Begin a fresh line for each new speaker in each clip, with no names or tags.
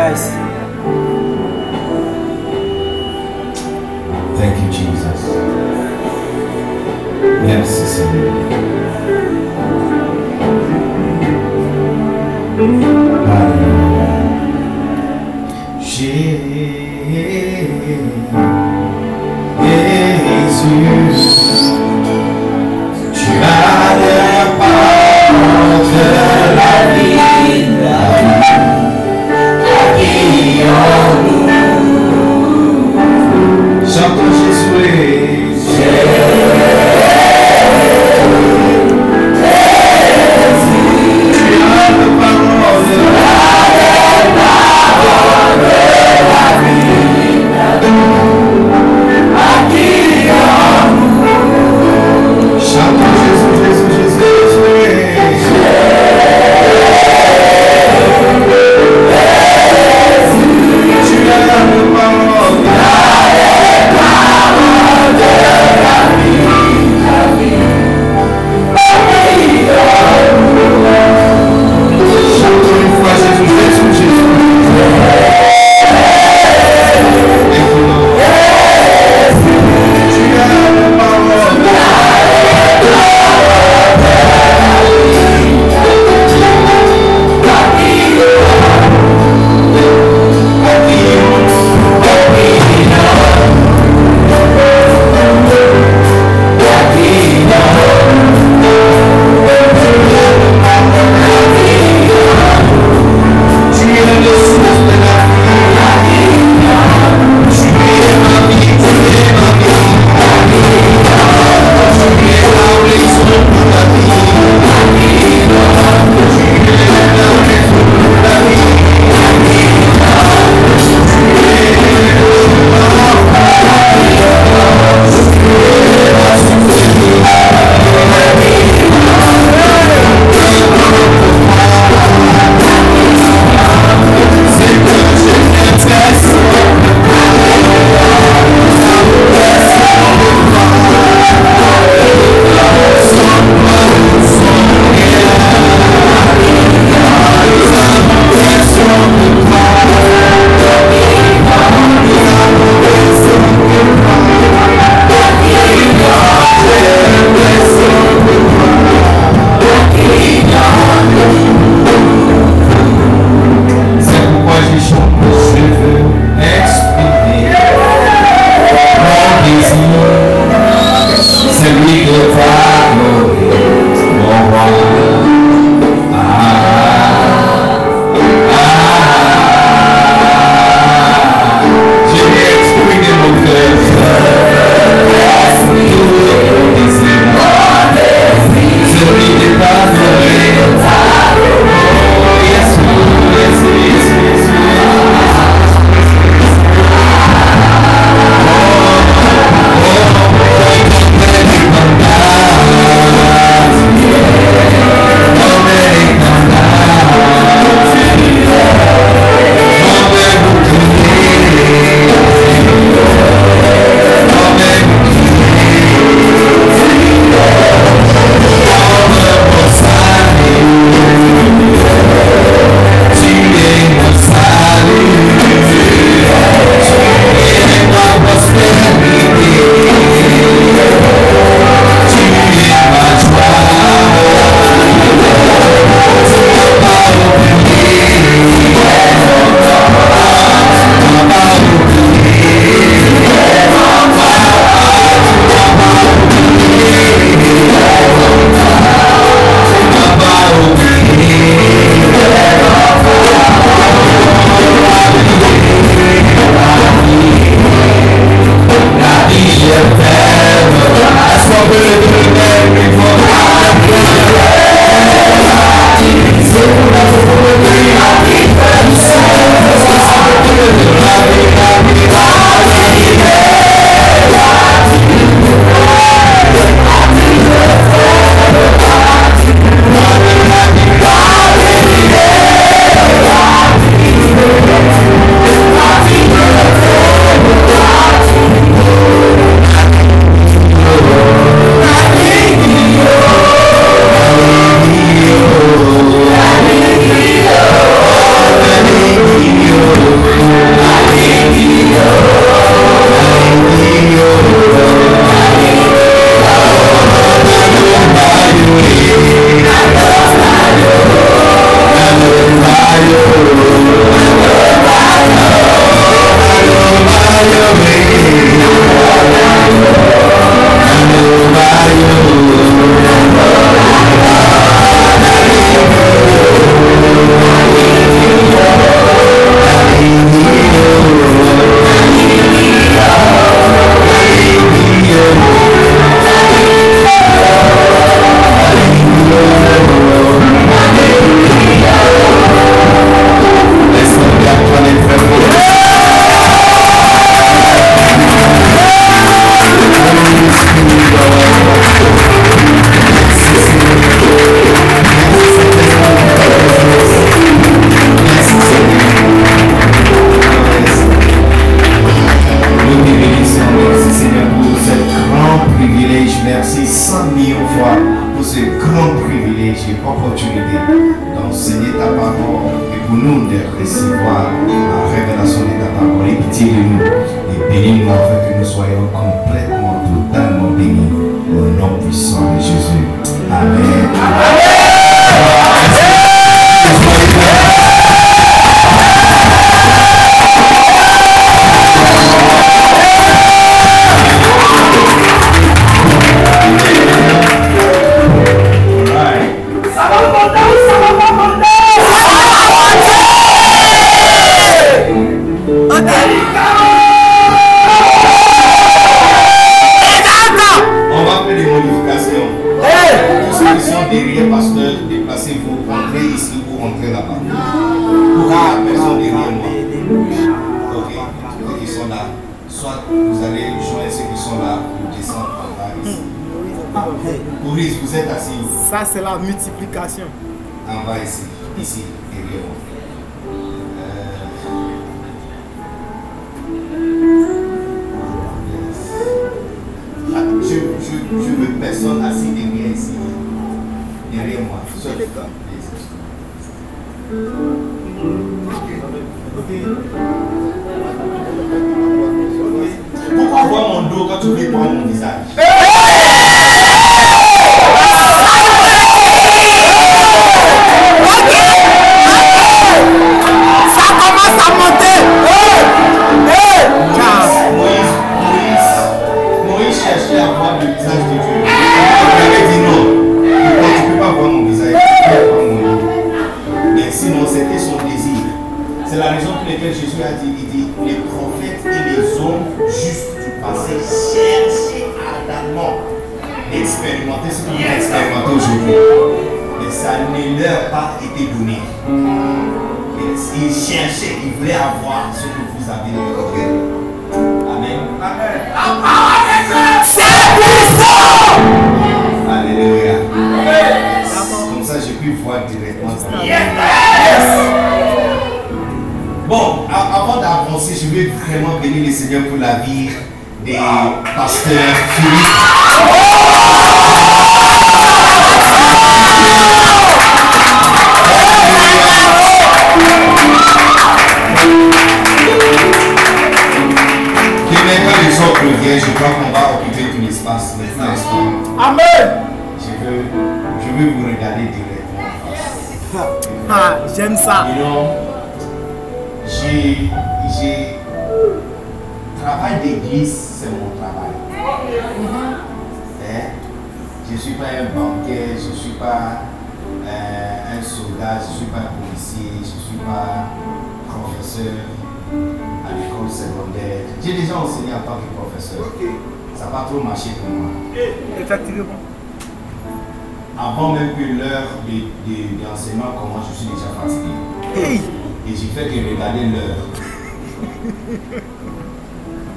Yes.
Thank you, Jesus. Alléluia. Jésus,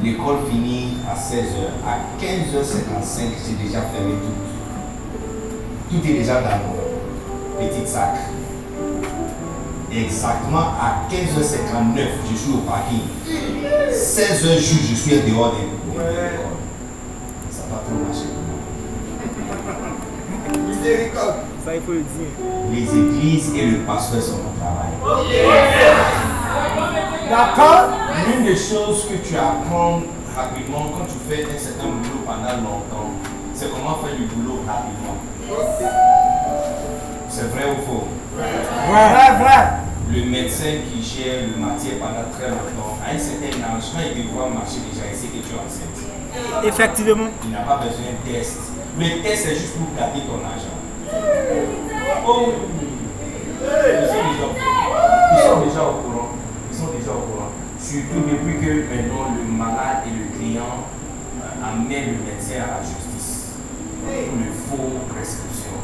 L'école finit à 16h. À 15h55, j'ai déjà fermé tout. Tout est déjà dans mon petit sac. Exactement à 15h59, je suis au parking. 16h juste, je suis dehors de, l'école. Ça va trop marcher pour moi.
Ça, il faut le dire.
Les églises et le pasteur sont mon travail.
D'accord
L'une des choses que tu apprends rapidement quand tu fais un certain boulot pendant longtemps, c'est comment faire du boulot rapidement. C'est vrai ou faux?
Vrai, vrai.
Le médecin qui gère le matière pendant très longtemps, à un certain âge, quand il te voit marcher déjà, il sait que tu es enceinte.
Effectivement.
Il n'a pas besoin de test. Le test, c'est juste pour garder ton argent. Oh Ils sont déjà au courant. Ils sont déjà au courant. Ils sont déjà au courant. Surtout depuis que maintenant le malade et le client euh, amènent le médecin à la justice pour le faux prescription.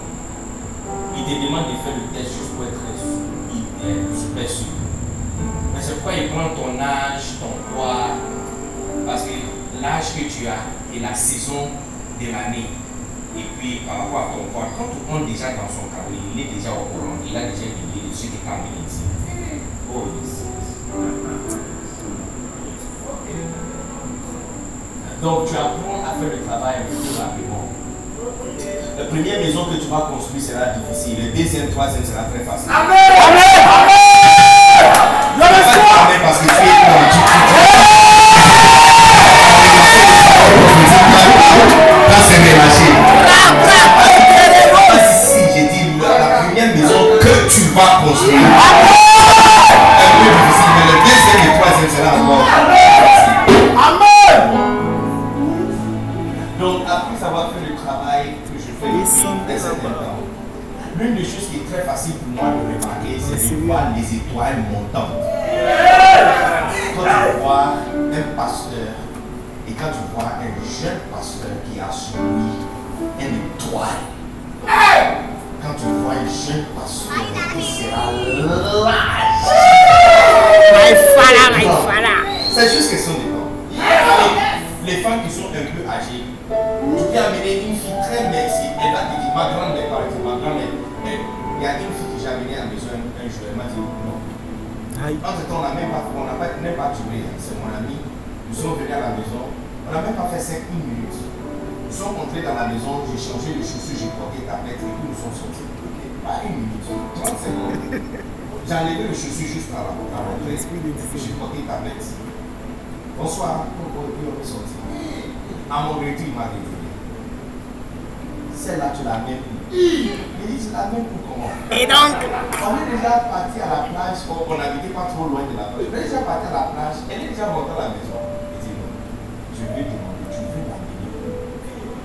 Il te demande de faire le test juste pour être su- super sûr. Mais c'est pourquoi il prend ton âge, ton poids, parce que l'âge que tu as et la saison de l'année, et puis par rapport à ton poids, quand tu prends déjà dans son carnet, il est déjà au courant, il a déjà étudié dessus qui t'a amené ici. Donc tu apprends à faire le travail un peu plus rapidement. La première maison que tu vas construire sera difficile. Le deuxième, troisième sera très facile.
Amen. My father, my father.
c'est juste question de temps. Les, les femmes qui sont un peu âgées, tu peux amener une fille très merci. Elle te dire, ma grand-mère, par exemple, ma grand-mère, il y a une fille que j'ai amenée à la maison un, jour, elle m'a dit non. Entre temps, on n'a même pas, on n'a pas, même pas duré, c'est mon ami. Nous sommes venus à la maison, on n'a même pas fait 5 minutes. Nous sommes entrés dans la maison, j'ai changé les chaussures, j'ai porté ta tête et puis nous sommes sortis. Pas une minute, 30 secondes. J'ai enlevé les chaussures juste la, la et puis j'ai porté ta tête. Bonsoir, on est sorti. À mon retour, il m'a dit Celle-là, tu l'as même pris. Il dit Tu l'as même pris comment?
Et donc,
On est déjà parti à la plage, on n'habitait pas trop loin de la plage. On est déjà parti à la plage, elle est déjà montée à la maison. Il dit Non, je vais demander, tu veux l'amener où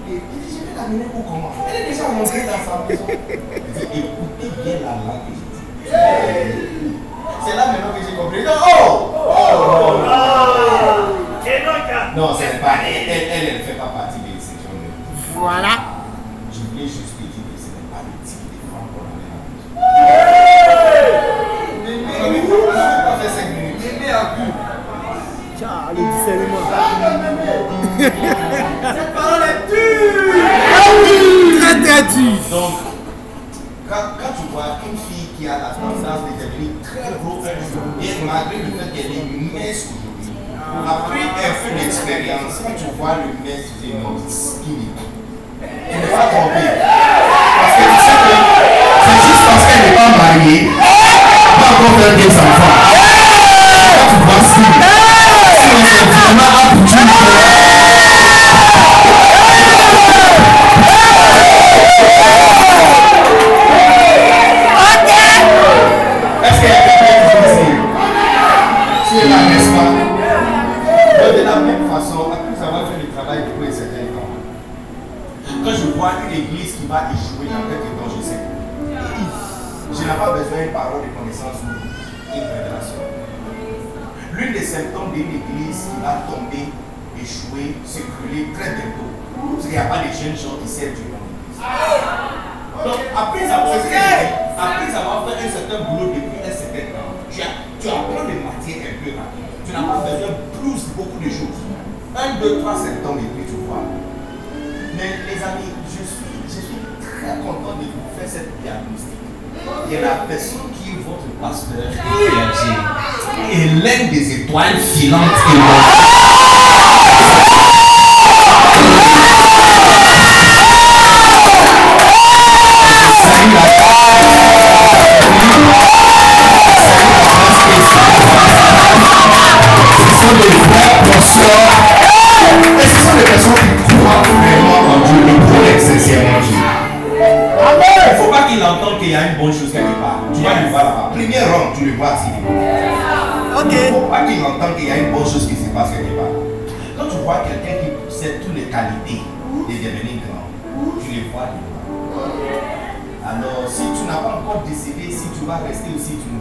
Et il dit Je vais l'amener où comment? Elle est déjà montée dans sa maison. Il dit Écoutez bien la langue. C'est là maintenant que j'ai compris. Il dit, Oh Oh non, non. Non, c'est pas elle, elle, ne fait pas partie de ces gens-là.
voilà.
Je voulais juste te dire que ce n'est pas le type de femme qu'on la maison. On n'avait pas fait 5 minutes. Mémé a vu.
Ciao, le discernement.
Cette parole est dure.
Très très dur.
Donc, quand, quand tu vois une fille qui a la tendance de devenir très gros un jour, et malgré le fait qu'elle est mince aujourd'hui, après un peu d'expérience, quand tu vois le dis non, c'est skinny. Tu ne vas pas tromper. Parce que tu sais que c'est juste parce qu'elle n'est pas mariée, va encore faire des enfants. Tu vois skinny, c'est vraiment habitué. La même façon, après avoir fait le travail depuis un certain temps, quand je vois une église qui va échouer dans quelque temps, je sais. Je n'ai pas besoin d'une parole de connaissance ou une révélation. L'une des symptômes d'une église qui va tomber, échouer, se brûler très bientôt, c'est qu'il n'y a pas de jeunes gens qui servent Dieu dans l'église. Donc, après avoir, dis. après avoir fait un certain boulot depuis 1, 2, 3 septembre et puis tu vois. Mais les amis, je suis, très content de vous faire cette diagnostic. Et la personne qui est votre pasteur est l'un des étoiles filantes et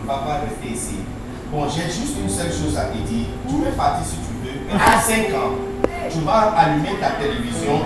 vas pas rester ici, bon, j'ai juste une seule chose à te dire. Tu peux partir si tu veux. À 5 ans, tu vas allumer ta télévision.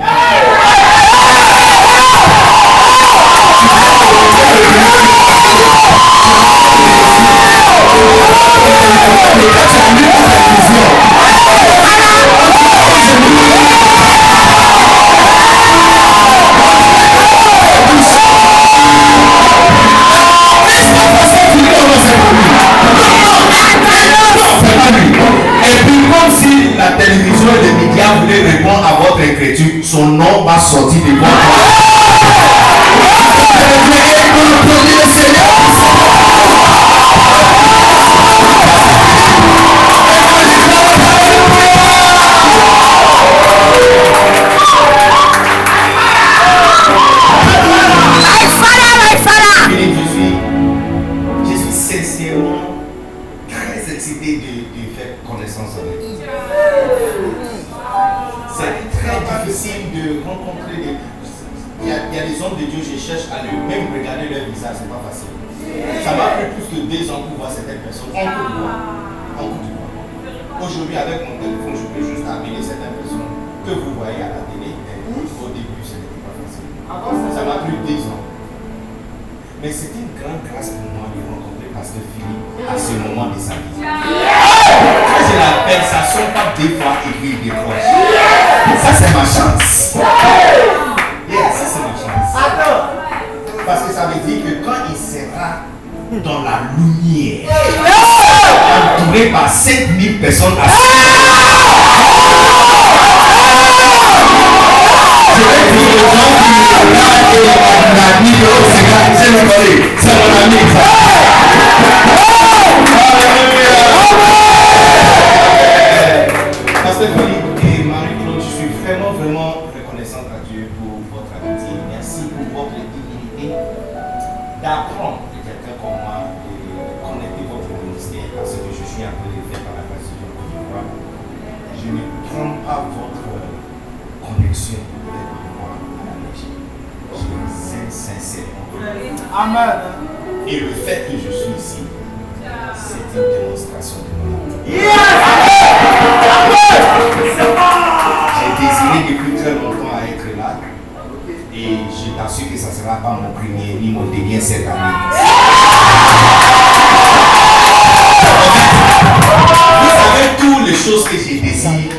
passado.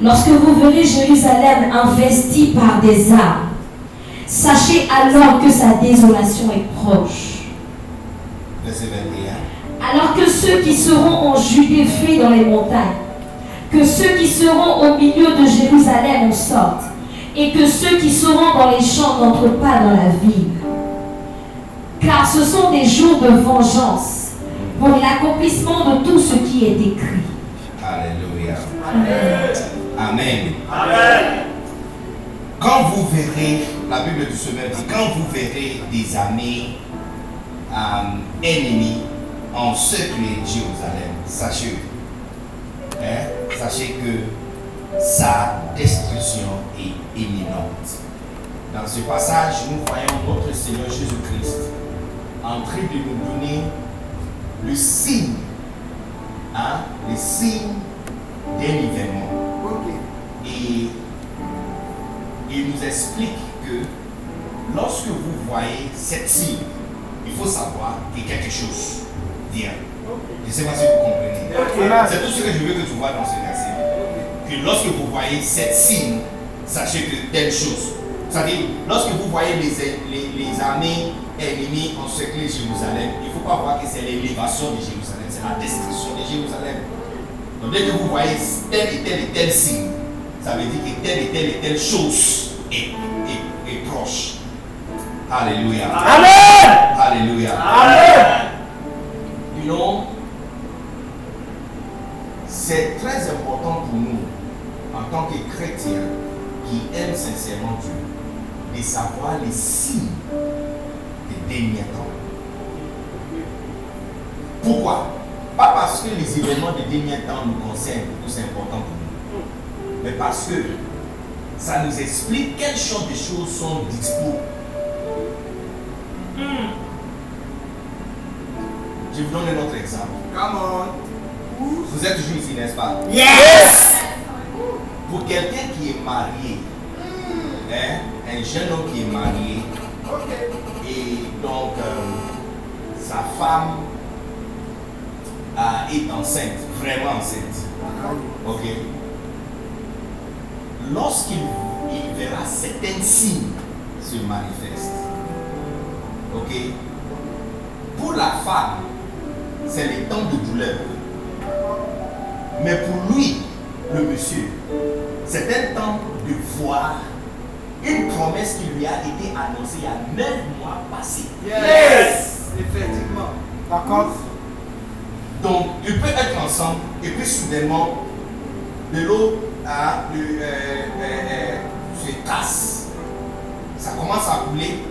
Lorsque vous verrez Jérusalem investie par des armes, sachez alors que sa désolation est proche. Alors que ceux qui seront en Judée fuient dans les montagnes, que ceux qui seront au milieu de Jérusalem en sortent, et que ceux qui seront dans les champs n'entrent pas dans la ville. Car ce sont des jours de vengeance pour l'accomplissement de tout ce qui est écrit. Amen.
Amen. Quand vous verrez, la Bible du Seigneur dit, quand vous verrez des amis um, ennemis encercler Jérusalem, sachez, hein, sachez que sa destruction est imminente. Dans ce passage, nous voyons notre Seigneur Jésus-Christ en train de nous donner le signe, hein, le signe l'événement. Et il nous explique que lorsque vous voyez cette signe, il faut savoir que quelque chose vient. Je ne sais pas si vous comprenez. C'est tout ce que je veux que tu vois dans ce verset. Que lorsque vous voyez cette signe, sachez que telle chose. C'est-à-dire, lorsque vous voyez les, les, les armées ennemies encercler Jérusalem, il ne faut pas voir que c'est l'élévation de Jérusalem, c'est la destruction de Jérusalem. Donc dès que vous voyez tel et tel et tel signe, ça veut dire que telle et telle et telle chose est, est, est proche. Alléluia.
Amen.
Alléluia.
Amen.
You know, c'est très important pour nous, en tant que chrétiens qui aiment sincèrement Dieu, de savoir les signes des derniers temps. Pourquoi? Pas parce que les événements des derniers temps nous concernent, que c'est important pour nous, mais parce que ça nous explique quelles sortes de choses sont dispo. Je vous donne un autre exemple.
Come on.
Vous êtes toujours ici, n'est-ce pas?
Yes.
Pour quelqu'un qui est marié, hein, un jeune homme qui est marié, et donc euh, sa femme euh, est enceinte, vraiment enceinte. Ok? Lorsqu'il il verra certains signes se manifestent, ok? Pour la femme, c'est le temps de douleur. Mais pour lui, le monsieur, c'est un temps de voir une promesse qui lui a été annoncée il y a neuf mois passés.
Yes. Effectivement. D'accord.
Donc, ils peuvent être ensemble et puis soudainement, de l'eau euh, euh, euh, se tasse. Ça commence à couler,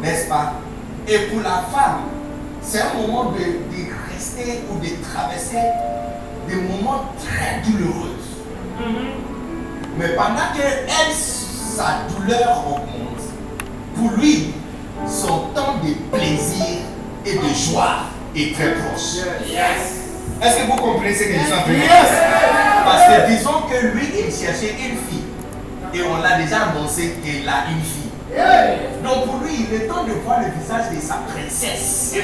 n'est-ce pas? Et pour la femme, c'est un moment de, de rester ou de traverser des moments très douloureux. Mais pendant que elle, sa douleur augmente, pour lui, son temps de plaisir et de joie est très proche. Est-ce que vous comprenez ce que je suis en train de dire? Parce que disons que lui, il cherchait une fille. Et on l'a déjà annoncé qu'il a une fille. Donc pour lui, il est temps de voir le visage de sa princesse.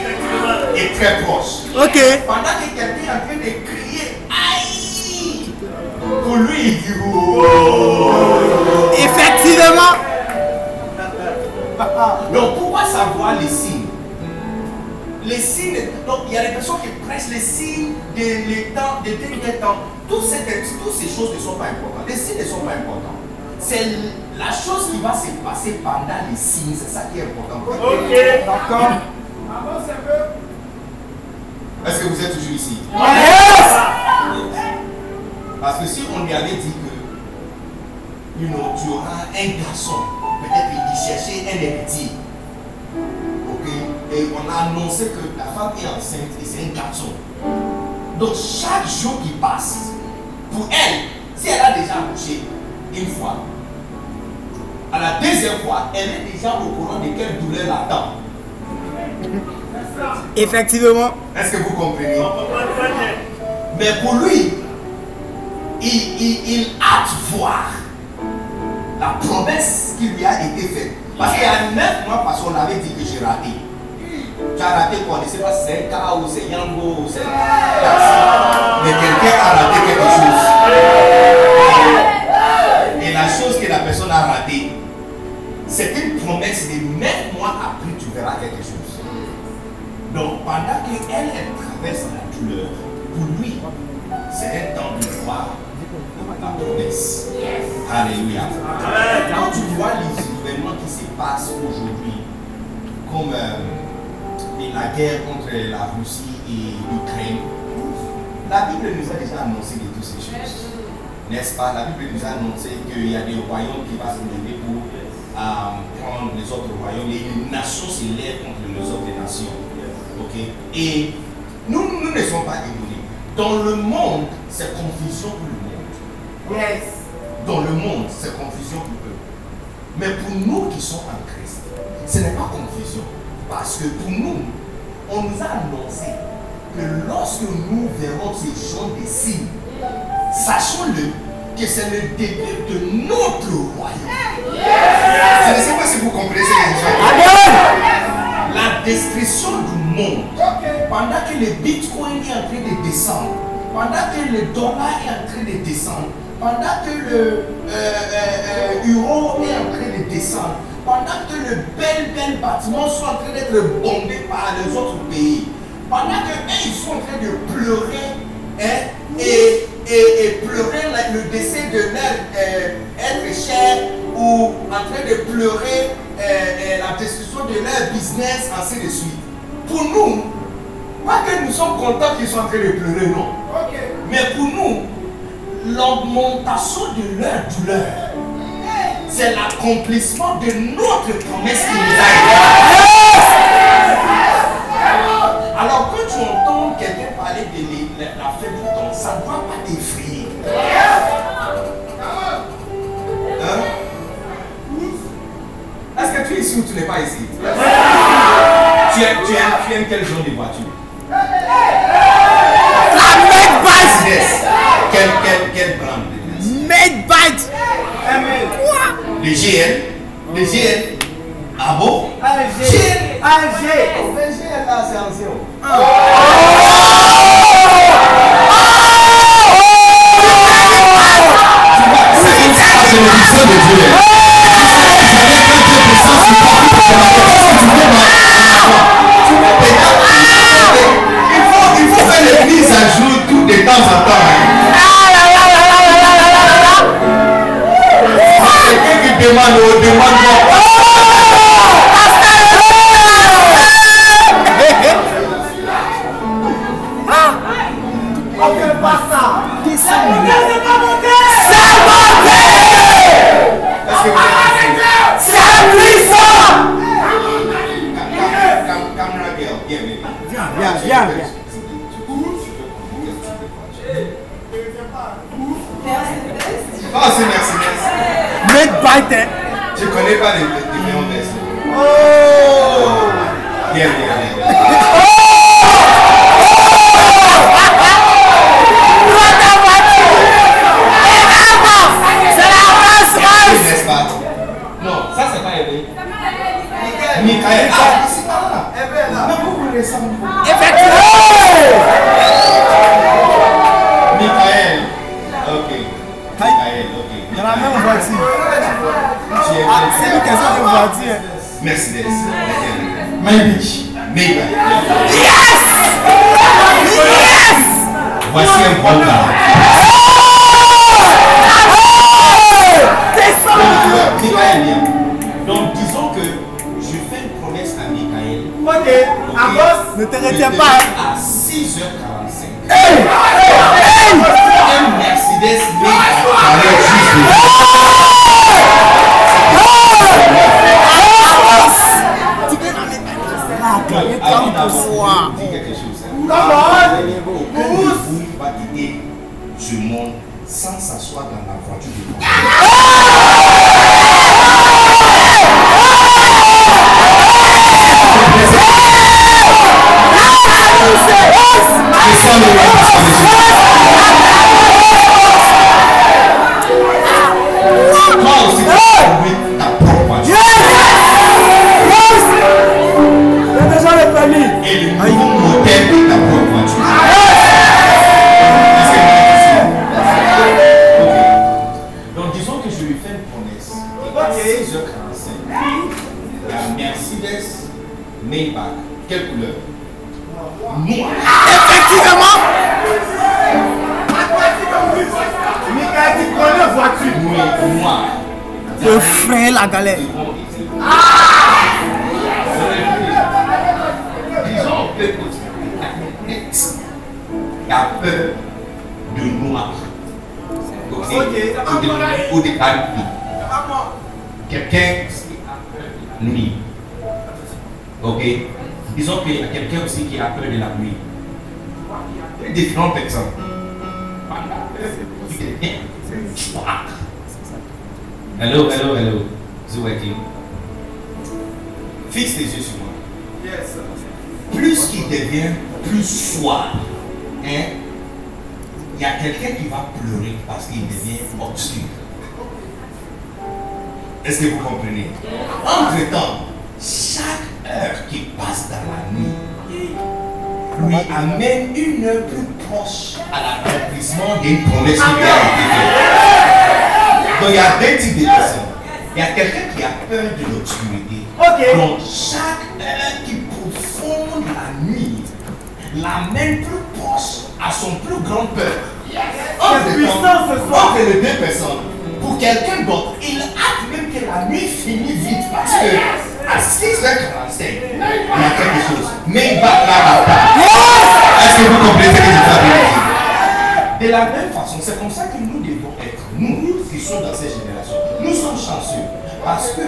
Est très proche.
Ok.
Pendant que quelqu'un est en train de crier, aïe Pour lui, il dit, oh
Effectivement.
Donc pourquoi savoir les signes? Les signes, donc il y a des personnes qui pressent les signes des les temps, des derniers temps. Toutes ces, toutes ces choses ne sont pas importantes. Les signes ne sont pas importants. C'est la chose qui va se passer pendant les signes, c'est ça qui est important.
D'accord.
Est-ce que vous êtes toujours ici?
Yes.
Parce que si on lui avait dit que you know, tu auras un garçon, peut-être qu'il cherchait un héritier. Et on a annoncé que la femme est enceinte et c'est un garçon. Donc chaque jour qui passe, pour elle, si elle a déjà accouché une fois, à la deuxième fois, elle est déjà au courant de quelle douleur l'attend.
Effectivement.
Est-ce que vous comprenez? Mais pour lui, il, il, il hâte voir la promesse qui lui a été faite. Parce qu'il y a neuf mois, parce qu'on avait dit que j'ai raté. Tu as raté quoi Je ne sais pas si c'est un ou c'est Yango ou c'est. Mais quelqu'un a raté quelque chose. Et la chose que la personne a ratée, c'est une promesse de neuf mois après, tu verras quelque chose. Donc, pendant qu'elle, elle traverse la douleur, pour lui, c'est un temps de voir la promesse. Alléluia. Quand tu vois les événements qui se passent aujourd'hui, comme euh, la guerre entre la Russie et l'Ukraine, la Bible nous a déjà annoncé de toutes ces choses. N'est-ce pas? La Bible nous a annoncé qu'il y a des royaumes qui vont se lever pour euh, prendre les autres royaumes et les nations se lèvent contre les autres nations. Et nous, nous ne sommes pas étonnés. Dans le monde, c'est confusion pour le monde.
Yes.
Dans le monde, c'est confusion pour eux. Mais pour nous qui sommes en Christ, ce n'est pas confusion. Parce que pour nous, on nous a annoncé que lorsque nous verrons ces gens des signes, sachons-le que c'est le début de notre royaume. Je ne sais pas si vous comprenez ce que je. La destruction du monde. Pendant que le bitcoin est en train de descendre, pendant que le dollar est en train de descendre, pendant que le euh, euh, euh, euro est en train de descendre, pendant que le bel bel bâtiment sont en train d'être bombés par les autres pays, pendant que eux, ils sont en train de pleurer hein, et, et, et pleurer le décès de leur euh, être cher ou en train de pleurer euh, la destruction de leur business, ainsi de suite. Pour nous, pas que nous sommes contents qu'ils soient en train de pleurer, non. Mais pour nous, l'augmentation de leur douleur, c'est l'accomplissement de notre promesse qui nous a été Alors quand tu entends quelqu'un parler de la, la fête du temps, ça ne doit pas t'effrayer. Hein? Est-ce que tu es ici ou tu n'es pas ici? Tu aimes, tu, aimes, tu aimes quel genre de voiture? Mercedes. Quel, quel, quel brand
Made by.
Le GL Le GL Ah bon?
AG.
Le GL là c'est ancien. C'est de. Il faut, il faut faire les mises à jour tout de temps en temps. Hein. Quelqu'un qui demande, Mercedes.
Made by hein.
Je connais pas les les différentes versions.
Oh.
Viens, viens, viens. N'est-ce pas Non, ça c'est pas Eve. Michael. Ah, c'est pas là. Non,
c'est une question de voiture.
Mercedes. Maybe. Maybe. Voici un bon viens. Donc, disons que je fais une promesse à Michael.
Ok, à boss, ne te retiens pas. hein.
À 6h45. Un Mercedes Benz de vous va quitter ce monde sans s'asseoir dans la voiture de moi. Je la
galère.
Disons un peu net. Il a peur de noir. Ok. Ou de, ou de la nuit. Quelqu'un qui a peur de la nuit. Ok. Disons qu'il y a quelqu'un aussi qui a peur de la nuit. Il y a devient noir. Hello, hello, hello. Is it working? Fixe tes yeux sur moi. Plus qu'il devient plus soir, hein, il y a quelqu'un qui va pleurer parce qu'il devient obscur. Est-ce que vous comprenez? Entre-temps, chaque heure qui passe dans la nuit lui amène une heure plus proche à l'accomplissement d'une promesse qui lui a été faite. Donc il y a deux types de personnes. Il y a quelqu'un qui a peur de l'obscurité. Donc chaque heure qui profonde la nuit l'amène plus proche à son plus grand peur.
Soir.
entre les deux personnes, pour quelqu'un d'autre, il hâte même que la nuit finit vite parce que à 6h45, il y a quelque chose. Mais il va là Est-ce que vous comprenez ce que je veux dire? De la même façon, c'est comme ça que nous devons être, nous qui sommes dans cette génération. Nous sommes chanceux parce que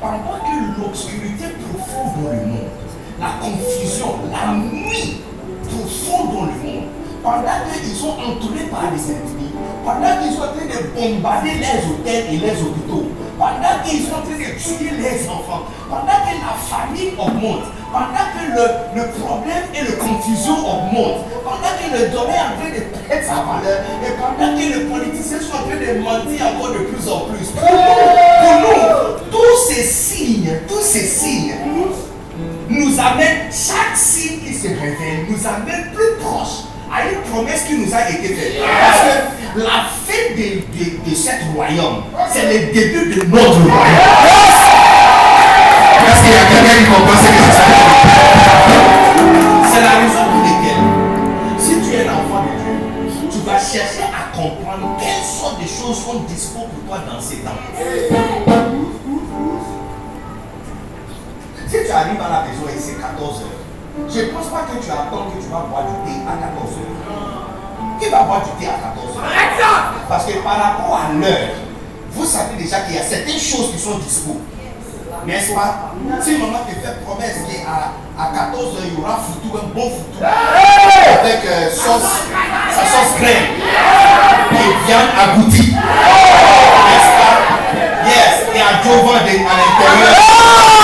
pendant que l'obscurité profonde dans le monde, la confusion, la nuit profonde dans le monde, pendant qu'ils sont entourés par les ennemis, pendant qu'ils sont en train de bombarder les hôtels et les hôpitaux, pendant qu'ils sont en train de tuer les enfants, pendant que la famille augmente, pendant que le, le problème et la confusion augmentent, pendant que le domaine est en train de perdre sa valeur, et pendant que les politiciens sont en train de mentir encore de plus en plus, pour nous, pour nous tous ces signes, tous ces signes, nous amènent, chaque signe qui se révèle, nous amène plus proche à une promesse qui nous a été faite. Parce que la fin de, de, de ce royaume, c'est le début de notre royaume. Parce qu'il y a quelqu'un qui comprend ce que c'est C'est la raison pour laquelle, si tu es l'enfant de Dieu, tu vas chercher à comprendre quelles sortes de choses sont dispo pour toi dans ces temps. Si tu arrives à la maison et c'est 14 heures, je ne pense pas que tu attends que tu vas boire du thé à 14 heures. Qui va boire du thé à 14 heures? Parce que par rapport à l'heure, vous savez déjà qu'il y a certaines choses qui sont dispo. N'est-ce pas? Si maman te fait promesse qu'à à 14 heures, il y aura foutu, un bon foutu, avec euh, sauce, sa sauce crème et viande agoutie. N'est-ce pas? Yes, et à Jovan à l'intérieur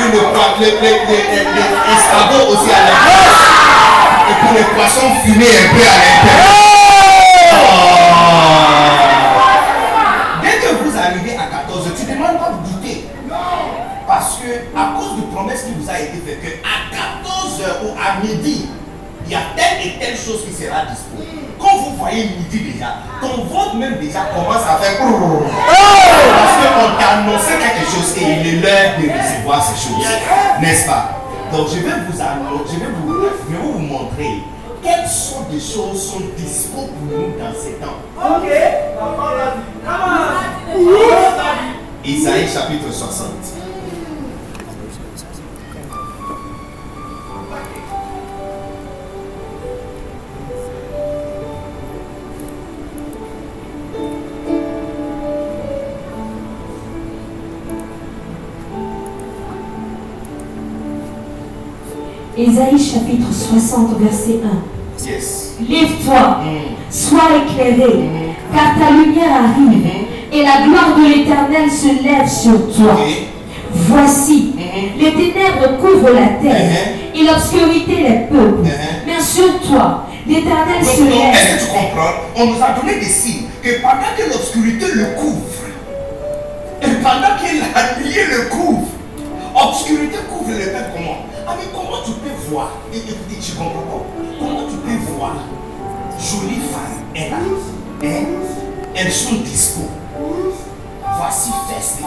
puis le, les, les, les, escargots aussi à l'intérieur. Et puis les poissons fumés un peu à l'intérieur. Dès que vous arrivez à 14 h tu ne demandes pas de goûter. Parce que à cause de promesse qui vous a été faite, que à 14 h ou à midi, il y a telle et telle chose qui sera disponible. Vous voyez midi déjà, ton ventre même déjà commence à faire. Parce qu'on t'a annoncé quelque chose et il est l'heure de recevoir ces choses. N'est-ce pas? Donc je vais vous annoncer, je vais vous, je vais vous montrer quelles sortes de choses sont disponibles pour nous dans ces temps. Ok. Isaïe chapitre 60.
Ésaïe chapitre 60, verset 1.
Yes.
Lève-toi,
Mm.
sois éclairé,
Mm.
car ta lumière arrive,
Mm.
et la gloire de l'Éternel se lève sur toi. Voici, les ténèbres couvrent la terre, et l'obscurité les peuples. Mais sur toi, l'Éternel se lève.
Est-ce que tu comprends On nous a donné des signes que pendant que l'obscurité le couvre, et pendant que la nuit le couvre, obscurité couvre le peuple comment? Ah mais comment tu peux voir? Et, et, et tu comprends pas Comment tu peux voir? Jolie femme, elle a, hein, elles sont dispo. Voici feste.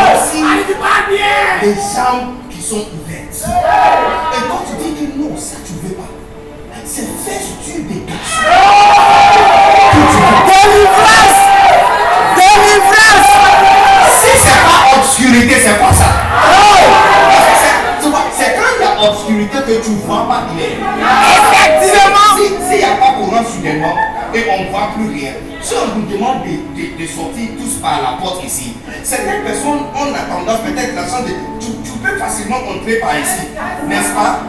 Voici les jambes qui sont ouvertes. Et quand tu dis que non, ça tu ne veux pas, c'est festure des garçons.
Délivrance Délivrance
Si c'est pas obscurité, c'est quoi que tu ne vois pas clair.
Effectivement
Si- S'il n'y a pas courant soudainement et on ne voit plus rien, si on nous demande de, de- de sortir tous par la porte ici, certaines personnes ont la tendance peut-être la chance de. Tu, tu peux facilement entrer par ici, n'est-ce pas?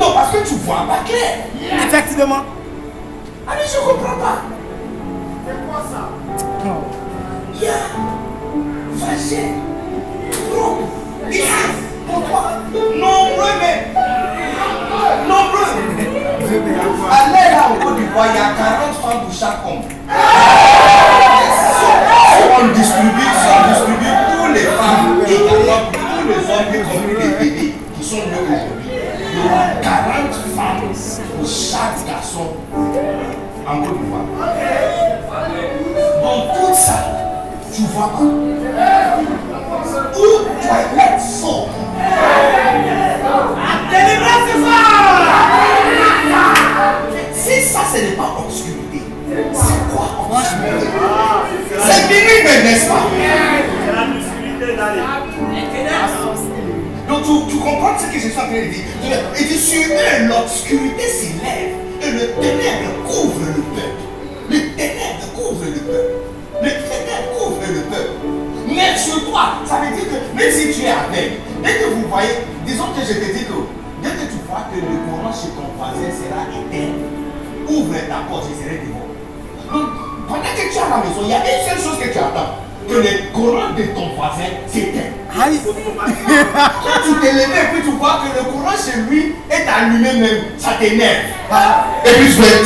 Non, parce que tu ne vois pas clair.
Effectivement
Ah mais je ne comprends pas. C'est quoi ça? Il y a vagin, trompe, ici, pour toi. Nombreux mais. Nombreux. Allez là au Côte d'Ivoire, il y a 40 femmes pour chaque homme. Si on distribue, si on distribue tous les femmes et également pour tous les hommes, y compris les bébés qui sont nés aujourd'hui, il y aura 40 femmes pour chaque garçon en Côte d'Ivoire. Dans tout ça, tu vois pas? Où tu as être fort.
Délivrance ce
Si ça, ce n'est pas obscurité, c'est quoi obscurité? C'est minuit, mais n'est-ce pas? Donc tu, tu comprends ce que je suis en train de dire Il dit sur eux, l'obscurité s'élève et le ténèbre couvre le peuple. Le ténèbre couvre le peuple. Le ténèbre couvre le peuple. Mais sur toi, ça veut dire que même si tu es avec, dès que vous voyez, disons que je te dis que dès que tu vois que le courant chez ton voisin sera éteint, ouvre ta porte, je serai devant. Donc, pendant que tu es à la maison, il y a une seule chose que tu attends. Que le courant de ton voisin s'éteint.
Aïe.
Quand tu t'es levé et puis tu vois que le courant chez lui est allumé même, ça t'énerve. Et puis tu fais.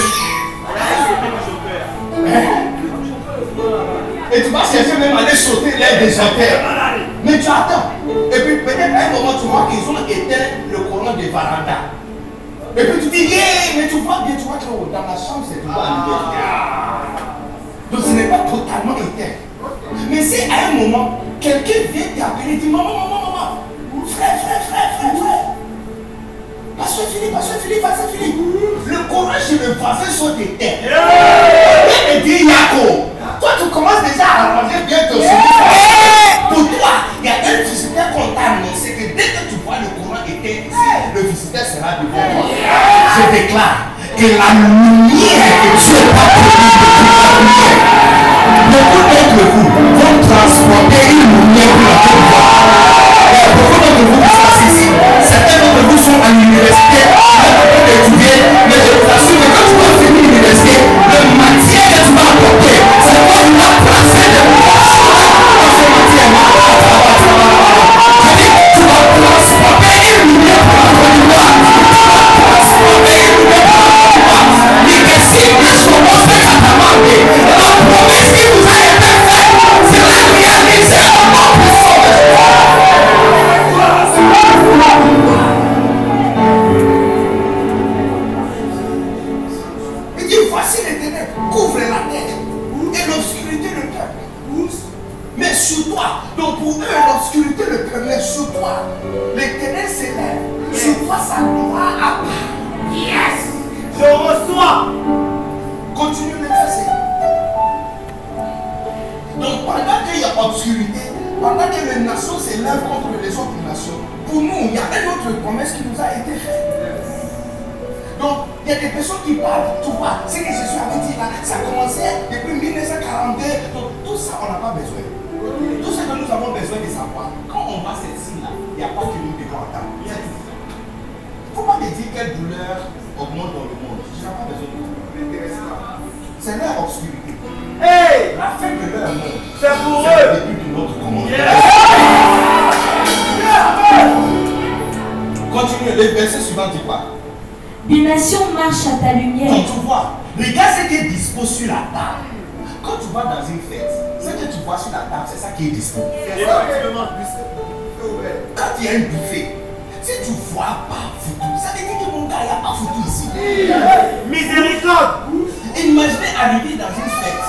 Et tu vas chercher même à aller sauter l'air des affaires. Mais tu attends. Et puis peut-être à un moment tu vois qu'ils ont éteint le courant de Varanda. Et puis tu dis, yeah, mais tu vois bien, tu vois que oh, dans la chambre c'est toujours. Ah. Donc ce n'est pas totalement éteint. Mais si à un moment, quelqu'un vient t'appeler et dit, maman, maman, maman, frère, frère, frère, frère, frère. Pasteur Philippe, Pasteur Philippe, Pasteur Philippe. Le courant chez le voisin sont éteints. Et dit, Yako, toi tu commences déjà à arranger bien ton sujet. Pour toi, il y a un visiteur comptable, c'est que dès que tu vois le le visiteur sera devant toi. Je déclare que la lumière que Dieu a produite depuis la lumière, beaucoup d'entre vous vont transporter une lumière pour la bonne voie. Il y a beaucoup d'entre vous sont ici. Certains d'entre vous sont à l'université, mais Yeah. C'est leur obscurité.
Hey,
La fin de leur monde,
c'est pour
c'est le
eux.
début de notre commandement. Continue, le verset suivant dit quoi?
Des nations marchent à ta lumière.
Donc tu vois, regarde ce qui est dispo sur la table. Quand tu vas dans une fête, ce que tu vois sur la table, c'est ça qui est dispo. Quand il y a un buffet, si tu vois pas foutu, ça veut dire que mon gars, il n'y a pas foutu ici.
Miséricorde.
Imaginez arriver dans une fête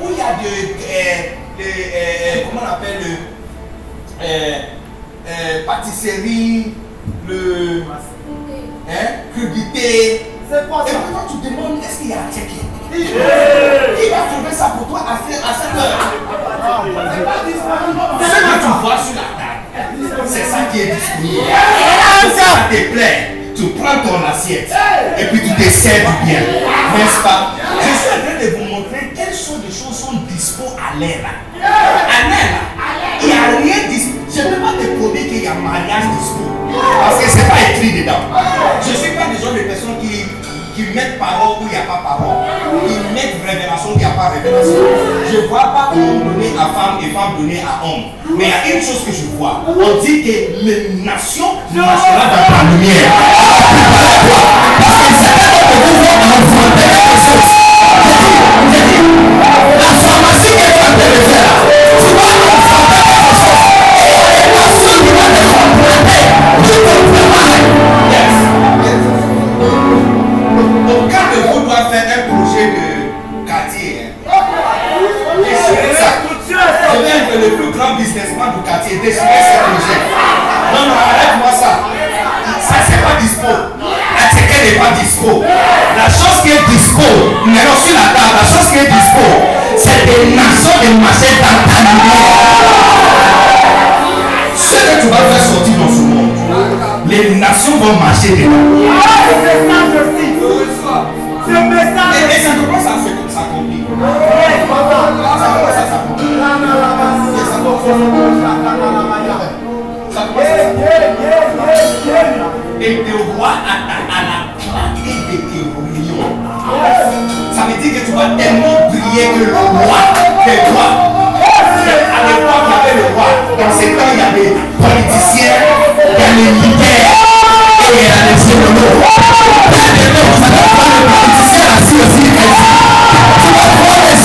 où il y a de, euh, de, euh, comment on appelle le, euh, euh, pâtisserie, le, hein, crudité.
C'est quoi
Et maintenant tu te demandes est-ce qu'il y a un check Qui va trouver ça pour toi à cette à cette heure Ce que tu vois sur la table, c'est ça qui est disponible. Ça te plaît, tu prends ton assiette et puis tu te sers du bien. N'est-ce pas? Je suis en train de vous montrer quelles sortes de choses sont dispo à l'air. À l'air, il n'y a rien dispo. Je ne peux pas te promettre qu'il y a mariage dispo. Parce que ce n'est pas écrit dedans. Je ne suis pas des gens de personnes qui, qui mettent parole où il n'y a pas parole. Ils mettent révélation où il n'y a pas révélation. Je ne vois pas homme donner à femme et femme donner à homme. Mais il y a une chose que je vois. On dit que les nations marcheront dans ta lumière. grand businessman du quartier était sur ce projet. Non, non, arrête-moi ça. Ça, c'est pas dispo. La n'est pas dispo. La chose qui est dispo, maintenant sur la table, la chose qui est dispo, c'est des nations de marché d'entendre. Ce que tu vas faire sortir dans ce monde, les nations vont marcher dedans. Et ça. Et te à, la clarté de tes. Ça veut dire que tu vas tellement prier le roi te voit. À l'époque, il y avait le roi. Dans ces temps, il y avait politiciens, il y avait militaires, et il y avait généraux. Le politicien assis aussi. Tu vas voir les.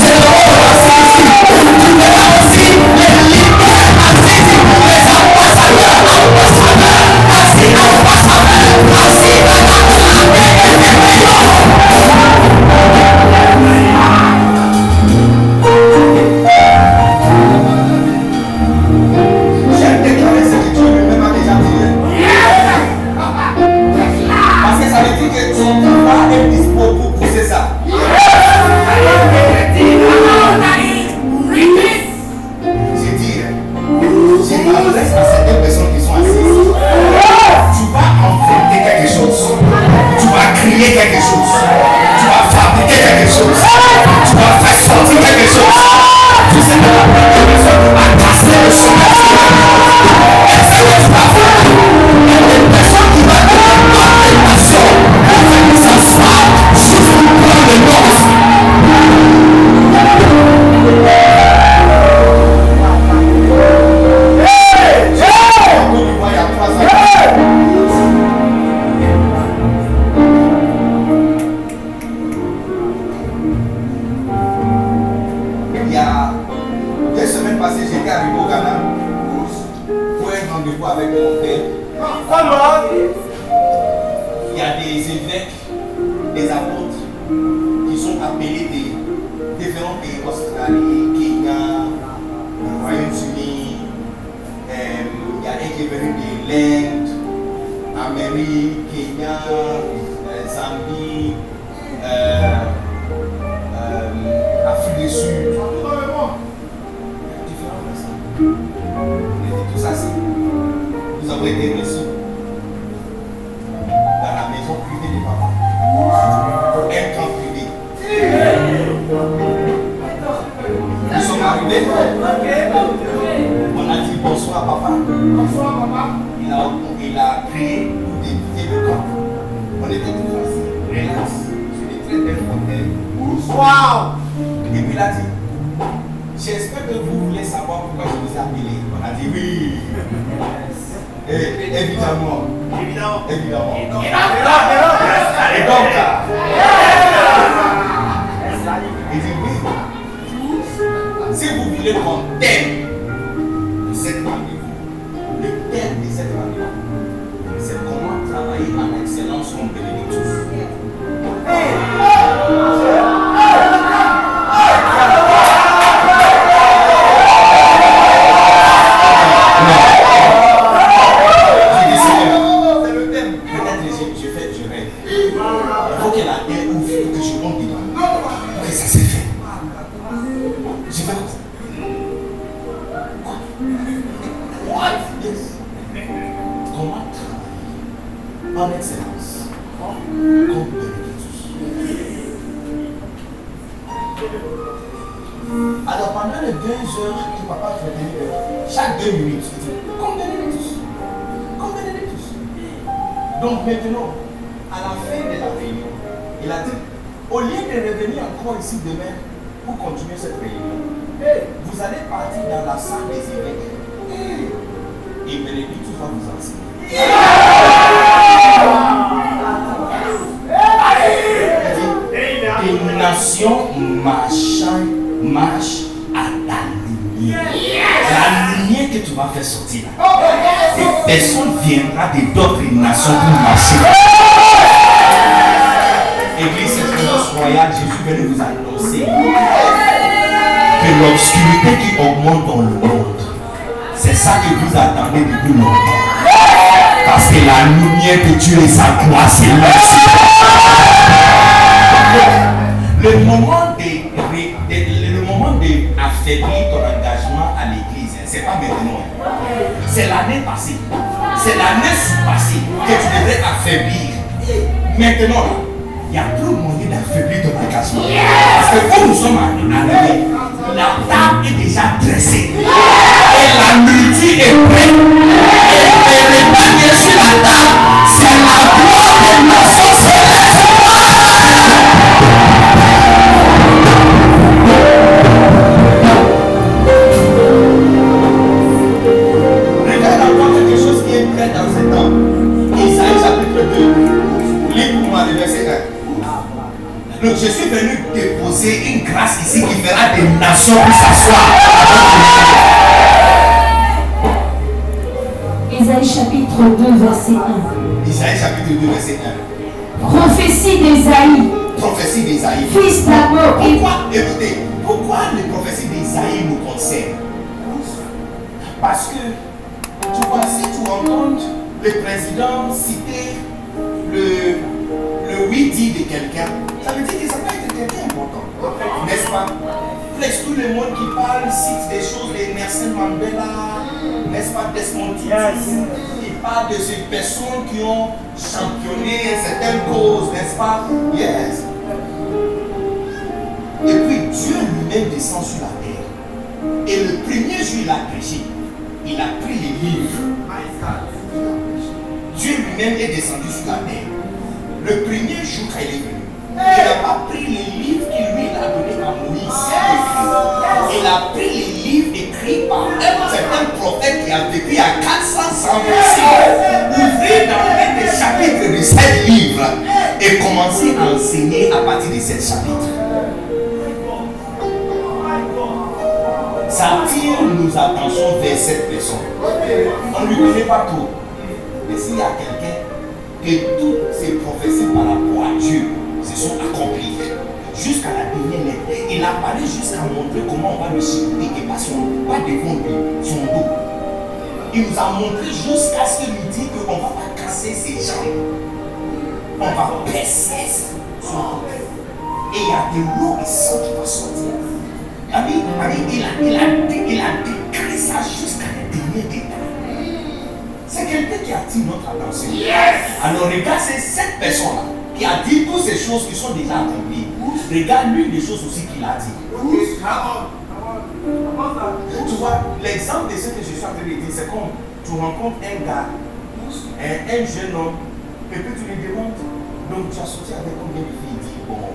Tu as sorti avec combien de filles? Il dit, bon,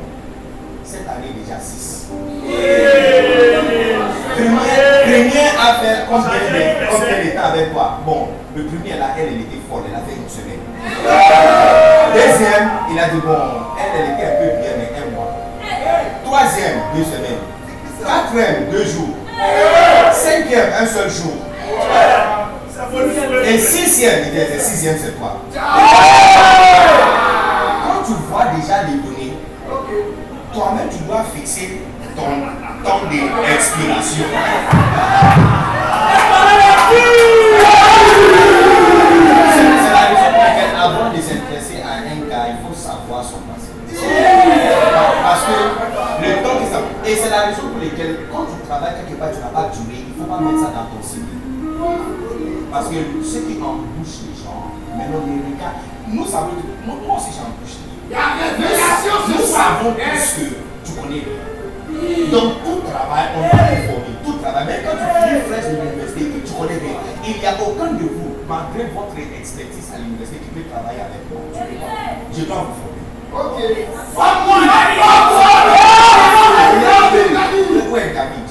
cette année déjà 6. Premier, premier à faire combien de- combien d'état avec toi Bon, le premier là, elle, elle était folle, elle a fait une semaine. Deuxième, il a dit, bon, elle, elle était un peu bien, mais un mois. Troisième, deux semaines. Quatrième, deux jours. Cinquième, un seul jour. Et sixième, il dit, le sixième, c'est toi. Déjà toi-même, tu dois fixer ton temps d'expiration. C'est la raison pour laquelle, avant de s'intéresser à un gars, il faut savoir son passé. Parce que le temps que ça. Et c'est la raison pour laquelle, quand tu travailles quelque part, tu n'as pas duré, il ne faut pas mettre ça dans ton CV. Parce que ceux qui embauchent les gens, maintenant les regards, nous savons, moi, moi aussi Nous savons tous que tu connais. Donc tout travail, on va te former, tout travail. Même quand tu finis fraîche de l'université, que tu connais rien, il n'y a aucun de vous, malgré votre expertise à l'université, qui peut travailler avec moi. Je dois vous former. Où est David Où est David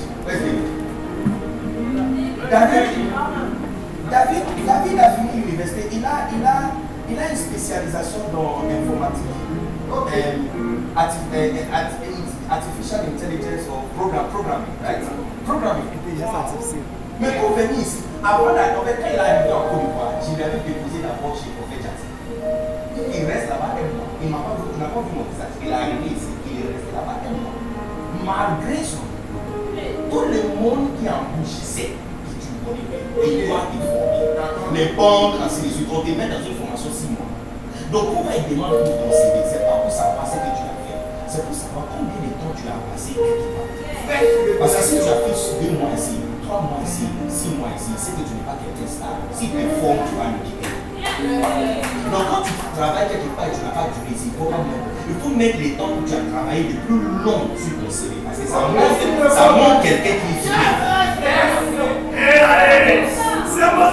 David, David, David a fini l'université, il a, il, a, il a une spécialisation dans l'informatique. Euh, arti- euh, euh, arti- artificial intelligence or program, programming, right? Programming. Mais pour venir ici, avant d'aller, en fait, quand il est arrivé en Côte d'Ivoire, je lui avais déposé d'abord chez Prophet Jackson. Il reste là-bas un mois. Il m'a pas vu, il n'a pas vu mon visage. Il est arrivé ici, il est resté là-bas un mois. Malgré son tout le monde qui embauchissait, que tu connais bien, et toi, il formé. Les banques, ainsi de suite, on te met dans une formation six mois. Donc, pourquoi il demande pour ton CV pour savoir ce que tu as fait, c'est pour savoir combien de temps tu as passé quelque part. Parce que si tu as fait deux mois ici, trois mois ici, six mois ici, c'est que tu n'es pas quelqu'un stable. Si tu es fort, tu vas nous quitter. Donc quand tu travailles quelque part et tu n'as pas du plaisir, il faut, mettre, il faut mettre les temps où tu as travaillé le plus long sur ton CV. Parce que ça montre, ça montre quelqu'un qui est fidèle.
C'est mon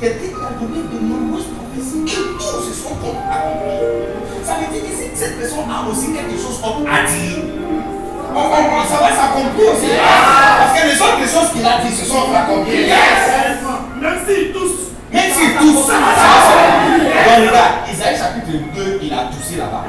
quelqu'un qui a donné de nombreuses prophéties et tous se sont accomplis, ça veut dire que si cette personne a aussi quelque chose à dire, on, ça va s'accomplir aussi. Parce que les autres choses qu'il a dit se sont accomplies.
Même si tous.
Même si tous, ça va s'accomplir. Donc regarde, Isaïe chapitre 2, il a toussé là-bas.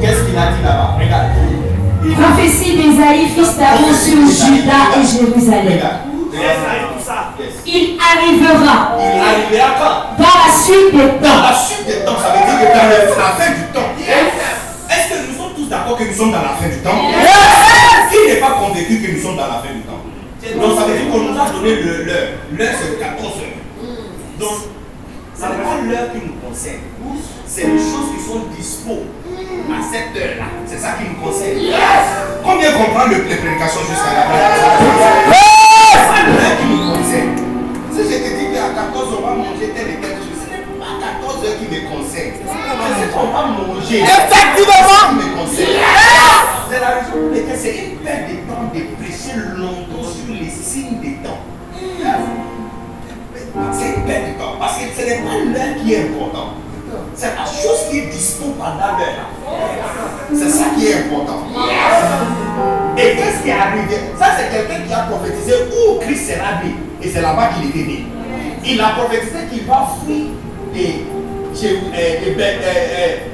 Qu'est-ce qu'il a dit là-bas Regarde.
Prophétie d'Ésaïe, fils d'Aaron sur Juda et Jérusalem. Il arrivera
Il arrivera quand
dans la suite des
Dans
temps.
la suite des temps, ça veut dire que dans la fin du temps. Est-ce que nous sommes tous d'accord que nous sommes dans la fin du temps? Qui n'est pas convaincu que nous sommes dans la fin du temps? Donc ça veut dire qu'on nous a donné le- l'heure. L'heure c'est 14 heures. Donc, ça n'est pas l'heure qui concerne. C'est les choses qui sont dispo à cette heure-là. C'est ça qui nous concerne. Combien comprend le, les prédications jusqu'à la fin? C'est qui nous concerne. Si je te dis qu'à 14 on va manger tel et tel chose, ce n'est pas 14 heures qui me concerne. C'est qu'on va manger.
Effectivement.
me concerne. C'est la raison pour laquelle c'est une perte de temps de prêcher longtemps sur les signes des temps. C'est perte de temps parce que ce n'est pas l'heure qui est important. C'est la chose qui est dispo pendant l'heure. C'est ça qui est important. Et qu'est-ce qui est arrivé? Ça, c'est quelqu'un qui a prophétisé où Christ sera né. Et c'est là-bas qu'il était né. Il a prophétisé qu'il va fuir de, euh, euh,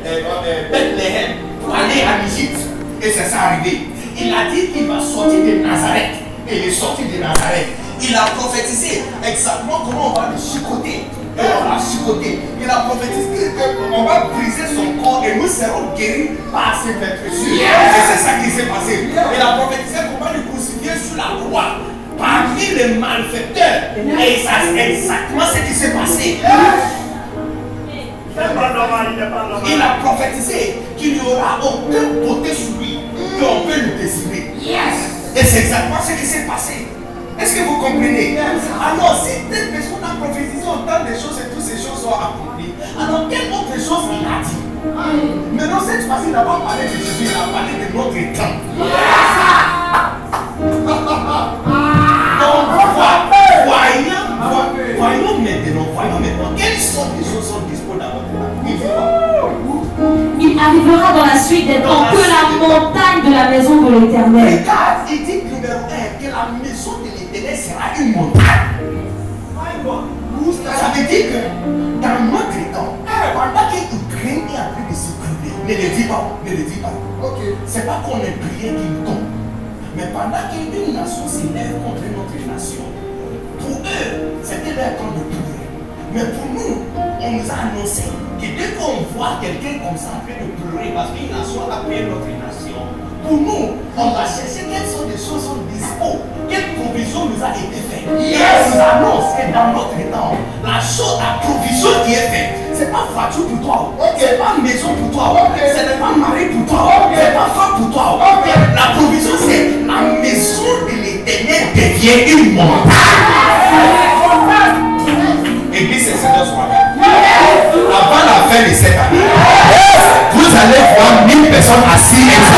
euh, Bethléem pour aller en Égypte. Et c'est ça arrivé. Il a dit qu'il va sortir de Nazareth. Et il est sorti de Nazareth. Il a prophétisé exactement comment on va le chicoter. Et on va chicoter. Il a prophétisé qu'on va briser son corps et nous serons guéris par ses meurtrissures. Et c'est ça qui s'est passé. Il a prophétisé qu'on va le crucifier sur la croix parmi les malfaiteurs. Et ça, c'est exactement ce qui s'est passé.
Il
a prophétisé qu'il n'y aura aucun côté sur lui qu'on peut le désirer. Et c'est exactement ce qui s'est passé. Est-ce que vous comprenez? Alors, si telle personne a prophétisé autant de choses et toutes ces choses sont accomplies, alors quelle autre chose il a dit? Maintenant, cette fois-ci, il n'a pas parlé de Jésus, il a parlé de notre temps. Donc, voyons, vo- voyons maintenant, voyons maintenant, quelles sortes de choses sont disponibles dans votre Il
arrivera dans la suite des temps que la montagne de la maison de l'éternel.
Regarde, une montagne. Ça veut dire que dans notre temps, pendant Ukraine est en train de se brûler, ne le dis pas, ne le dis pas. C'est pas qu'on est prié qu'il tombe. Mais pendant qu'une nation s'élève contre notre nation, pour eux, c'était leur temps de prier. Mais pour nous, on nous a annoncé que dès qu'on voit quelqu'un comme ça en train de pleurer parce qu'une nation a payé notre nation, pour nous, on va chercher quelles sont les choses sont dispo, quelle provision nous a été faite. Et on nous annonce que dans notre temps, la chose, la provision qui est faite, c'est pas voiture pour toi, c'est pas maison pour toi, ce n'est pas mari pour toi, c'est pas femme pour toi. La provision, c'est la maison de l'éternel devient une montagne. Église, c'est Seigneur. Avant la fin de cette année, vous allez voir 1000 personnes assises.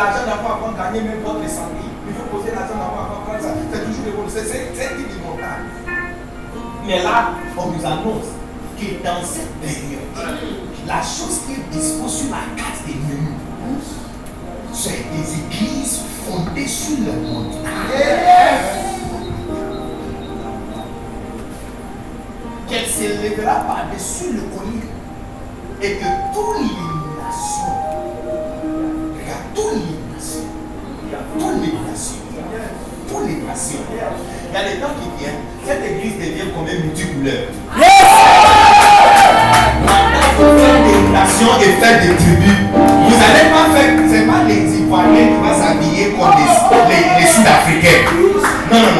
l'argent d'abord avant gagner même votre santé. Il faut poser l'argent d'abord avant de prendre C'est toujours le rôle. C'est une montagne. Mais là, on nous annonce que dans cette période, la chose qui est dispose sur la carte des menus, c'est des églises fondées sur le monde. Yes. Qu'elle s'élèvera par-dessus le connu et que tout action. Il y a des temps qui viennent, hein, cette église devient quand même multicouleur. Maintenant, vous faire des nations et faire des tribus. Vous n'allez pas faire, c'est pas les Ivoiriens qui vont s'habiller comme les, les, les Sud-Africains. Non, non, non.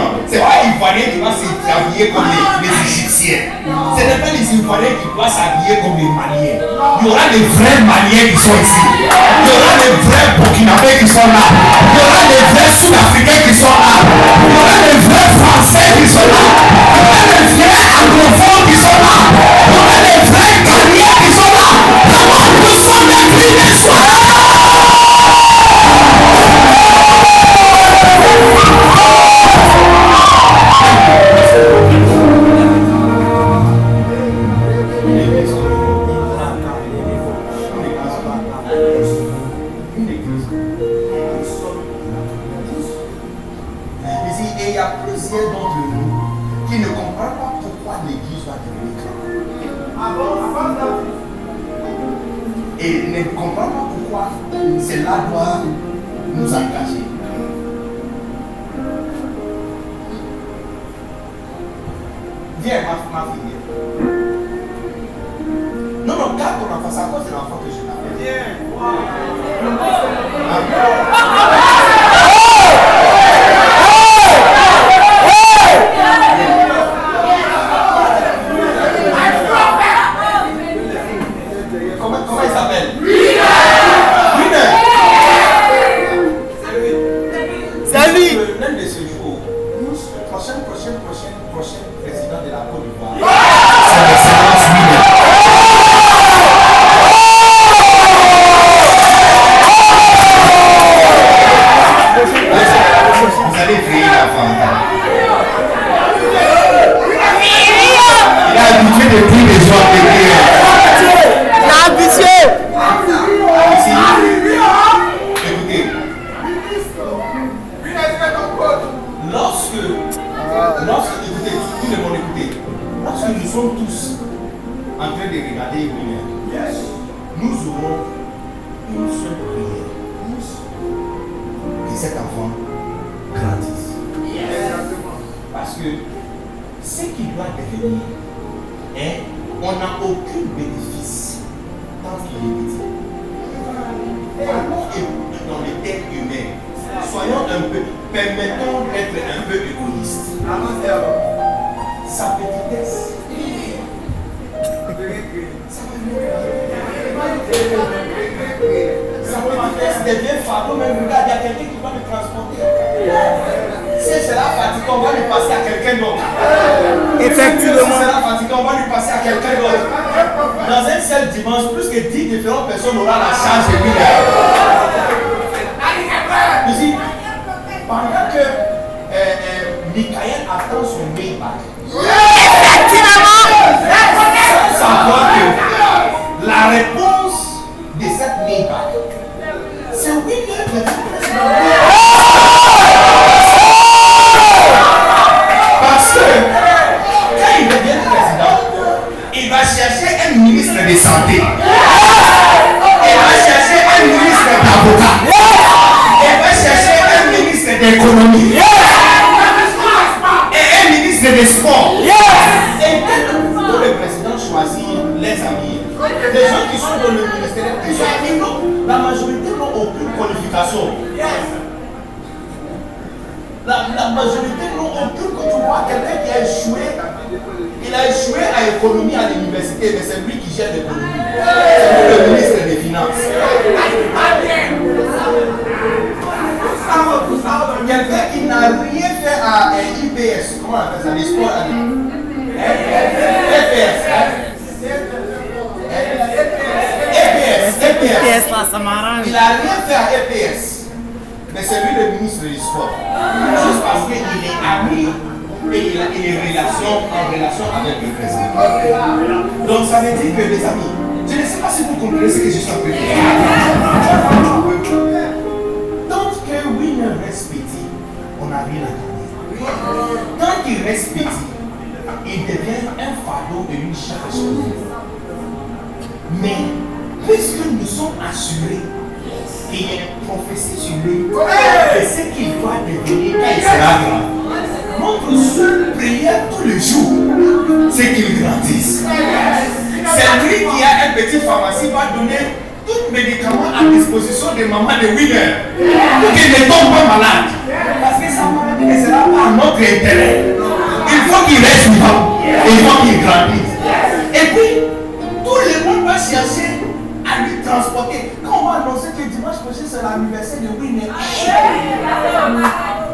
Ivoiriens qui vont s'habiller comme les, ah, Égyptiens. Ce n'est pas les Ivoiriens qui vont s'habiller comme les Maliens. Il y aura les vrais Maliens qui sont ici. Il y aura les vrais Burkinabés qui sont là. Il y aura les vrais Sud-Africains qui sont là. Il y aura les vrais Français qui sont là. Il y aura les vrais anglophones qui sont là. Il y aura les vrais Ghanéens qui sont là. Comment Avant tout ça, ne brûlez pas.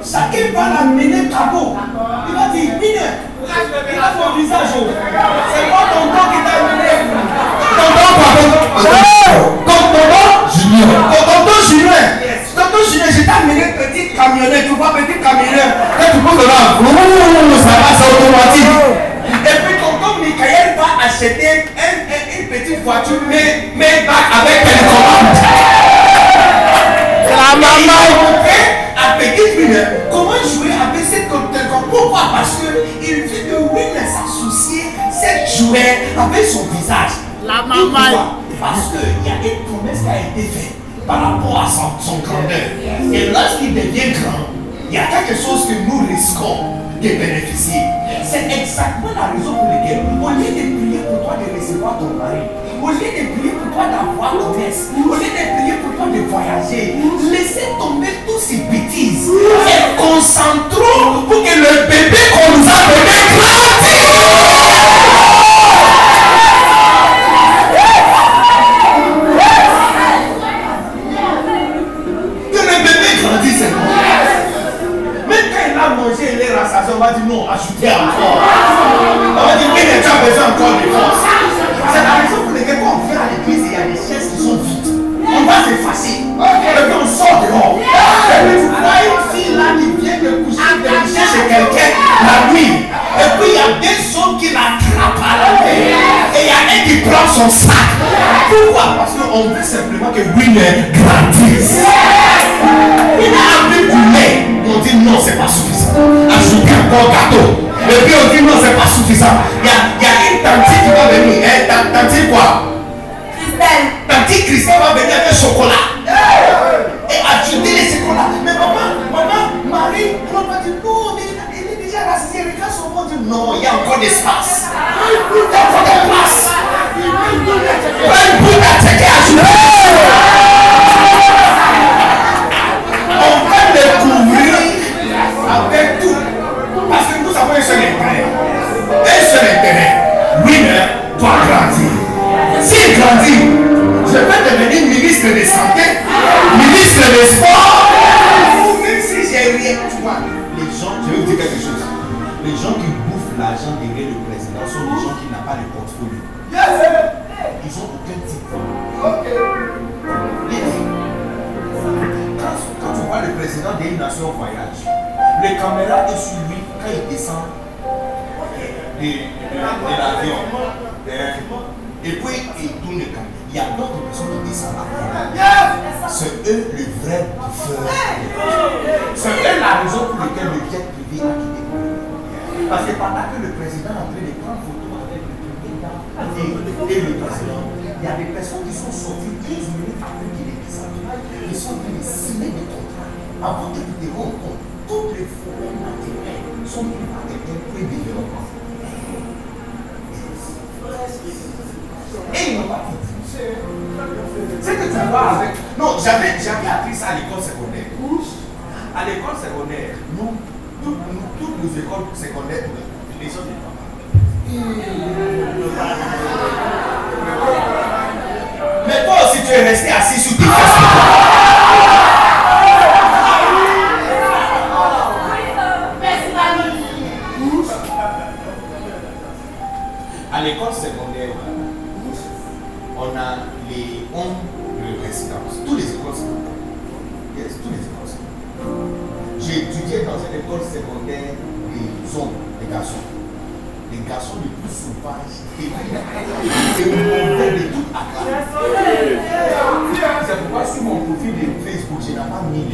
Chacun va l'amener cadeau. Il va dire il a son visage. C'est pas ton don qui t'a amené? Tonton, pardon. Tonton Junior. Tonton Junior. Tonton Junior, je t'ai amené petite camionnette. Tu vois, petite camionnette. Quand tu poses là, ça va, c'est automatique. Et puis tonton Michael va acheter une petite voiture, mais, mais avec télécommande. La maman petite Winner comment jouer avec cette télécommande. Pourquoi? Parce qu'il vit que Winner s'associer cette jouet avec son visage.
La maman.
Parce qu'il y a une promesse qui a été faite par rapport à son, son grandeur. Et lorsqu'il devient grand, il y a quelque chose que nous risquons de bénéficier. C'est exactement la raison pour laquelle, au lieu de prier pour toi de recevoir ton mari, au lieu de prier pour toi d'avoir commerce, au lieu de prier pour toi de voyager, laissez tomber tous ces bêtises. Et concentrons pour que le bébé qu'on ajoutez encore. On va dire mais tu as besoin encore de force. C'est la raison pour laquelle quand on vient à l'église, il y a des chaises qui sont vides. On va s'effacer. Et puis on sort dehors. Et puis tu vois une fille là qui vient de coucher, de coucher chez quelqu'un la nuit. Et puis il y a des hommes qui l'attrapent à la main. Et il y a un qui prend son sac. Pourquoi? Parce qu'on veut simplement que Winner grandisse. Il a amené du lait. On dit non, c'est pas suffisant. Ajoutez encore gâteau. Et puis on dit non, c'est pas suffisant. Il y a, il y a une tante qui va venir. Hein, tante, tante quoi
Christelle.
Tante Christelle va venir avec chocolat. Et ajouter les chocolats. Mais maman, maman, Marie, on va dire non, mais il est déjà rassasié. Regarde son ventre. Non, il y a encore d'espace. Il y a encore de place. Prends une boule à tête ministre de santé, ministre des sports. Même si j'ai rien, tu vois, les gens, je vais vous dire quelque chose. Les gens qui bouffent l'argent derrière le président sont des gens qui n'ont pas de portfolio. Ils ont aucun titre. Quand, tu vois le président d'une nation voyage, le caméra est sur lui quand il descend de, de, de l'avion. Et puis il tourne le caméra. Il y a d'autres personnes qui descendent après. C'est eux le vrai bouffeur. C'est eux la raison pour laquelle le jet privé a quitté. Parce que pendant que le président est en train de prendre photo avec le dame et, et le président, il y a des personnes qui sont sorties 15 minutes après qu'il ait descendu. Ils sont de signer des contrats. Avant que tu te compte, toutes les forêts naturelles sont prises par pour le développement. Et ils n'ont pas dit. C'est que ça va avec. Non, j'avais appris ça à l'école secondaire. À l'école secondaire, nous, toutes, nous, toutes nos écoles secondaires, les gens ne pas. Mais toi aussi, tu es resté assis sur tes fesses. Ah!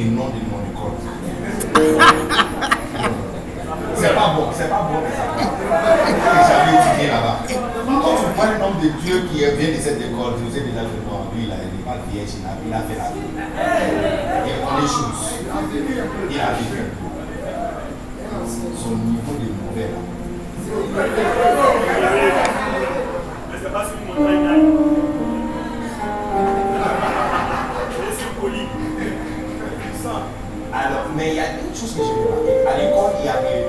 Les noms de mon école. C'est pas bon, c'est pas bon. J'avais étudié là-bas. Quand tu vois le nombre de dieux qui vient de cette école, tu sais déjà que non, lui, il n'est pas vieille, il a, fait la vie. Il a des choses. Il a vécu. Son niveau de mauvais là.
Mais c'est pas sur une montagne. C'est sur
Alors, mais il y a une chose que j'ai remarqué. À l'école, il y avait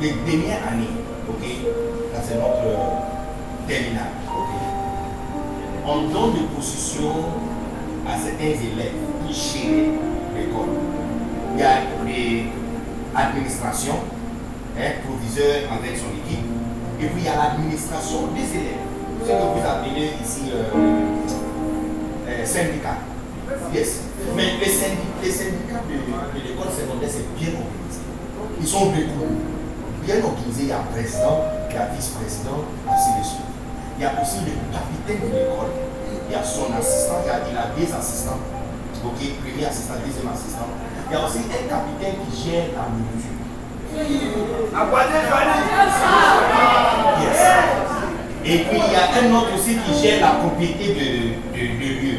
les dernières années, ok? C'est notre terminale, ok? On donne des positions à certains élèves qui gèrent l'école. Il y a des administrations, hein, proviseur avec son équipe, et puis il y a l'administration des élèves. Ce que vous appelez ici euh, euh, syndicat. Yes. Mais les syndicats, les syndicats de, de l'école secondaire, c'est bien organisé. Ils sont beaucoup. Bien organisés. Il y a président, il y a vice-président, ainsi de suite. Il y a aussi le capitaine de l'école. Il y a son assistant, il y a, il a des assistants. Ok, premier assistant, deuxième assistant. Il y a aussi un capitaine qui gère la nourriture. Yes. Et puis il y a un autre aussi qui gère la propriété de, de, de lieu.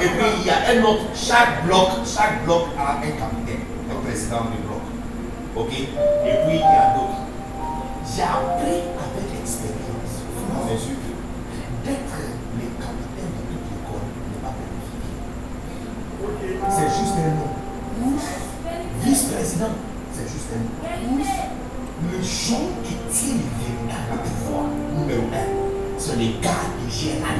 Et puis, il y a un autre, chaque bloc, chaque bloc a un capitaine, un président du bloc. Ok? Et puis il y a d'autres. J'ai appris avec l'expérience, au fur et d'être le capitaine de toute l'école n'est pas. C'est juste un nom. Vice-président, c'est juste un nom. Le gens qui tiennent le véritable pouvoir, numéro un, c'est les gars qui gèrent la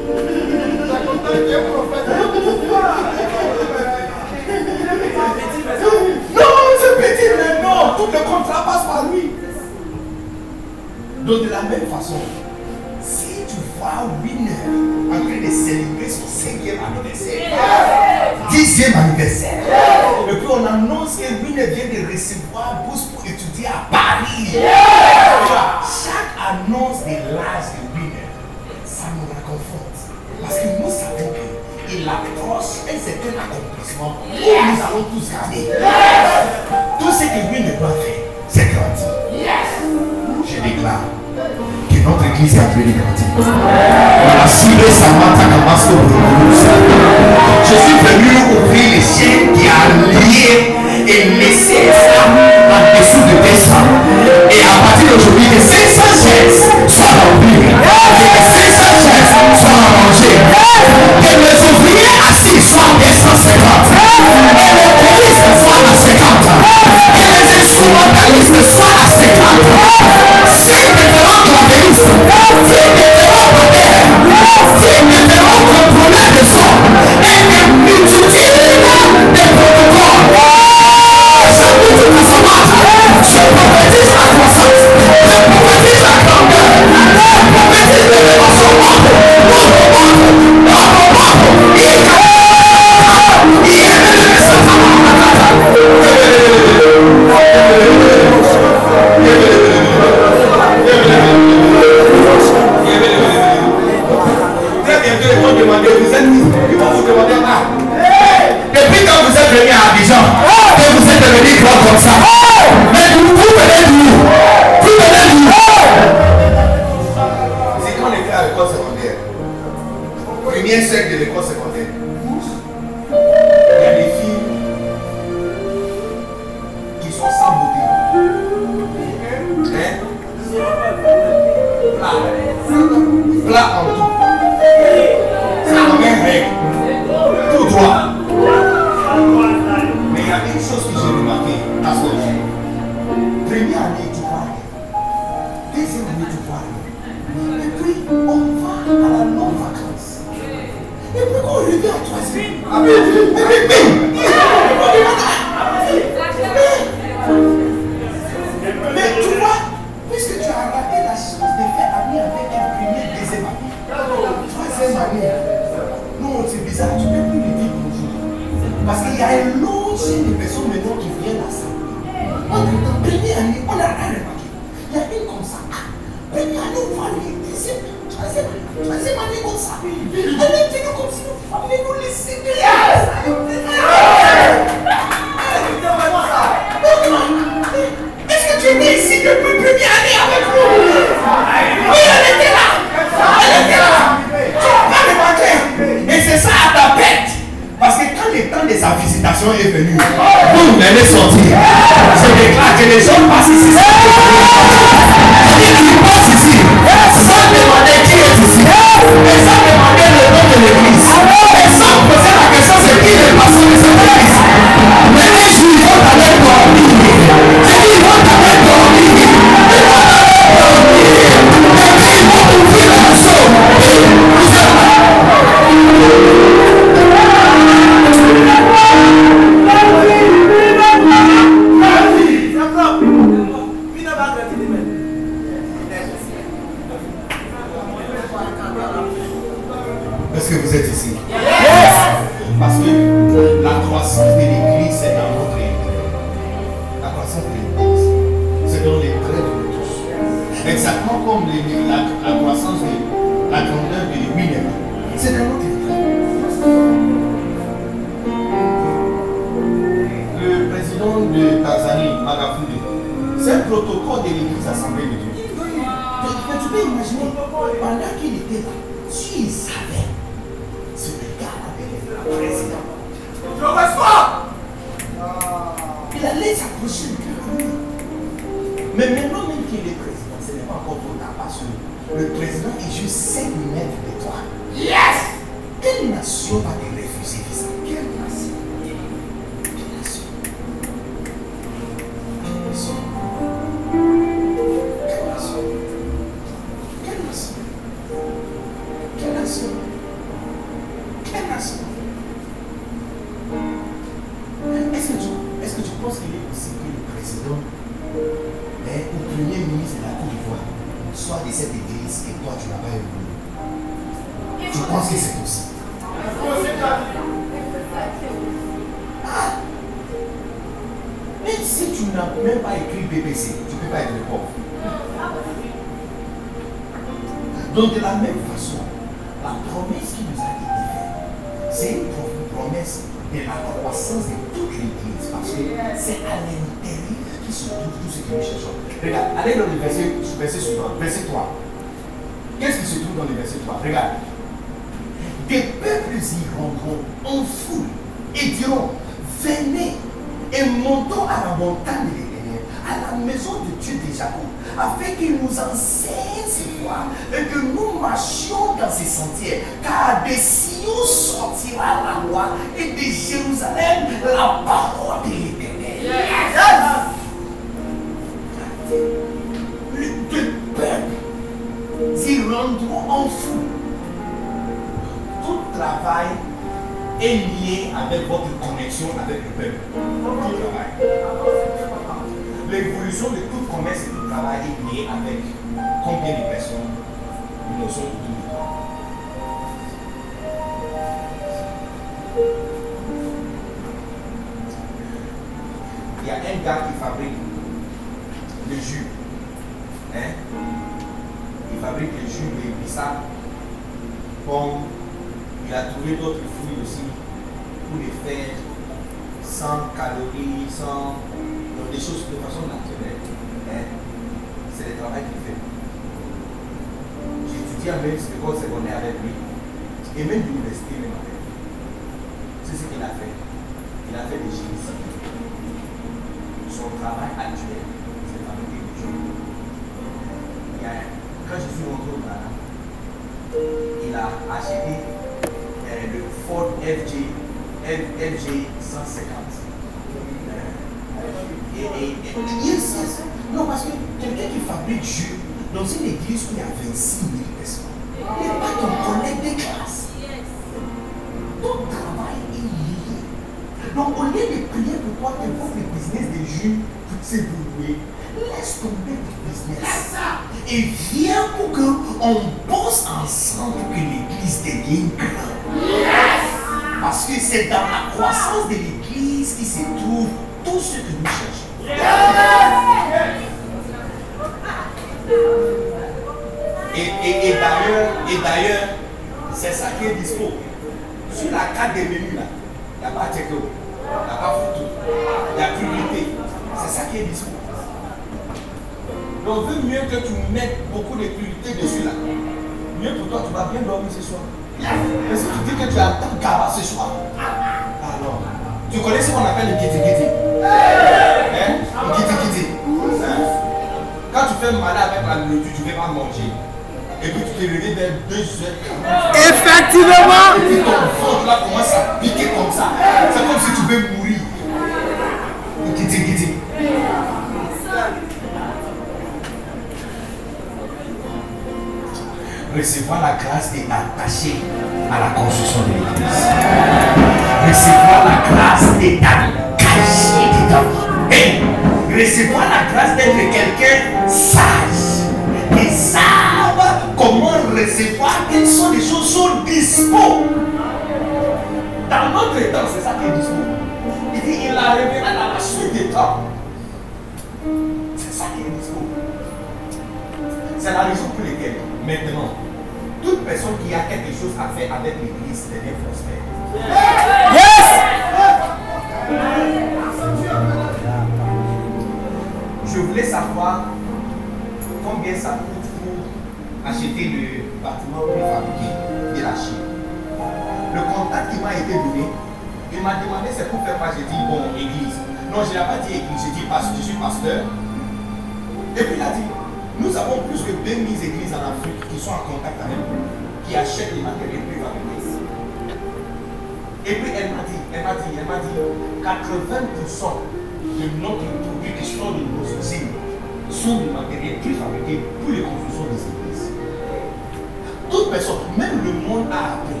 même le monde a appris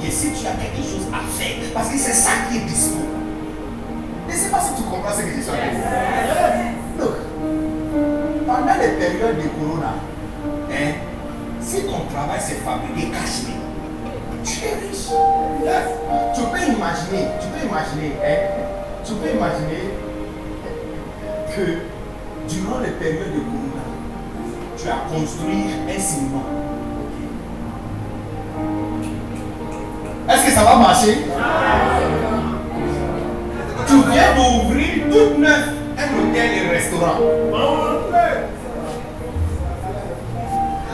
que si tu as quelque chose à faire, parce que c'est ça qui est dispo. Je ne sais pas si tu comprends ce que je suis en train de dire. Look, pendant les périodes de corona, hein, si ton travail c'est fabriquer caché, tu es riche. Tu peux imaginer, tu peux imaginer, hein, tu peux imaginer que durant les périodes de corona, tu as construit un ciment. Est-ce que ça va marcher? Tu viens d'ouvrir tout neuf un hôtel et restaurant.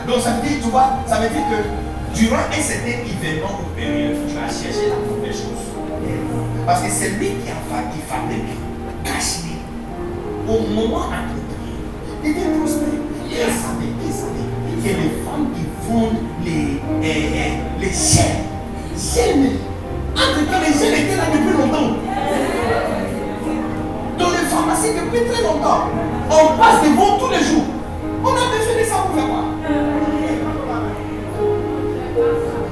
Donc ça veut dire, tu vois, ça veut dire que durant un certain événement ou période, tu as cherché la mauvaise chose. Parce que c'est lui qui a qui fabrique, caché, au moment approprié, il vient prospérer. Il savait, il savait que les femmes qui fondent les, eh, eh, les chaînes, chaînes, entre temps les chaînes étaient là depuis longtemps. Dans les pharmacies depuis très longtemps. On passe devant tous les jours. On a besoin de ça pour faire quoi?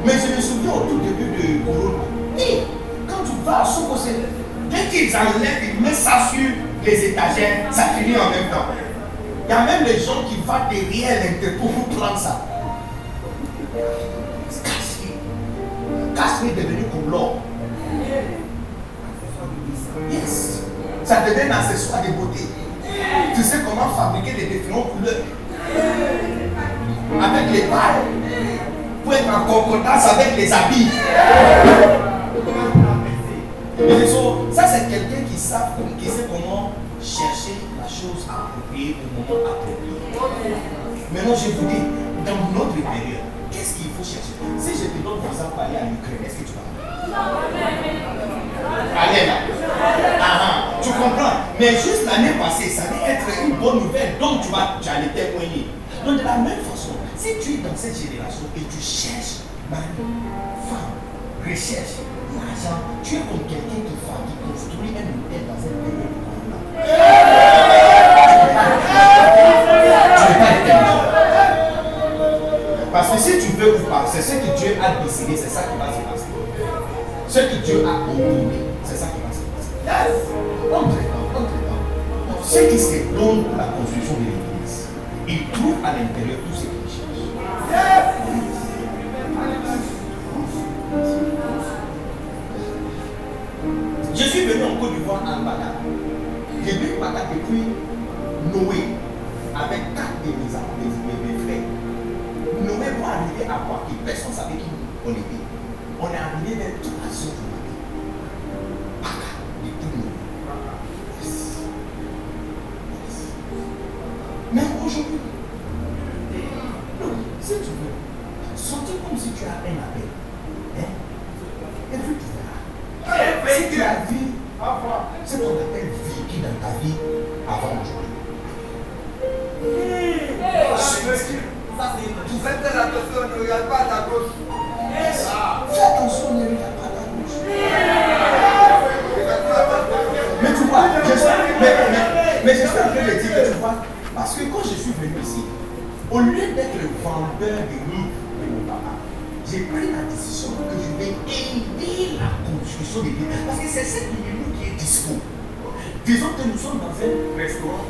Mais je me souviens au tout début de Corona. Quand tu vas à Sokosé, dès qu'ils enlèvent, ils mettent ça sur les étagères, ça finit en même temps. Il y a même les gens qui vont derrière l'interpôt pour prendre ça. Devenu comme l'or. Yes. Ça devient un accessoire de beauté. Tu sais comment fabriquer des différentes couleurs. Avec les pailles. Pour être en concordance avec les habits. Les ça c'est quelqu'un qui, qui sait comment chercher la chose appropriée au moment approprié. Maintenant je vous dis, dans notre période, qu'est-ce qu'il faut chercher Si je te donne par exemple aller à l'Ukraine, est-ce que tu vas Allez là. Ah, ah, tu comprends? Mais juste l'année passée, ça allait être une bonne nouvelle dont tu vas tu allais témoigner. Donc de la même façon, si tu es dans cette génération et tu cherches mari, femme, recherche, l'argent, tu es comme quelqu'un qui, fa- qui construit un hôtel dans un pays de corona. Tu n'es pas. Parce que si tu veux ou pas, c'est ce que Dieu a décidé, c'est ça qui va se passer. Ce que Dieu a ordonné, c'est ça qui va se passer. Entre-temps, entre-temps, ceux qui se donnent pour la construction de l'église, ils trouvent à l'intérieur tout ce qu'ils cherchent. Je suis venu en Côte d'Ivoire à Mbaka. J'ai vu Mbaka depuis Noé avec quatre de mes, Noé pour arriver à Boaké, personne ne savait qui on était. On est arrivé vers 3 heures du matin. Mbaka, depuis Noé. Yes. Yes. Mais aujourd'hui, si tu veux, comme si tu as un appel. Hein? Et puis tu verras. Si tu as vu, c'est ton appel vécu dans ta vie avant aujourd'hui.
Tu fais attention, ne regarde pas ta gauche.
Fais attention, ne regarde pas ta gauche. Mais tu vois, je suis, en train de dire que tu vois, parce que quand je suis venu ici, au lieu d'être le vendeur de livres de mon papa, j'ai pris la décision que je vais aider la construction des livres. Parce que c'est cette numéro qui est dispo. Disons que nous sommes dans un restaurant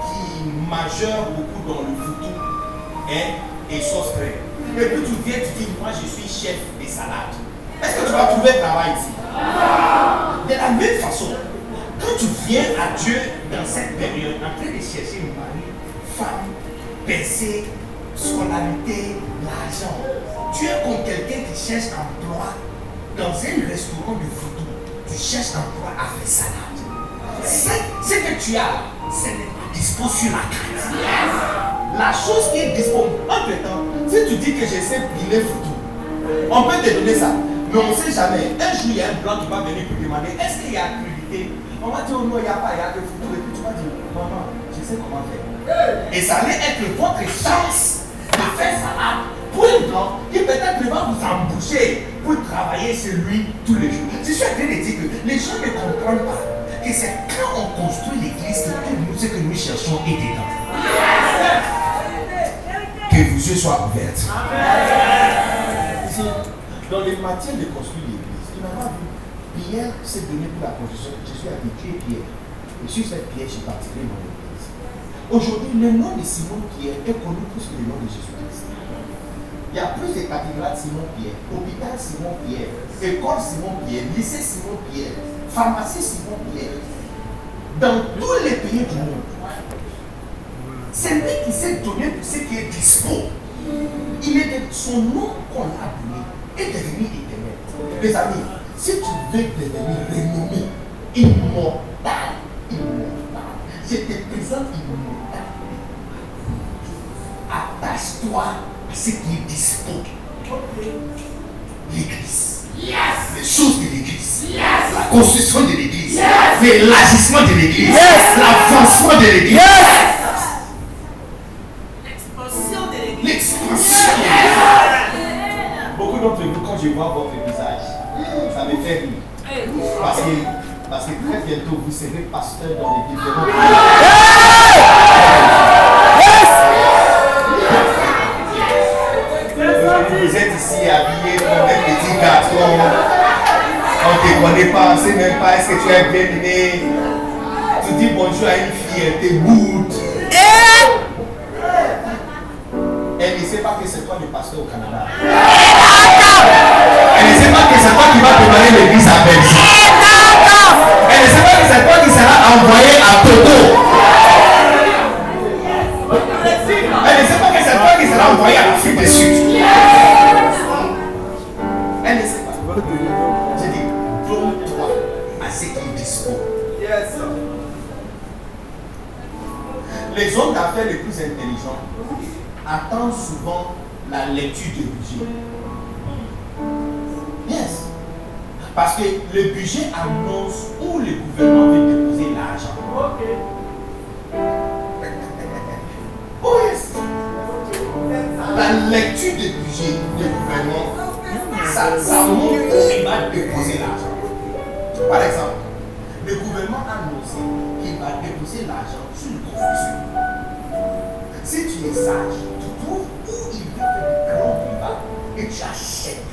qui majeure beaucoup dans le foutu et sauce crème. Et puis tu viens, tu dis, moi je suis chef des salades. Est-ce que tu vas trouver travail ici? De la même façon, quand tu viens à Dieu dans cette période, en train de chercher mari, femme, PC, scolarité, l'argent, tu es comme quelqu'un qui cherche emploi dans un restaurant de photo. Tu cherches emploi à faire salade. C'est ce que tu as, ce n'est pas dispo sur la carte. La chose qui est dispo, entre temps, si tu dis que je sais piler photo, on peut te donner ça. Mais on ne sait jamais. Un jour, il y a un blanc qui va venir pour demander est-ce qu'il y a accrédité On va dire oh non, il n'y a pas, il y a que photo. Et puis tu vas dire maman, je sais comment faire. Et ça allait être votre chance de faire salade pour un blanc qui peut-être va vous emboucher pour travailler sur lui tous les jours. Je suis en train de dire que les gens ne comprennent pas que c'est quand on construit l'église que tout ce que nous cherchons est dedans. Que vos yeux soient ouverts. Dans les matières de construire l'église, tu n'as pas vu. Pierre s'est donné pour la construction. Je suis avec Dieu Pierre. Et sur cette pierre, j'ai bâti mon église. Aujourd'hui, le nom de Simon Pierre est connu plus que le nom de Jésus-Christ. Il y a plus de cathédrales Simon Pierre, hôpital Simon Pierre, école Simon Pierre, lycée Simon Pierre, pharmacie Simon Pierre. Dans tous les pays du monde. C'est lui qui s'est donné pour ce qui est dispo. Il est son nom qu'on a donné est devenu éternel. Les amis, si tu veux devenir renommé, immortal, immortal, je te présente immortal. Attache-toi à ce qui est dispo. L'église. Les choses de l'église. La construction de l'église. L'élargissement de l'église. L'avancement de l'église.
L'expansion de l'église.
L'expansion. Beaucoup d'entre vous, quand je vois votre visage, ça me fait rire. Parce que, parce que très bientôt, vous serez pasteur dans les différents vous êtes ici habillé On ne te connaît pas, on ne sait même pas est-ce que tu es bien né. Tu dis bonjour à une fille, elle te boude. Elle ne sait pas que c'est toi le pasteur au Canada. Elle ne sait pas que c'est toi qui vas préparer l'église à Belgique. Elle ne sait pas que c'est toi qui sera envoyé à Togo. Elle ne sait pas que c'est toi qui sera envoyé à l'Afrique du Sud. Les hommes d'affaires les plus intelligents attendent souvent la lecture du budget. Yes. Parce que le budget annonce où le gouvernement veut déposer l'argent. Oh yes. La lecture du budget du gouvernement, ça, ça montre où il va déposer l'argent. Par exemple, va l'argent sur une construction. Si tu es sage, tu trouves où il veut faire des grands boulevards et tu achètes.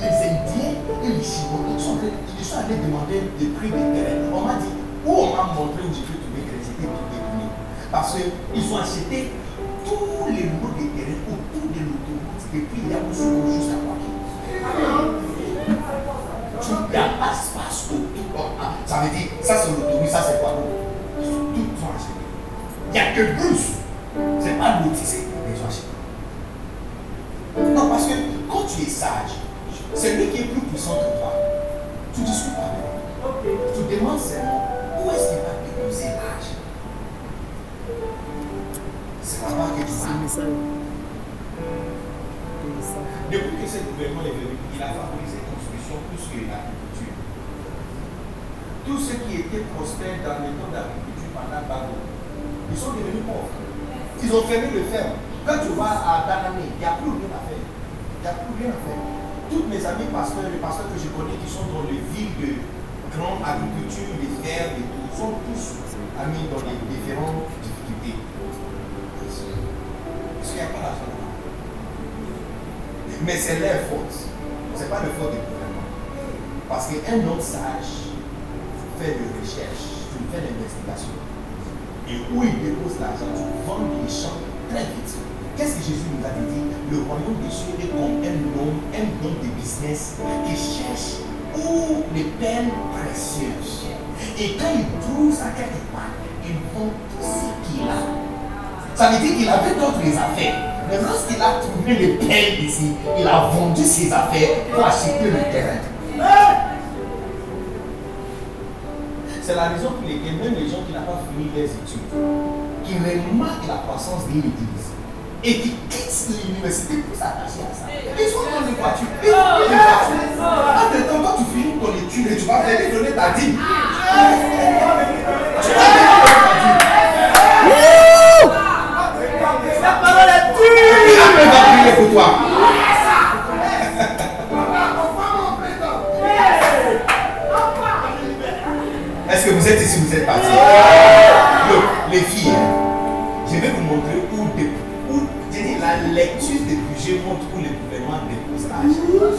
Les Indiens et les Chinois, sont, ils sont allés demander le prix des terrains. On m'a dit, où on m'a montré où je peux trouver que tout détourné. Parce qu'ils ont acheté tous les lots de terrain autour de l'autoroute depuis Yamoussoukro jusqu'à il n'y a pas espace autour. Ça veut dire, ça c'est l'autoroute, ça c'est quoi. Il n'y a que Bruce. C'est pas lotissé. Les gens achètent. Non, parce que quand tu es sage, c'est lui qui est plus puissant que toi. Tu discutes pas avec lui. Tu demandes seulement où est-ce qu'il va déposer l'argent. C'est là-bas que tu vas. Depuis que ce gouvernement est venu, il a favorisé la construction plus que l'agriculture. Tous ceux qui étaient prospères dans le temps d'agriculture pendant Bago, ils sont devenus pauvres. Ils ont fermé le ferme. Quand tu vas à Danamé, il n'y a plus rien à faire. Il n'y a plus rien à faire. Tous mes amis pasteurs, les pasteurs que je connais qui sont dans les villes de grande agriculture, les fermes et tout, sont tous amis dans les différentes difficultés. Parce qu'il n'y a pas d'argent. Mais c'est leur faute. Ce n'est pas le faute du gouvernement. Parce qu'un homme sage fait de recherche, tu fais l'investigation. Et où il dépose l'argent, tu vends les champs très vite. Qu'est-ce que Jésus nous a dit? Le royaume des cieux est comme un homme, un homme de business qui cherche où les perles précieuses. Et quand il trouve ça quelque part, il vend tout ce qu'il a. Ça veut dire qu'il avait d'autres affaires. Mais lorsqu'il a trouvé les perles ici, il a vendu ses affaires pour acheter le terrain. C'est la raison pour laquelle même les gens qui n'ont pas fini leurs études, qui remarquent la croissance d'une église et qui quittent l'université pour s'attacher à ça, ils sont dans les voitures. Ils ont les voitures. Entre-temps, quand tu finis ton étude et tu vas venir donner ta dîme, tu vas venir donner ta dîme.
La parole est
prier pour toi. Êtes ici, vous êtes partis. Look, les filles, je vais vous montrer où, où j'ai dit, la lecture des budgets montre où le gouvernement dépose l'argent.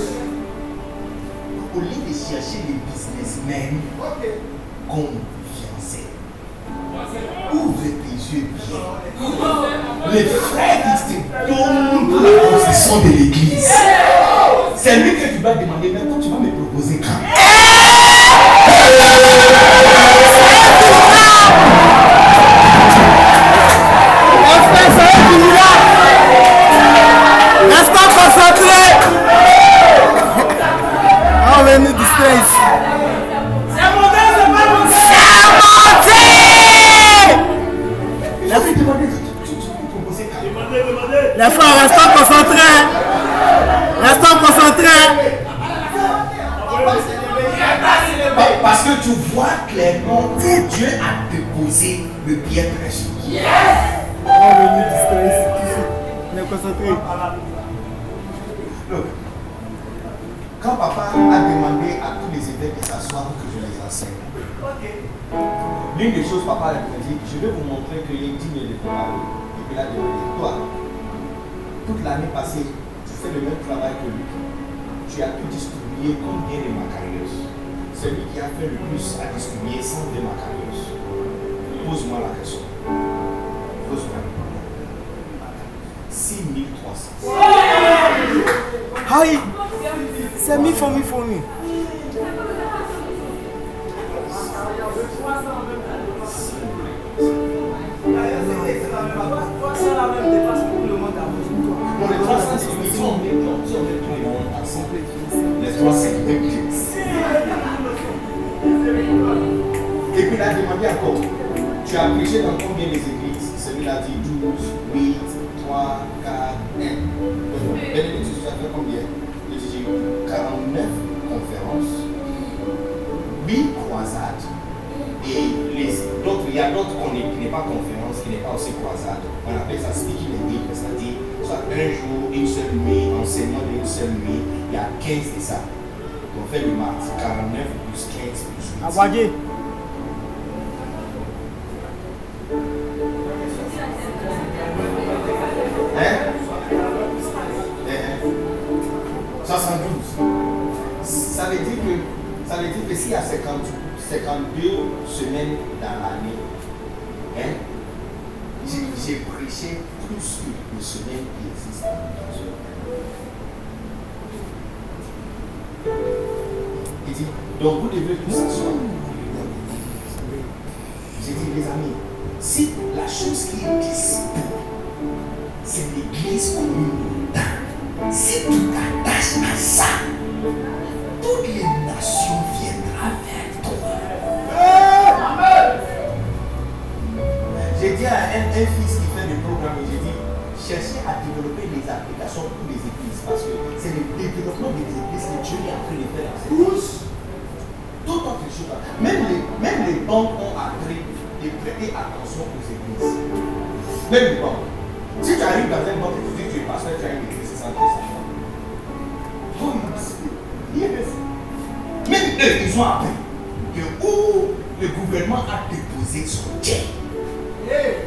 Au lieu de chercher les businessmen confiancés, ouvre tes yeux bien. Les frères qui te donnent la concession de l'église. C'est lui que tu vas demander, mais toi tu vas me proposer quand?
C'est c'est pas
tu,
demandez.
Les frères, restons concentrés. Restons concentrés.
Pa- Parce que tu vois clairement où Dieu a déposé le bien précieux. Look, quand papa a demandé à l'une des choses papa a dit, je vais vous montrer qu'il est digne de préparer. Et puis a demandé, toi, toute l'année passée, tu fais le même travail que lui. Tu as pu distribuer combien de macarios Celui qui a fait le plus a distribué 102 macarios. Pose-moi la question. Pose-moi. 6300.
Aïe. C'est mi for mi for mi.
Les 300, c'est deux clics. Et puis il a demandé encore, tu as prêché dans combien des églises? Celui-là dit 12, 8, 3, 4, 1. Bénédicte, tu as fait combien? Il dit 49 conférences, 8 croisades, et les il y a d'autres qui n'est pas conférence, qui n'est pas aussi croisade. On appelle ça speaking in Bible, un jour, une seule nuit, enseignement d'une seule nuit, il y a 15 de ça. On fait le maths, 49 plus 15 plus 8.
Abouadje.
Hein? Hein? 72. Ça veut dire que, ça veut dire que s'il y a 50 52 semaines dans l'année, hein, j'ai prêché plus que de semaines qui existent dans Il dit, donc vous devez tous s'asseoir. J'ai dit, les amis, si la chose qui est dispo, c'est l'église communautaire, si tu t'attaches à ça, un, fils qui fait le programme, j'ai dit, cherchez à développer les applications pour les églises, parce que c'est le développement des églises que Dieu est en train de faire église. Tout autre chose. Même les, même les banques ont appris de prêter attention aux églises. Même les banques. Si tu arrives dans une banque et tu dis que tu es pasteur, tu as une église, c'est ça yes. Même eux, ils ont appris que où le gouvernement a déposé son c'est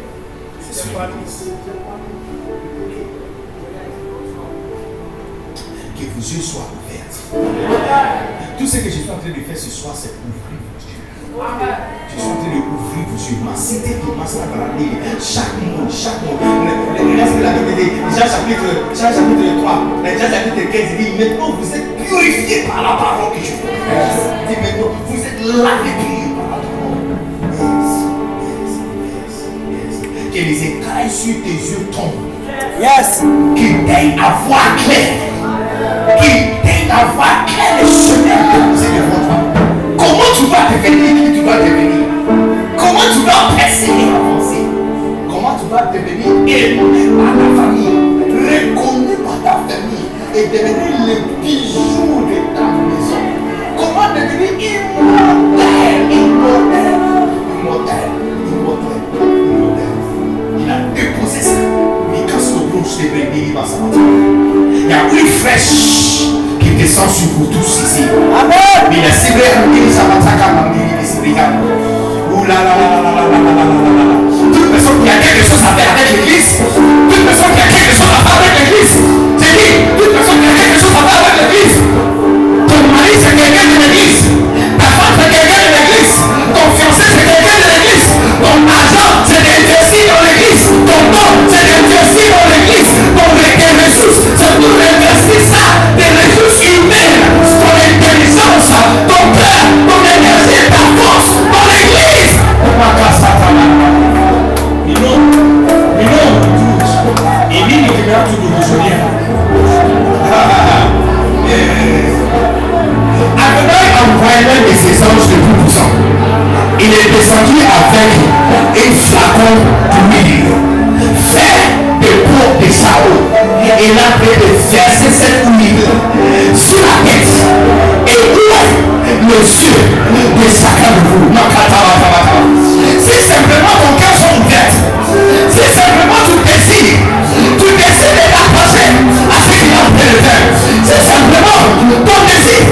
Que vos yeux soient ouverts. Tout ce que je suis en train de faire ce soir, c'est ouvrir vos yeux. Je suis en train d'ouvrir vos yeux. Ma cité commence à parler. Chaque mot, chaque mot. De la Bible dit, Jean chapitre, Jean chapitre 3, Jean chapitre 15, il dit, maintenant vous êtes purifiés par la parole que je vous dit, maintenant vous êtes lavés Que les écailles sur tes yeux tombent.
Yes.
Qu'il t'aille à voir clair. Qu'il t'aille à voir clair le chemin déposé devant toi. Comment tu vas devenir qui tu dois devenir? Comment tu dois percer et avancer? Comment tu vas devenir aimé par ta famille, reconnu par ta famille et devenir le bijou de ta maison? Comment devenir immortel, immortel, immortel, immortel, Il y a une flèche qui descend sur vous tous ici.
Amen.
Il y a Sibéa, il y a Ouh là là là là là là là là Toute personne qui a quelque chose à faire avec l'église, toute personne qui a quelque chose à faire avec l'église, j'ai dit, toute personne qui a quelque chose à faire avec l'église. descendu avec un flacon d'huile. Faire des pots de Sao. Et là, de verser cette huile sur la tête et ouvre les yeux de chacun de vous. Si simplement ton cœur sont ouvertes, si simplement tu désires, tu désires de t'approcher à ce qu'il y a de faire. Si simplement ton désir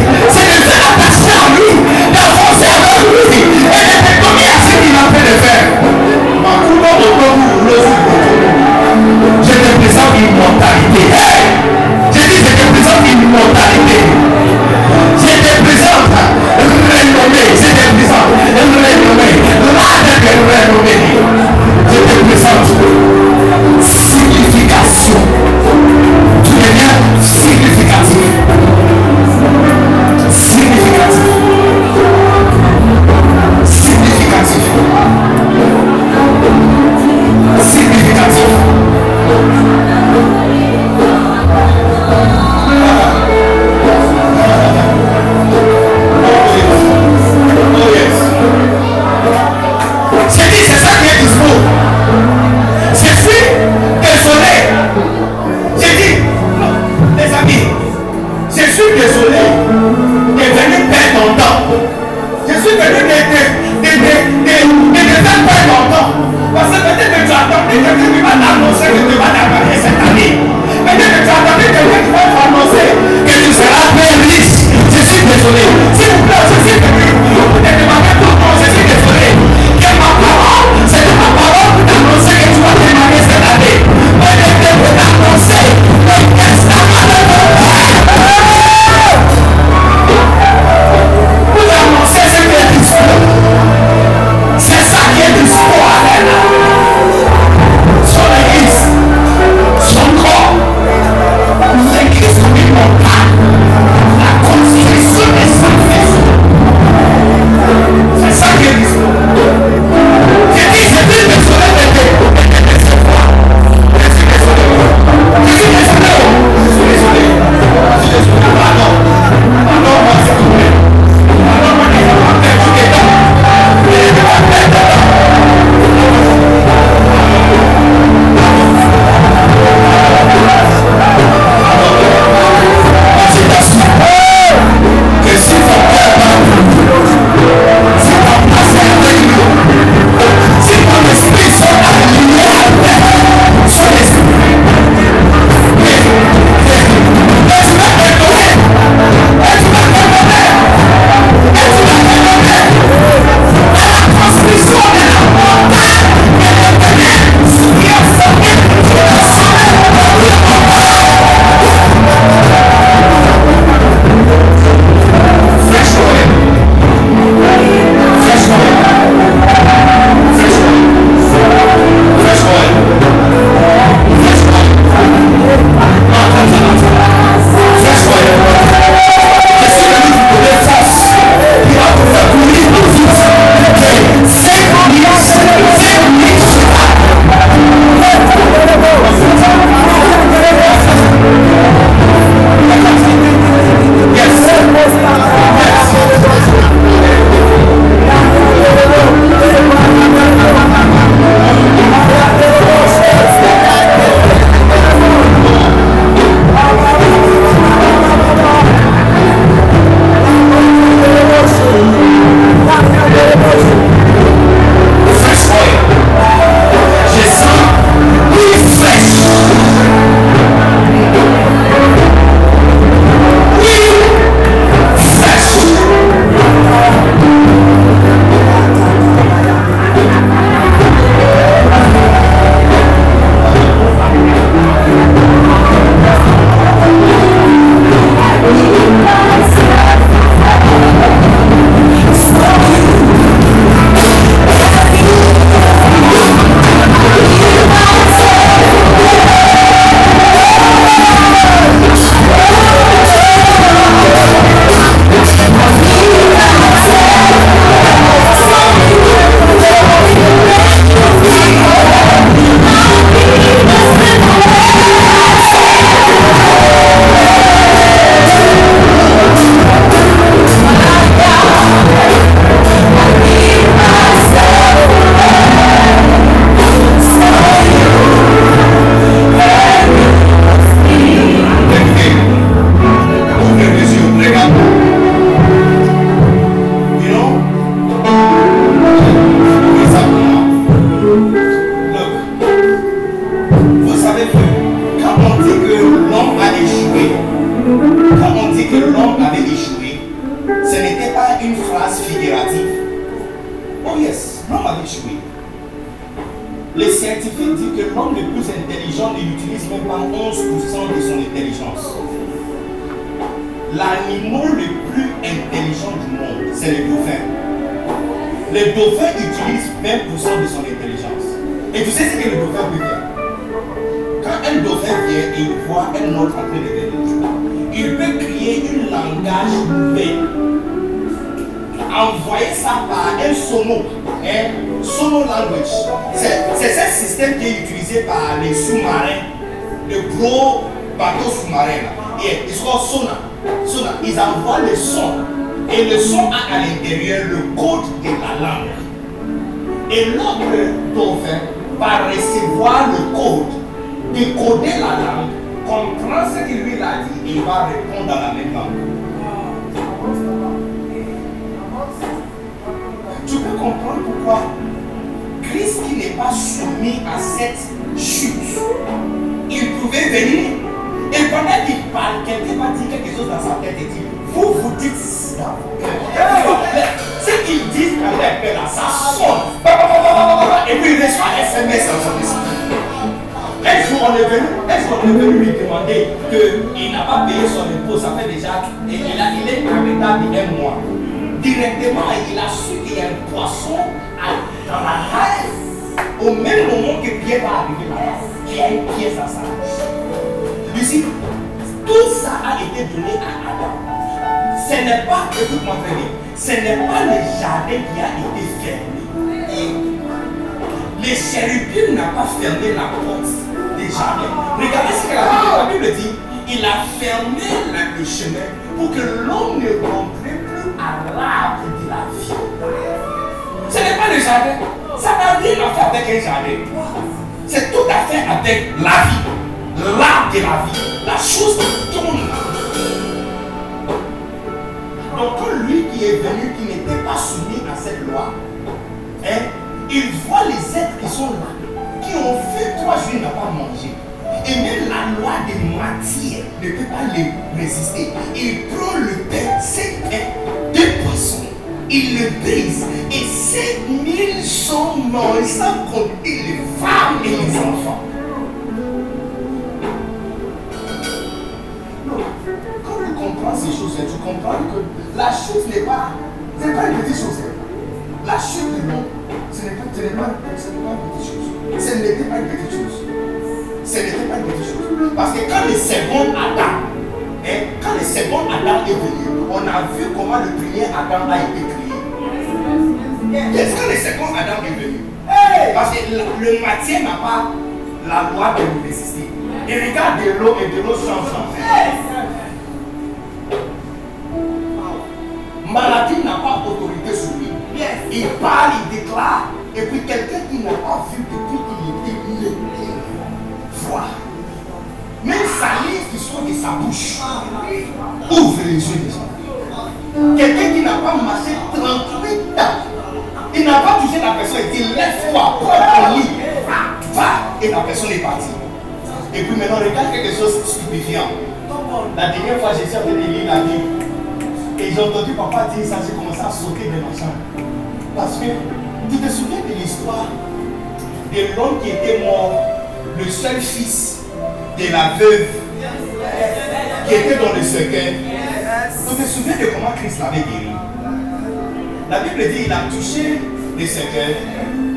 La Bible dit il a touché les cercueils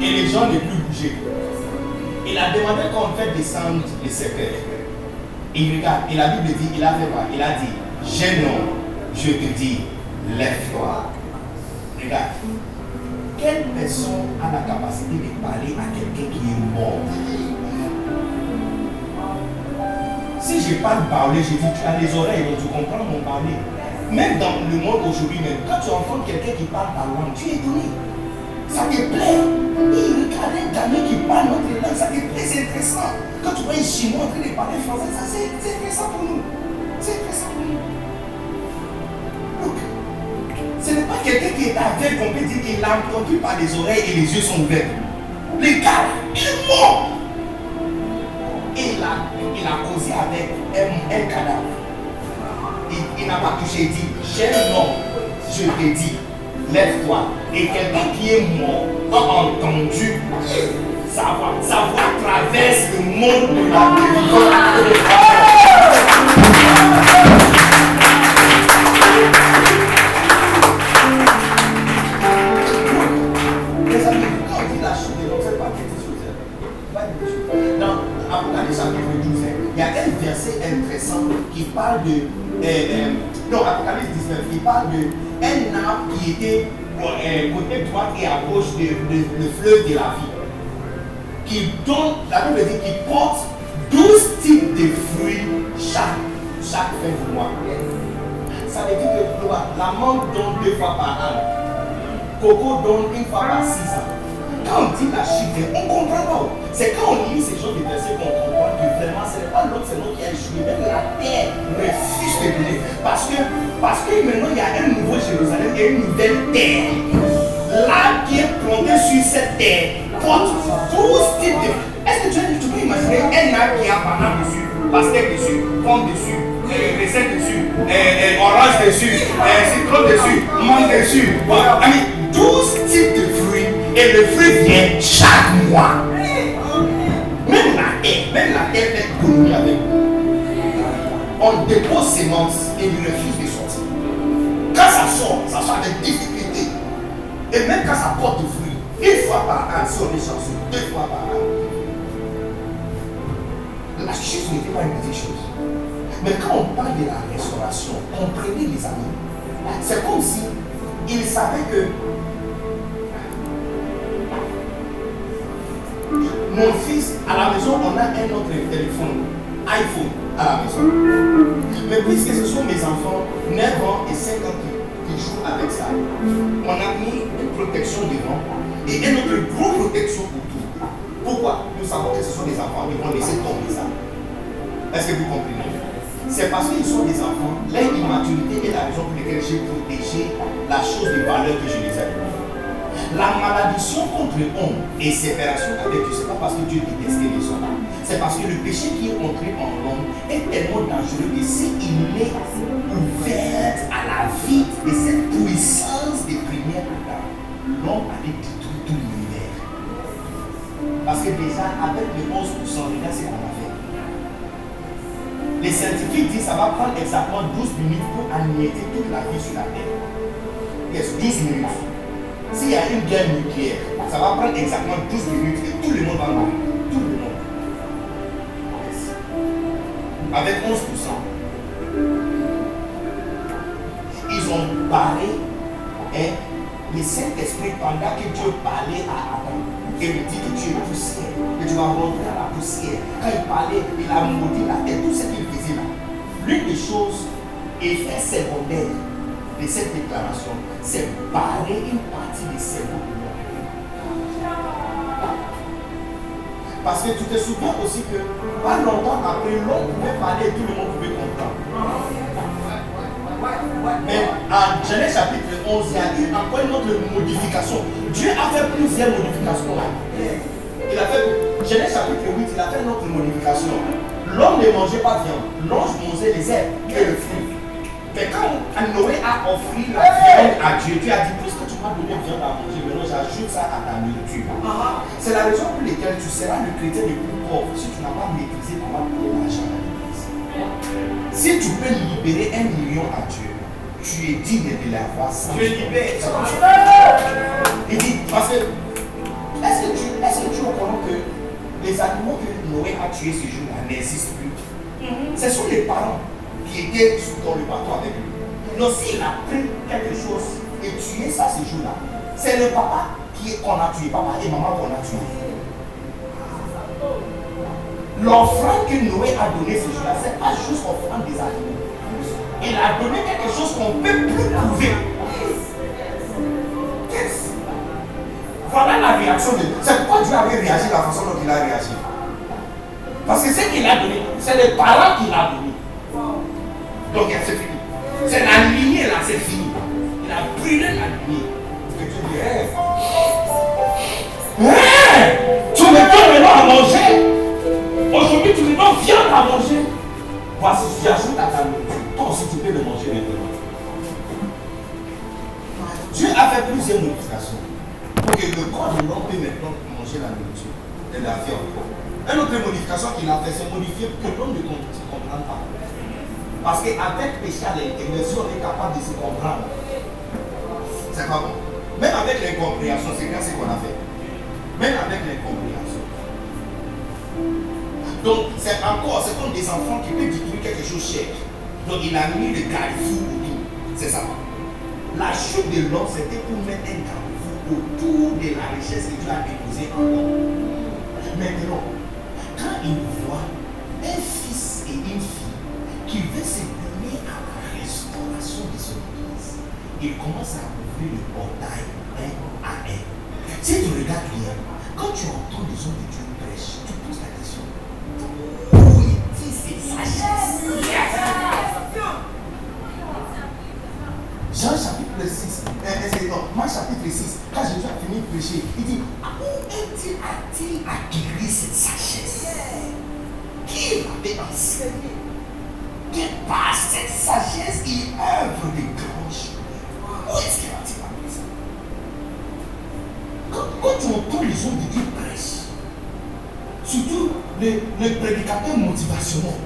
et les gens ne plus bouger. Il a demandé qu'on fait descendre les cercueils. Il regarde, et la Bible dit, il a fait quoi? Il a dit, jeune homme, je te dis, lève-toi. Regarde. Quelle personne a la capacité de parler à quelqu'un qui est mort? Si je parle parler, je dis, tu as les oreilles, donc tu comprends mon parler. Même dans le monde aujourd'hui même, quand tu rencontres quelqu'un qui parle ta langue, tu es étonné. Ça te plaît. Il regarde un gamin qui parle notre langue, ça te plaît, c'est intéressant. Quand tu vois un chinois en train de parler français, ça c'est intéressant pour nous. C'est intéressant pour nous. Donc, ce n'est pas quelqu'un qui est aveugle qu'on peut dire qu'il a entendu par les oreilles et les yeux sont ouverts. Le gars est mort. Et il a, il a causé avec un cadavre il, n'a pas touché, il dit, cher homme, je te dis, lève-toi. Et quelqu'un qui est mort a entendu sa voix. Sa voix traverse le monde de la délivrance. Il y a un verset intéressant qui parle de. euh, euh, non, Apocalypse 19, qui parle de un arbre qui était euh, côté droite et à gauche de, de- le fleuve de la vie. Qui donne, la Bible dit qu'il porte 12 types de fruits chaque, chaque fin du mois. Ça veut dire que la mangue donne deux fois par an. Coco donne une fois par six ans. Quand on dit la chute, on ne comprend pas. C'est quand on lit ces choses de versets qu'on comprend que vraiment ce n'est pas l'autre, c'est l'autre qui a échoué. Même la terre refuse de donner. Parce que, parce que maintenant il y a un nouveau Jérusalem et une nouvelle terre. L'arbre qui est planté sur cette terre porte 12 types de. Est-ce que tu, tu peux imaginer un arbre qui a banane dessus, pastèque dessus, pomme dessus, euh, raisin dessus, euh, euh, orange dessus, euh, citron dessus, mangue dessus? Bon, ami, 12 types de fruits et le fruit vient chaque mois. Même la terre, même la terre fait communier avec nous. On dépose sémence et il refuse de sortir. Quand ça sort, ça sort avec difficulté. Et même quand ça porte du fruit, une fois par an, si on est chanceux, deux fois par an. La chute n'était pas une petite chose. Mais quand on parle de la restauration, comprenez les amis, c'est comme si il savait que mon fils, à la maison, on a un autre téléphone, iPhone, à la maison. Mais puisque ce sont mes enfants, 9 ans et 5 ans qui, jouent avec ça, on a mis une protection devant et une autre grosse protection autour. Pourquoi? Nous savons que ce sont des enfants qui vont laisser tomber ça. Est-ce que vous comprenez? C'est parce qu'ils sont des enfants, leur immaturité est la raison pour laquelle j'ai protégé la chose de valeur que je les ai. La malédiction contre l'homme et séparation avec Dieu, ce n'est pas parce que Dieu détestait les hommes. C'est parce que le péché qui est entré en l'homme est tellement dangereux que s'il est ouvert à la vie de cette puissance des premières Adam, l'homme allait détruire tout l'univers. Parce que déjà, avec les 11%, regarde ce qu'on a fait. Les scientifiques disent que ça va prendre exactement 12 minutes pour anéantir toute la vie sur la Terre. Yes, 12 minutes. S'il y a une guerre nucléaire, ça va prendre exactement 12 minutes et tout le monde va mourir. Tout le monde. Avec 11%. Ils ont barré hein, le Saint-Esprit pendant que Dieu parlait à Adam. Et lui dit que tu es poussière, que tu vas rentrer à la poussière. Quand il parlait, il a maudit la terre, tout ce qu'il faisait là. L'une des choses, effet secondaire de cette déclaration, c'est barrer une partie des cerveaux de l'homme. Parce que tu te souviens aussi que pas longtemps après, l'homme pouvait parler et tout le monde pouvait comprendre. Mais en Genèse chapitre 11, il y a eu encore une autre modification. Dieu a fait plusieurs modifications. Il a fait, Genèse chapitre 8, il a fait une autre modification. L'homme ne mangeait pas viande, l'homme mangeait les herbes et le fruit. Mais quand Noé a offert la viande à Dieu, Dieu a dit, puisque tu m'as donné viande à manger, maintenant j'ajoute ça à ta nourriture. C'est la raison pour laquelle tu seras le chrétien le plus pauvre si tu n'as pas maîtrisé comment donner l'argent à l'église. Si tu peux libérer un million à Dieu, tu es digne de l'avoir sans. C'est comme ça. Il dit, parce que, est-ce que tu est-ce que tu es courant que les animaux que Noé a tués ce jour-là n'existent plus? Ce sont les parents qui étaient dans le bateau avec lui. Donc s'il a pris quelque chose et tué ça ce jour-là, c'est le papa qu'on a tué, papa et maman qu'on a tué. L'offrande que Noé a donné ce jour-là, ce n'est pas juste l'offrande des animaux. Il a donné quelque chose qu'on ne peut plus prouver. Yes. Voilà la réaction de Dieu. C'est pourquoi Dieu avait réagi de la façon dont il a réagi. Parce que ce qu'il a donné, c'est les parents qu'il a donné. Donc c'est fini. C'est la lignée là, c'est fini. Il a brûlé la lignée. Et tu dis, hey, tu me donnes maintenant à manger. Aujourd'hui, tu me donnes viande à manger. Voici, j'ajoute à ta nourriture. Toi aussi, tu peux le manger maintenant. Dieu a fait plusieurs modifications pour que le corps de l'homme puisse maintenant manger la nourriture et la encore. Une autre modification qu'il a fait, c'est modifier que l'homme ne comprenne pas. Parce qu'avec péché à si on est capable de se comprendre, c'est pas bon. Même avec l'incompréhension, c'est bien ce qu'on a fait. Même avec l'incompréhension. Donc, c'est encore, c'est comme des enfants qui peuvent détruire quelque chose cher. Donc, il a mis le garde-fou autour. C'est ça. La chute de l'homme, c'était pour mettre un garde-fou autour de la richesse que Dieu a déposée en l'homme. Maintenant, quand il voit un fils et une fille qui veut se donner à la restauration de son église, il commence à ouvrir le portail un à un. Si tu regardes bien, quand tu entends les hommes de Dieu prêcher, tu poses la question où est-il cette sagesse? Jean chapitre 6, euh, non, Marc chapitre 6, quand Jésus a fini de prêcher, il dit Où est-il a-t-il acquis cette sagesse? Qui l'avait enseigné Par cette sagesse, il œuvre des grands choses. Où est-ce qu'il a-t-il appris ça? Quand, quand tu entends les hommes de Dieu prêcher, surtout les, les prédicateurs motivationnels,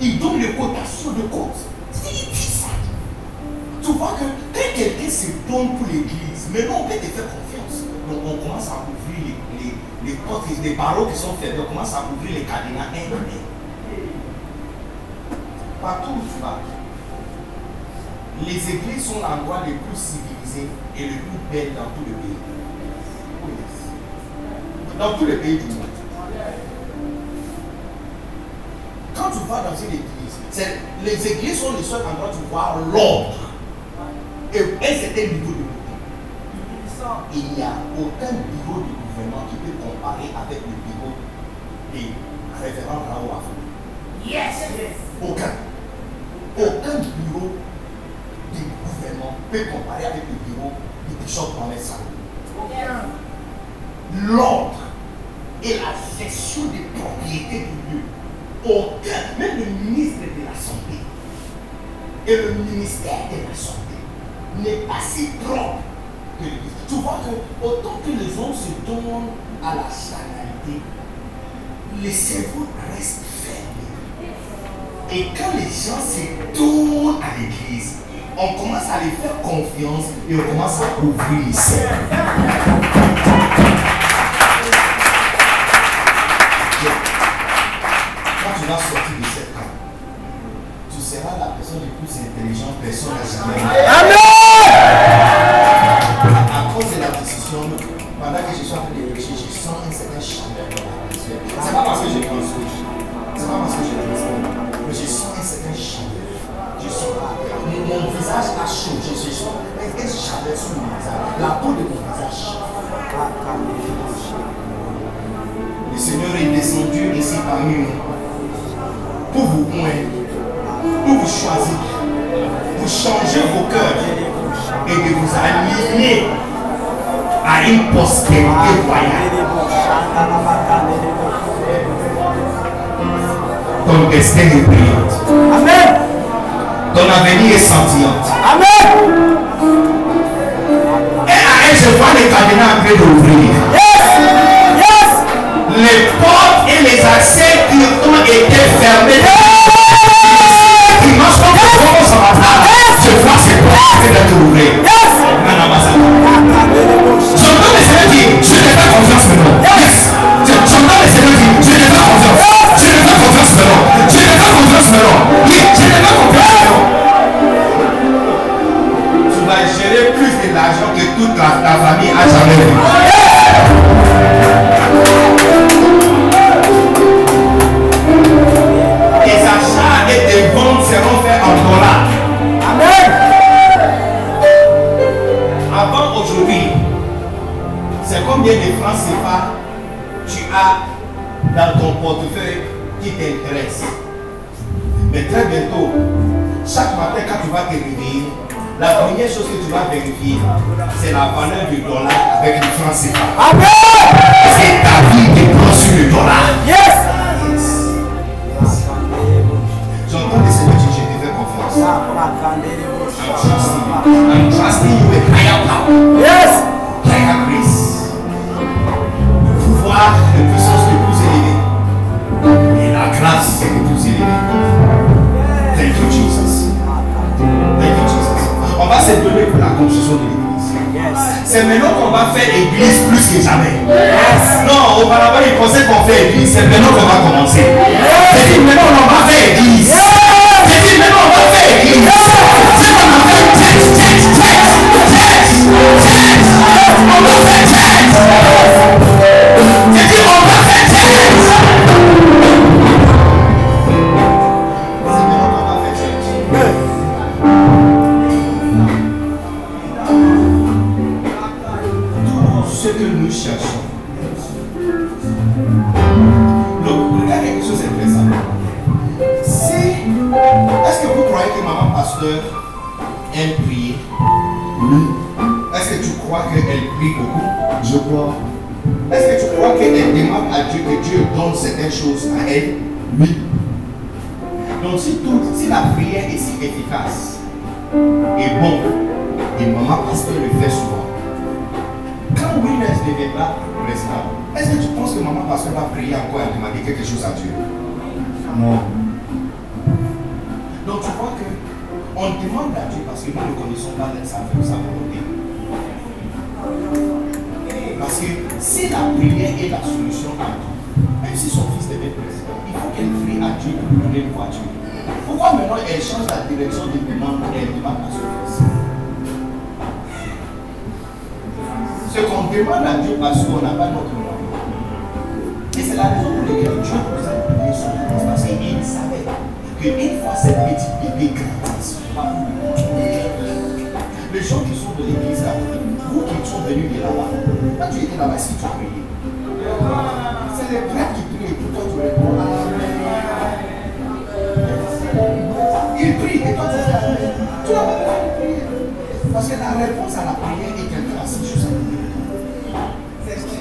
ils donnent les cotations de cause. Ça. Tu vois que quand quelqu'un se donne pour l'église, maintenant on peut te faire confiance. Donc on commence à ouvrir les, les, les portes, les barreaux qui sont fermés, on commence à ouvrir les un. Partout où tu vas, les églises sont l'endroit le plus civilisé et le plus belle dans tout le pays. Dans tous les pays du monde. Quand tu vas dans une église, les églises sont les seuls endroits où tu vois l'ordre et un certain niveau de gouvernement. Il n'y a aucun bureau de gouvernement qui peut comparer avec le bureau des révérends Raoult Afro.
Yes.
Aucun. Aucun bureau du gouvernement peut comparer avec le bureau du bishop Mohamed Salou. L'ordre et la gestion des propriétés du lieu. Aucun, même le ministre de la Santé et le ministère de la Santé n'est pas si propre que l'église. Tu vois que autant que les hommes se donnent à la charnalité, les cerveaux restent. Et quand les gens se tournent à l'église, on commence à les faire confiance et on commence à ouvrir les cerveaux. Quand tu vas sortir de cette camp, tu seras la personne la plus intelligente personne à jamais. À mon, visage a je suis chaud. Un, un chaleur sur mon visage, la peau de mon visage. Le Seigneur est descendu ici parmi nous pour vous oindre, pour vous choisir, pour changer vos cœurs et de vous aligner à une postérité royale. Ton destin est brillant.
Amen.
Ton avenir est scintillante.
Amen.
Et à elle, je vois les cadenas en train d'ouvrir.
Yes. Yes.
Les portes et les accès qui ont été fermés. Qui marchent comme des ces portes en train d'être ouvertes.
Yes.
J'entends le Seigneur dire, je te fais confiance maintenant. Yes. Je- J'entends le Seigneur dire, je te fais confiance. Je te fais confiance maintenant. Je te fais confiance maintenant. Toute ta famille a jamais vu. Tes achats et tes ventes seront faits en dollars.
Amen.
Avant aujourd'hui, c'est combien de francs CFA tu as dans ton portefeuille qui t'intéresse? Mais très bientôt, chaque matin quand tu vas te réveiller, la première chose que tu vas vérifier, c'est la valeur du dollar avec le franc CFA.
Amen.
C'est ta vie dépend sur le dollar.
Yes.
J'entends le Seigneur je te fais confiance. trusting you. I'm trusting you with higher power.
Yes.
Higher grace. Le pouvoir de puissance le plus élevé. Et la grâce le plus élevée. Thank you, Jesus. On va se donner pour la construction de l'église. C'est maintenant qu'on va faire église plus que jamais. Non, auparavant, il pensait qu'on fait église. C'est maintenant qu'on va commencer. C'est dit maintenant on va faire église. C'est dit maintenant on va faire église. Tête. On va faire tête. Est-ce que tu crois qu'elle demande à Dieu que Dieu donne certaines choses à elle? Oui. Donc, si, tout, si la prière est si efficace et bon, et maman pasteur le fait souvent, quand Winners deviendra président, est-ce que tu penses que maman pasteur va prier encore et demander quelque chose à Dieu? Non. Donc tu vois que on demande à Dieu parce que nous ne connaissons pas sa, sa volonté. Parce que si la prière est la solution à tout, même si son fils devient président, il faut qu'elle prie à Dieu pour lui donner une voiture. Pourquoi maintenant elle change la direction de demande et elle demande à son fils? Ce qu'on demande à Dieu parce qu'on n'a pas notre moyen. Et c'est la raison pour laquelle Dieu nous a donné son fils. Parce qu'il savait qu'une fois cette petite bébé grandisse, les gens qui sont de l'église venus de là-bas, quand tu étais là-bas, si tu priais, c'est les prêtres qui prient pour toi tu réponds Amen. Ils prient et toi tu fais Amen. Tu n'as pas besoin de prier. Parce que la réponse à la prière est à côté. C'est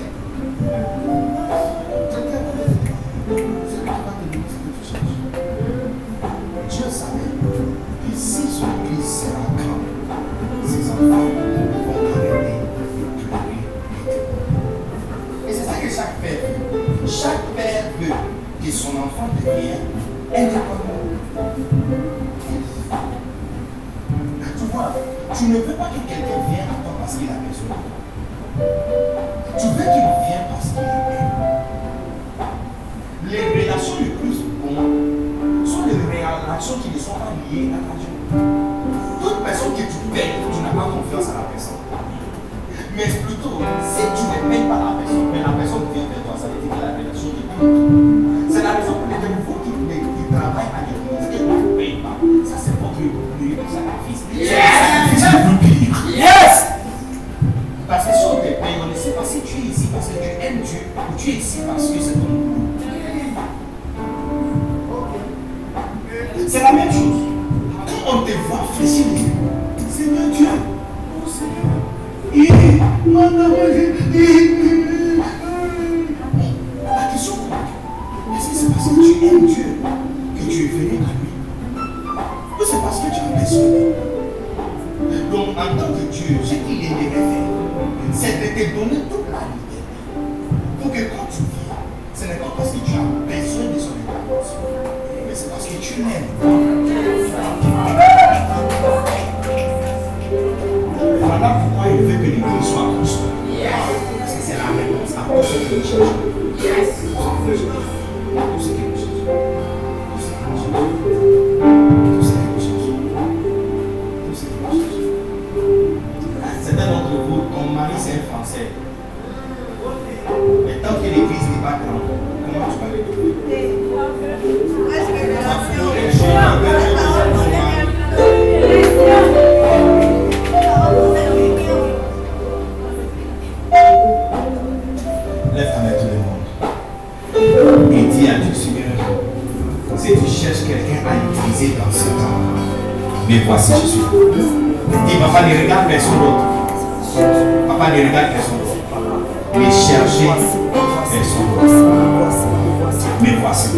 son enfant devienne indépendant. Tu vois, tu ne veux pas que quelqu'un vienne à toi parce qu'il a besoin de toi. Tu veux qu'il vienne parce qu'il. Les relations les plus bonnes sont les relations qui ne sont pas liées à l'argent. Toute personne que tu payes, tu n'as pas confiance à la personne. Mais plutôt, si tu ne payes pas la personne, mais la personne vient vers toi, ça veut dire que la relation. C'est la raison pour laquelle vous qui, qui travaillez à l'église et vous ne payez pas, ça c'est sacrifice. C'est le sacrifice plus pire.
Yes.
Parce que si on te paye, on ne sait pas si tu es ici parce que tu aimes Dieu ou tu es ici parce que c'est ton boulot. C'est la même chose. Quand on te voit fléchir Seigneur Dieu, oh Seigneur, il- mon amour, donner toute la liberté. Pour que quand tu viens, ce n'est pas parce que tu as besoin de son intervention, mais c'est parce que tu l'aimes. Voilà pourquoi il veut que l'église soit construite. Parce que c'est la réponse à tout ce que. Mais voici je suis. Dis, papa, ne regarde personne d'autre. Papa, ne regarde personne d'autre. Mais cherchez personne d'autre. Mais voici.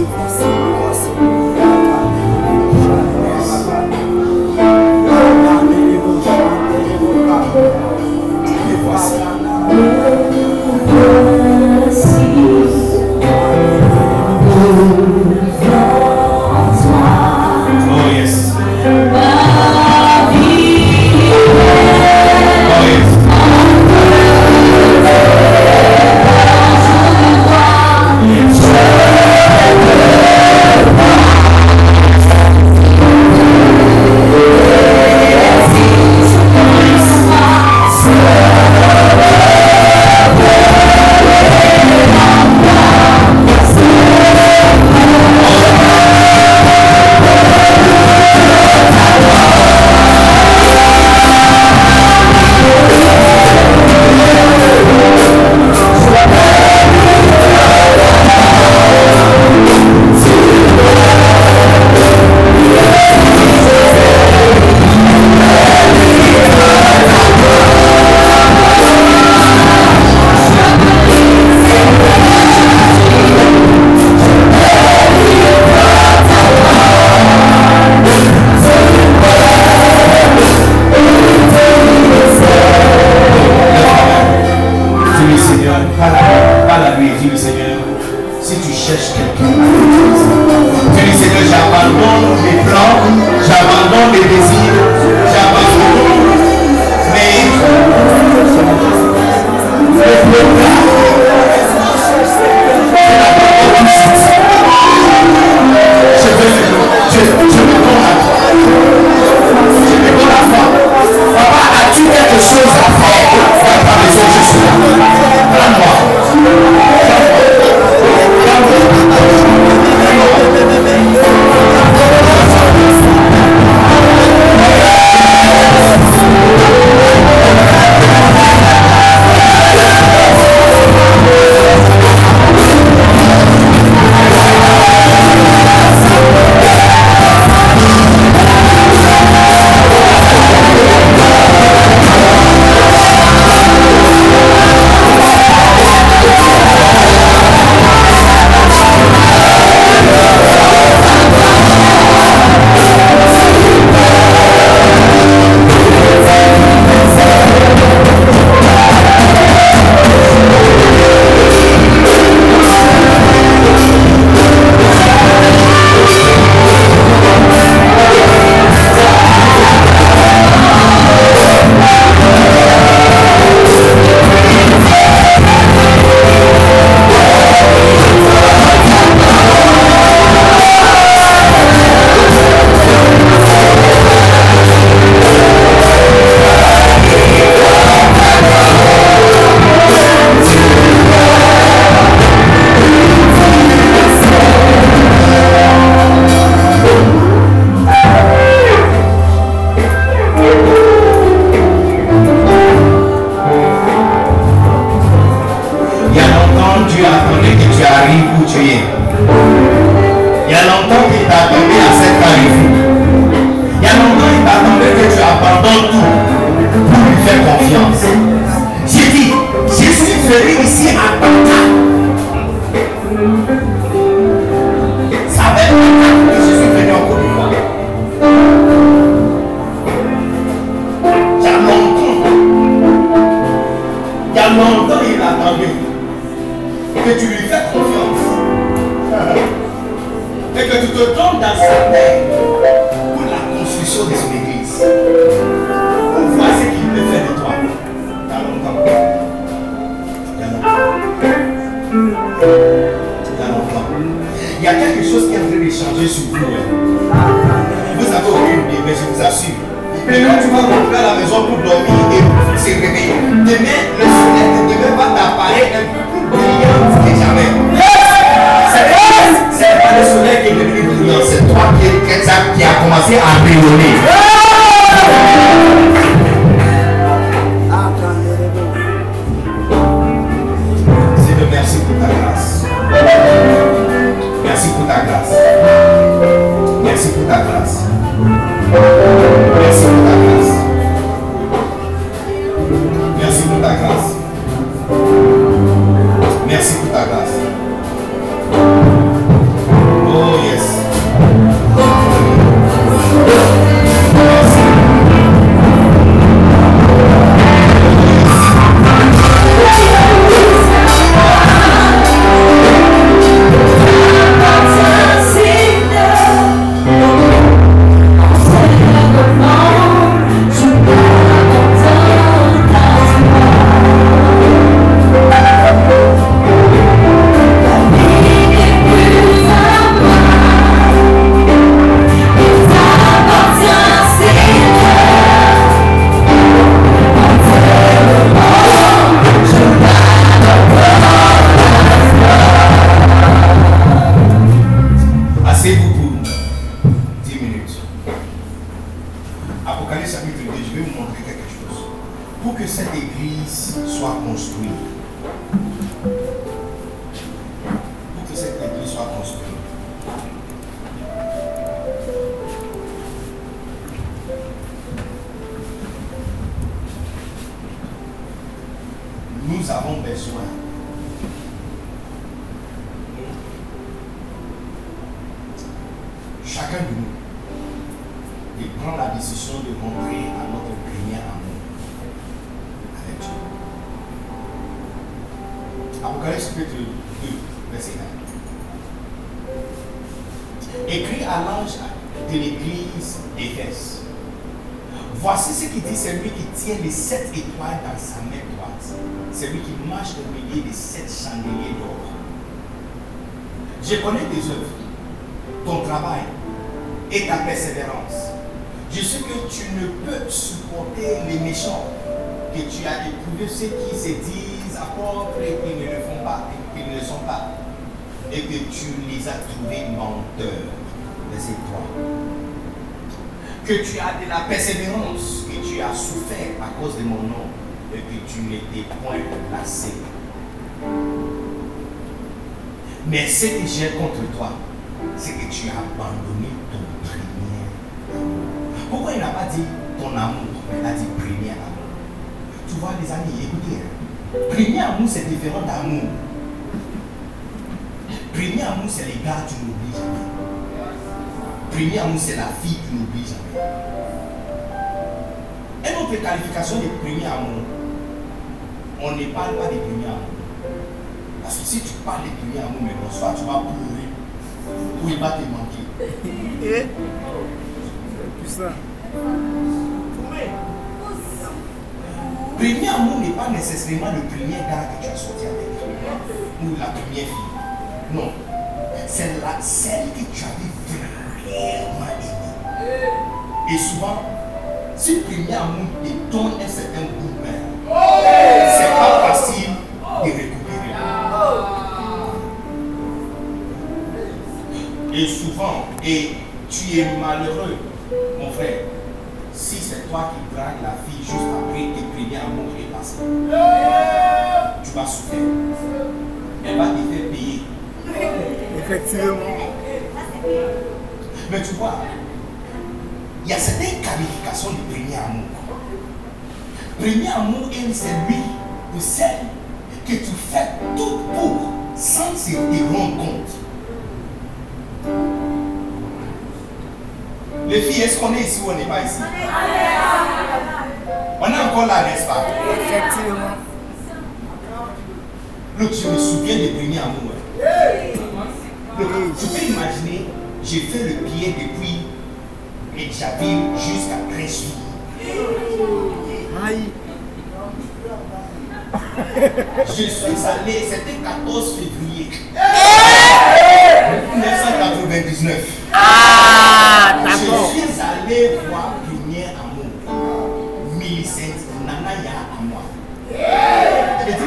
1999.
Ah,
Je suis allé voir Premier Amour, Millicent, Nanaya à moi. Je dis,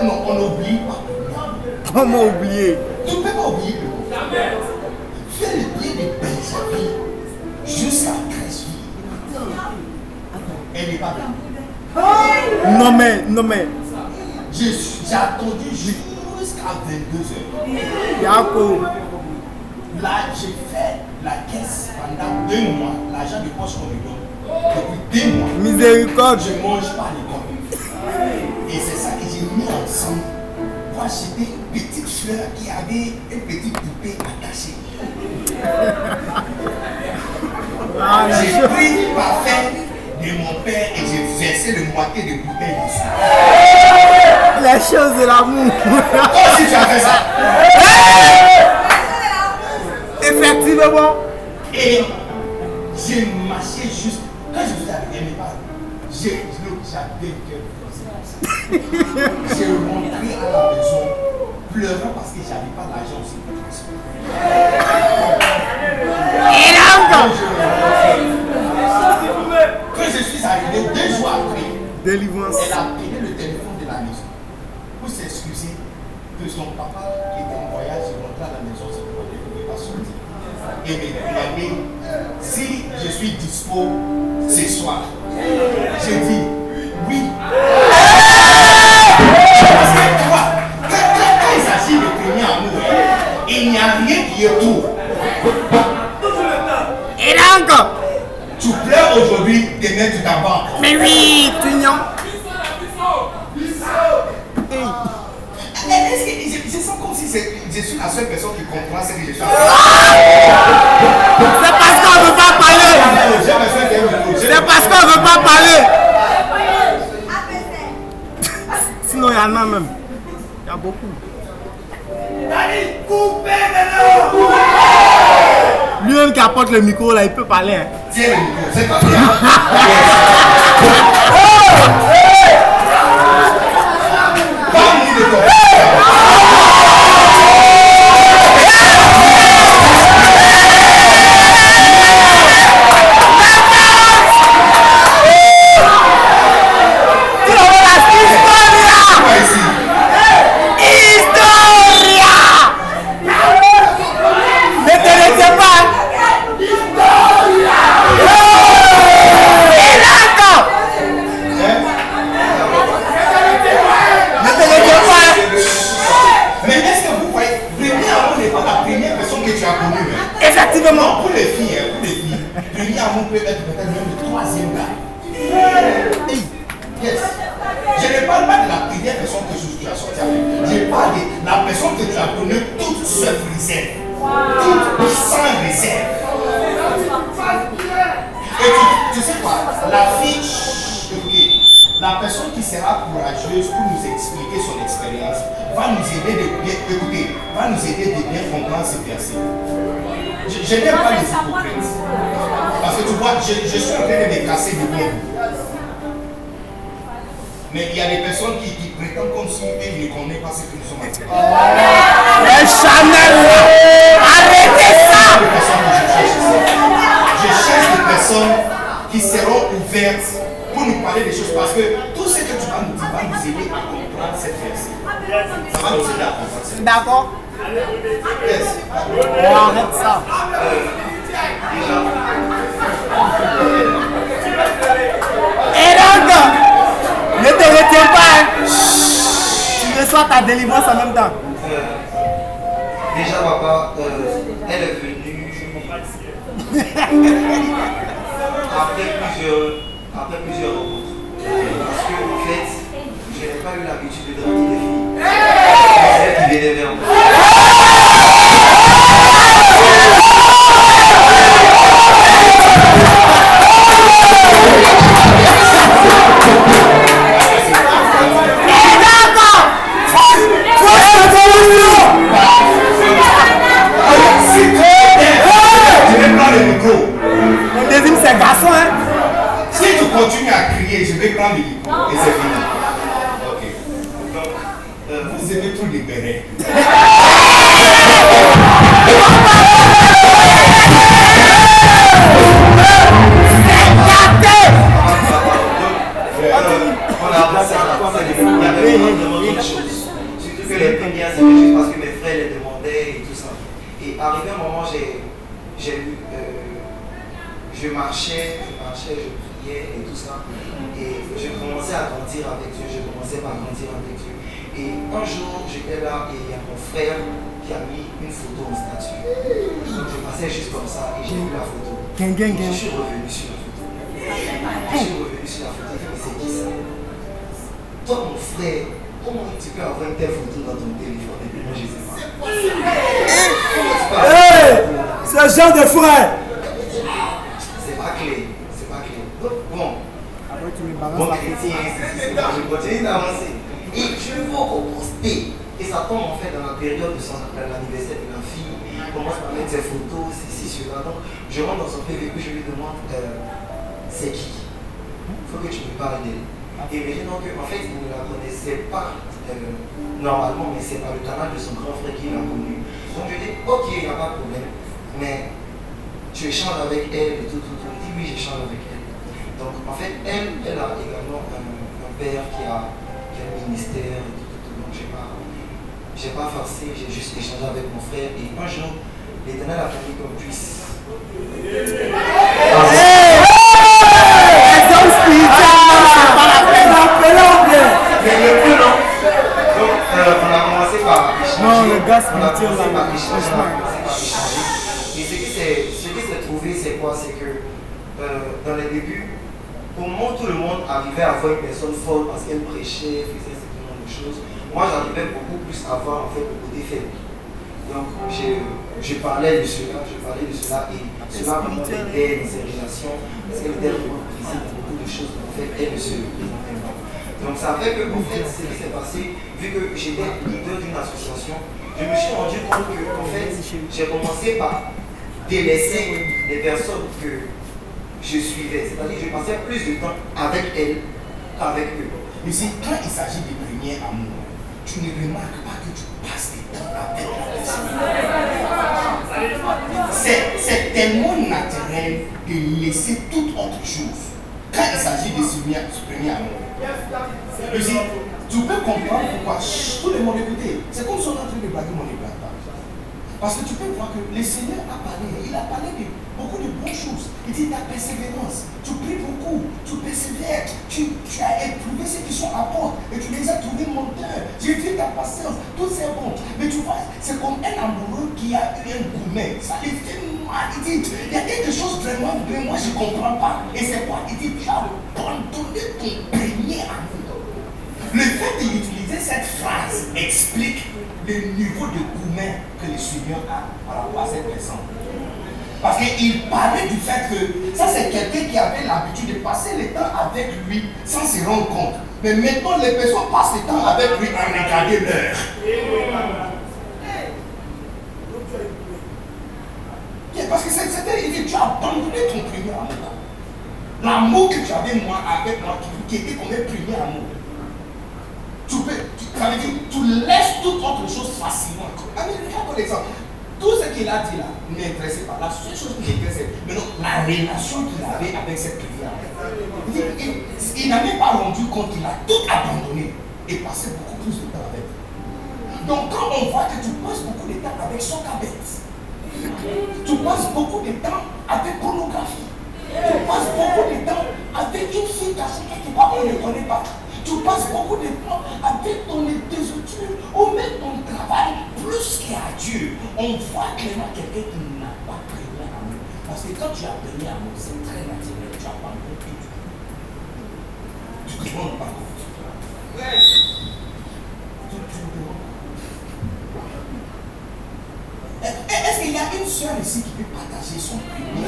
on, non, on n'oublie pas Amour.
Comment oublier
Tu ne peux pas oublier le mot. Fais le pied de Benjamin jusqu'à Crèche. Elle n'est pas là.
Non mais, non mais,
J'ai attendu jusqu'à 22h.
Yako.
L'argent de poche qu'on me donne. Depuis deux mois.
Miséricorde.
Je mange pas l'école. Et c'est ça que j'ai mis ensemble pour acheter une petite fleur qui avait une petite poupée attachée.
Ah,
J'ai pris le parfum de mon père et j'ai versé le moitié de bouteille dessus.
La chose de l'amour.
Toi aussi tu as fait ça.
Effectivement.
Et juste. Quand je suis arrivé à mes parents, j'ai j'avais comme ça. J'ai rentré à la maison pleurant parce que j'avais pas l'argent aussi pour transport. Quand je, quand je suis arrivé deux jours après,
Délivrance.
elle a pris le téléphone de la maison pour s'excuser que son papa qui était en voyage est rentré à la maison, c'est pour ne pouvait pas sortir. Et me demander si je suis dispo ce soir. J'ai dit oui. Parce que tu vois, quand, il s'agit de premier amour, il n'y a rien qui est tout.
Et là encore.
Tu pleures aujourd'hui, demain tu t'en.
Mais oui, Tignon. Hey.
Est-ce que je, je sens comme si c'est- je suis la seule personne qui comprend ce que je suis en train
C'est parce qu'on ne veut pas parler. C'est parce qu'on ne veut pas parler. Sinon, il y en a même. Il y a beaucoup. Lui-même qui apporte le micro là, il peut parler. hein.
Tiens le micro, c'est pas bien. Parle-nous de ton Toi va nous aider de bien comprendre ce verset. Je, n'aime pas les hypocrites. Parce que tu vois, je, je suis en train de me casser de bien. Mais il y a des personnes qui, qui prétendent comme si ils ne connaissent pas ce que nous sommes en train de faire.
Arrêtez ça.
je cherche des personnes qui seront ouvertes pour nous parler des choses parce que tout ce que tu vas nous dire va nous aider à comprendre cette verset. Ça va nous aider à comprendre cette
D'accord. Arrête ça. Et donc, ne te retiens pas. hein. Tu reçois ta délivrance en même temps.
Déjà, papa, elle est venue après plusieurs, après plusieurs rencontres. Parce que, en fait, je n'ai pas eu l'habitude de draguer des filles. C'est elle qui venait moi.
Gang, gang, gang.
Je suis revenu sur la photo. Je suis revenu sur la photo et je me suis dit, c'est qui ça Toi, mon frère, comment tu peux avoir une telle photo dans ton téléphone et puis moi, je sais pas.
Hey, c'est un genre de frère.
C'est pas clair, c'est pas. Donc, bon,
Après, tu me
bon
balances la
chrétien, je continue d'avancer. Et je vois encore poster. Et ça tombe en fait dans la période de son de l'anniversaire de la fille. Il commence par mettre ses photos, ceci, cela. Donc, je rentre dans son PV, puis je lui demande euh, c'est qui? Il faut que tu me parles d'elle. Et il me dit donc, en fait, il ne la connaissait pas euh, normalement, mais c'est par le canal de son grand frère qu'il a connu. Donc, je dis ok, il n'y a pas de problème. Mais tu échanges avec elle et tout, tout, tout. Il dit oui, j'échange avec elle. Donc, en fait, elle, elle a également un, un père qui a, qui a un ministère et tout, tout, tout. Donc, j'ai pas, j'ai pas forcé, j'ai juste échangé avec mon frère. Et un jour, l'éternel a permis qu'on puisse. Euh.
Non, le gars spirituel, là.
Et ce qui s'est trouvé, c'est quoi C'est que euh, dans les débuts, au moment tout le monde arrivait à voir une personne folle parce qu'elle prêchait, faisait ce genre de choses, moi j'arrivais beaucoup plus à voir en fait le côté faible. Donc je, je parlais de cela, je parlais de cela et cela aidait dans ses relations parce était vraiment physique dans beaucoup de choses. Fait, elle ne se pas. Donc ça fait que, en fait, ce qui s'est passé, vu que j'étais leader d'une association, je me suis rendu compte que, en fait, j'ai commencé par délaisser les personnes que je suivais. C'est-à-dire que je passais plus de temps avec elles qu'avec eux.
Mais c'est quand il s'agit du premier amour, tu ne remarques pas que tu passes du temps avec la personne. C'est- tellement naturel de laisser toute autre chose quand il s'agit de ce premier amour. Tu peux comprendre pourquoi tout le monde écoutez. C'est comme si on est en train de blaguer mon. Parce que tu peux voir que le Seigneur a parlé, il a parlé de beaucoup de bonnes choses. Il dit ta persévérance, tu pries beaucoup, tu persévères, tu, as éprouvé ceux qui sont à porte et tu les as trouvés menteurs. J'ai vu ta patience, tout c'est bon. Mais tu vois, c'est comme un amoureux qui a eu un gourmet. Ça lui fait mal. Il dit, il y a quelque chose vraiment, mais moi je ne comprends pas. Et c'est quoi? Il dit, tu as abandonné ton premier amour. Le fait d'utiliser cette phrase explique le niveau de gourmet que le Seigneur a par rapport à cette personne. Parce qu'il parlait du fait que ça c'est quelqu'un qui avait l'habitude de passer le temps avec lui sans se rendre compte. Mais maintenant les personnes passent le temps avec lui en regardant l'heure. Yeah, Parce que c'était, il dit, tu as abandonné ton premier amour. L'amour que tu avais moi avec moi, qui était comme un premier amour. Tu peux, tu, tu laisses toute autre chose facilement. Regarde. Tout ce qu'il a dit là ne m'intéressait pas. La seule chose qui m'intéressait, maintenant, la relation qu'il avait avec cette prière. Il, il- n'a même pas rendu compte qu'il a tout abandonné et passé beaucoup plus de temps avec. Donc quand on voit que tu passes beaucoup de temps avec son cabette, tu passes beaucoup de temps avec pornographie, tu passes beaucoup de temps avec une fille cachée quelque ne connaît pas, tu passes beaucoup de temps avec ton désétude ou même ton travail plus qu'à Dieu. On voit clairement quelqu'un qui n'a pas premier amour. Parce que quand tu as premier amour, c'est très naturel, tu abandonnes tout. Tu ne te pas compte. Tu tu ne te pas Est-ce qu'il y a une soeur ici qui peut partager son premier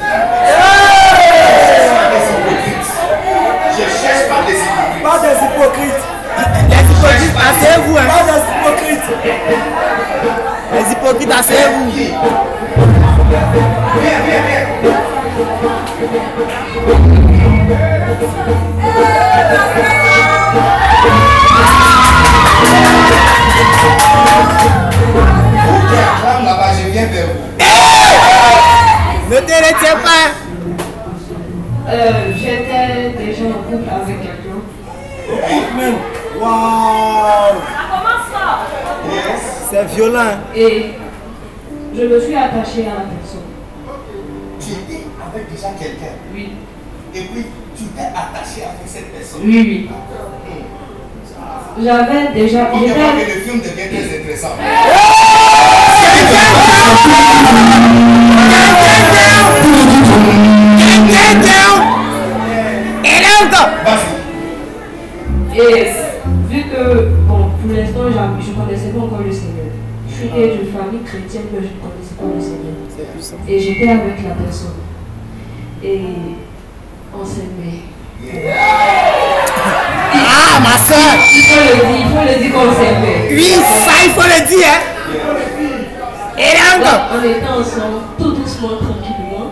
Je cherche pas des.
Pas des hypocrites. Les hypocrites, asseyez-vous. Hein. Pas des hypocrites. Les hypocrites, asseyez-vous.
Viens, viens, viens. Vous qui acclame là-bas, je viens vers vous.
Ne te retiens pas.
Euh, J'étais déjà en couple avec quelqu'un.
Même. Waouh.
Ça commence fort.
C'est violent.
Et je me suis attachée à la personne.
Tu étais avec déjà quelqu'un.
Oui.
Et puis, tu t'es attaché avec cette personne.
Oui, oui. J'avais déjà.
Pas que le film devient très intéressant.
Et vu que, bon, pour l'instant, je ne connaissais pas encore le Seigneur. Je suis née d'une famille chrétienne, mais je ne connaissais pas le Seigneur. Et j'étais avec la personne. Et on s'aimait.
Ah, ma soeur.
Il faut le dire, il faut le dire qu'on s'aimait.
Oui, ça, il faut le dire. Hein. Et là encore.
on était ensemble, tout doucement, tranquillement.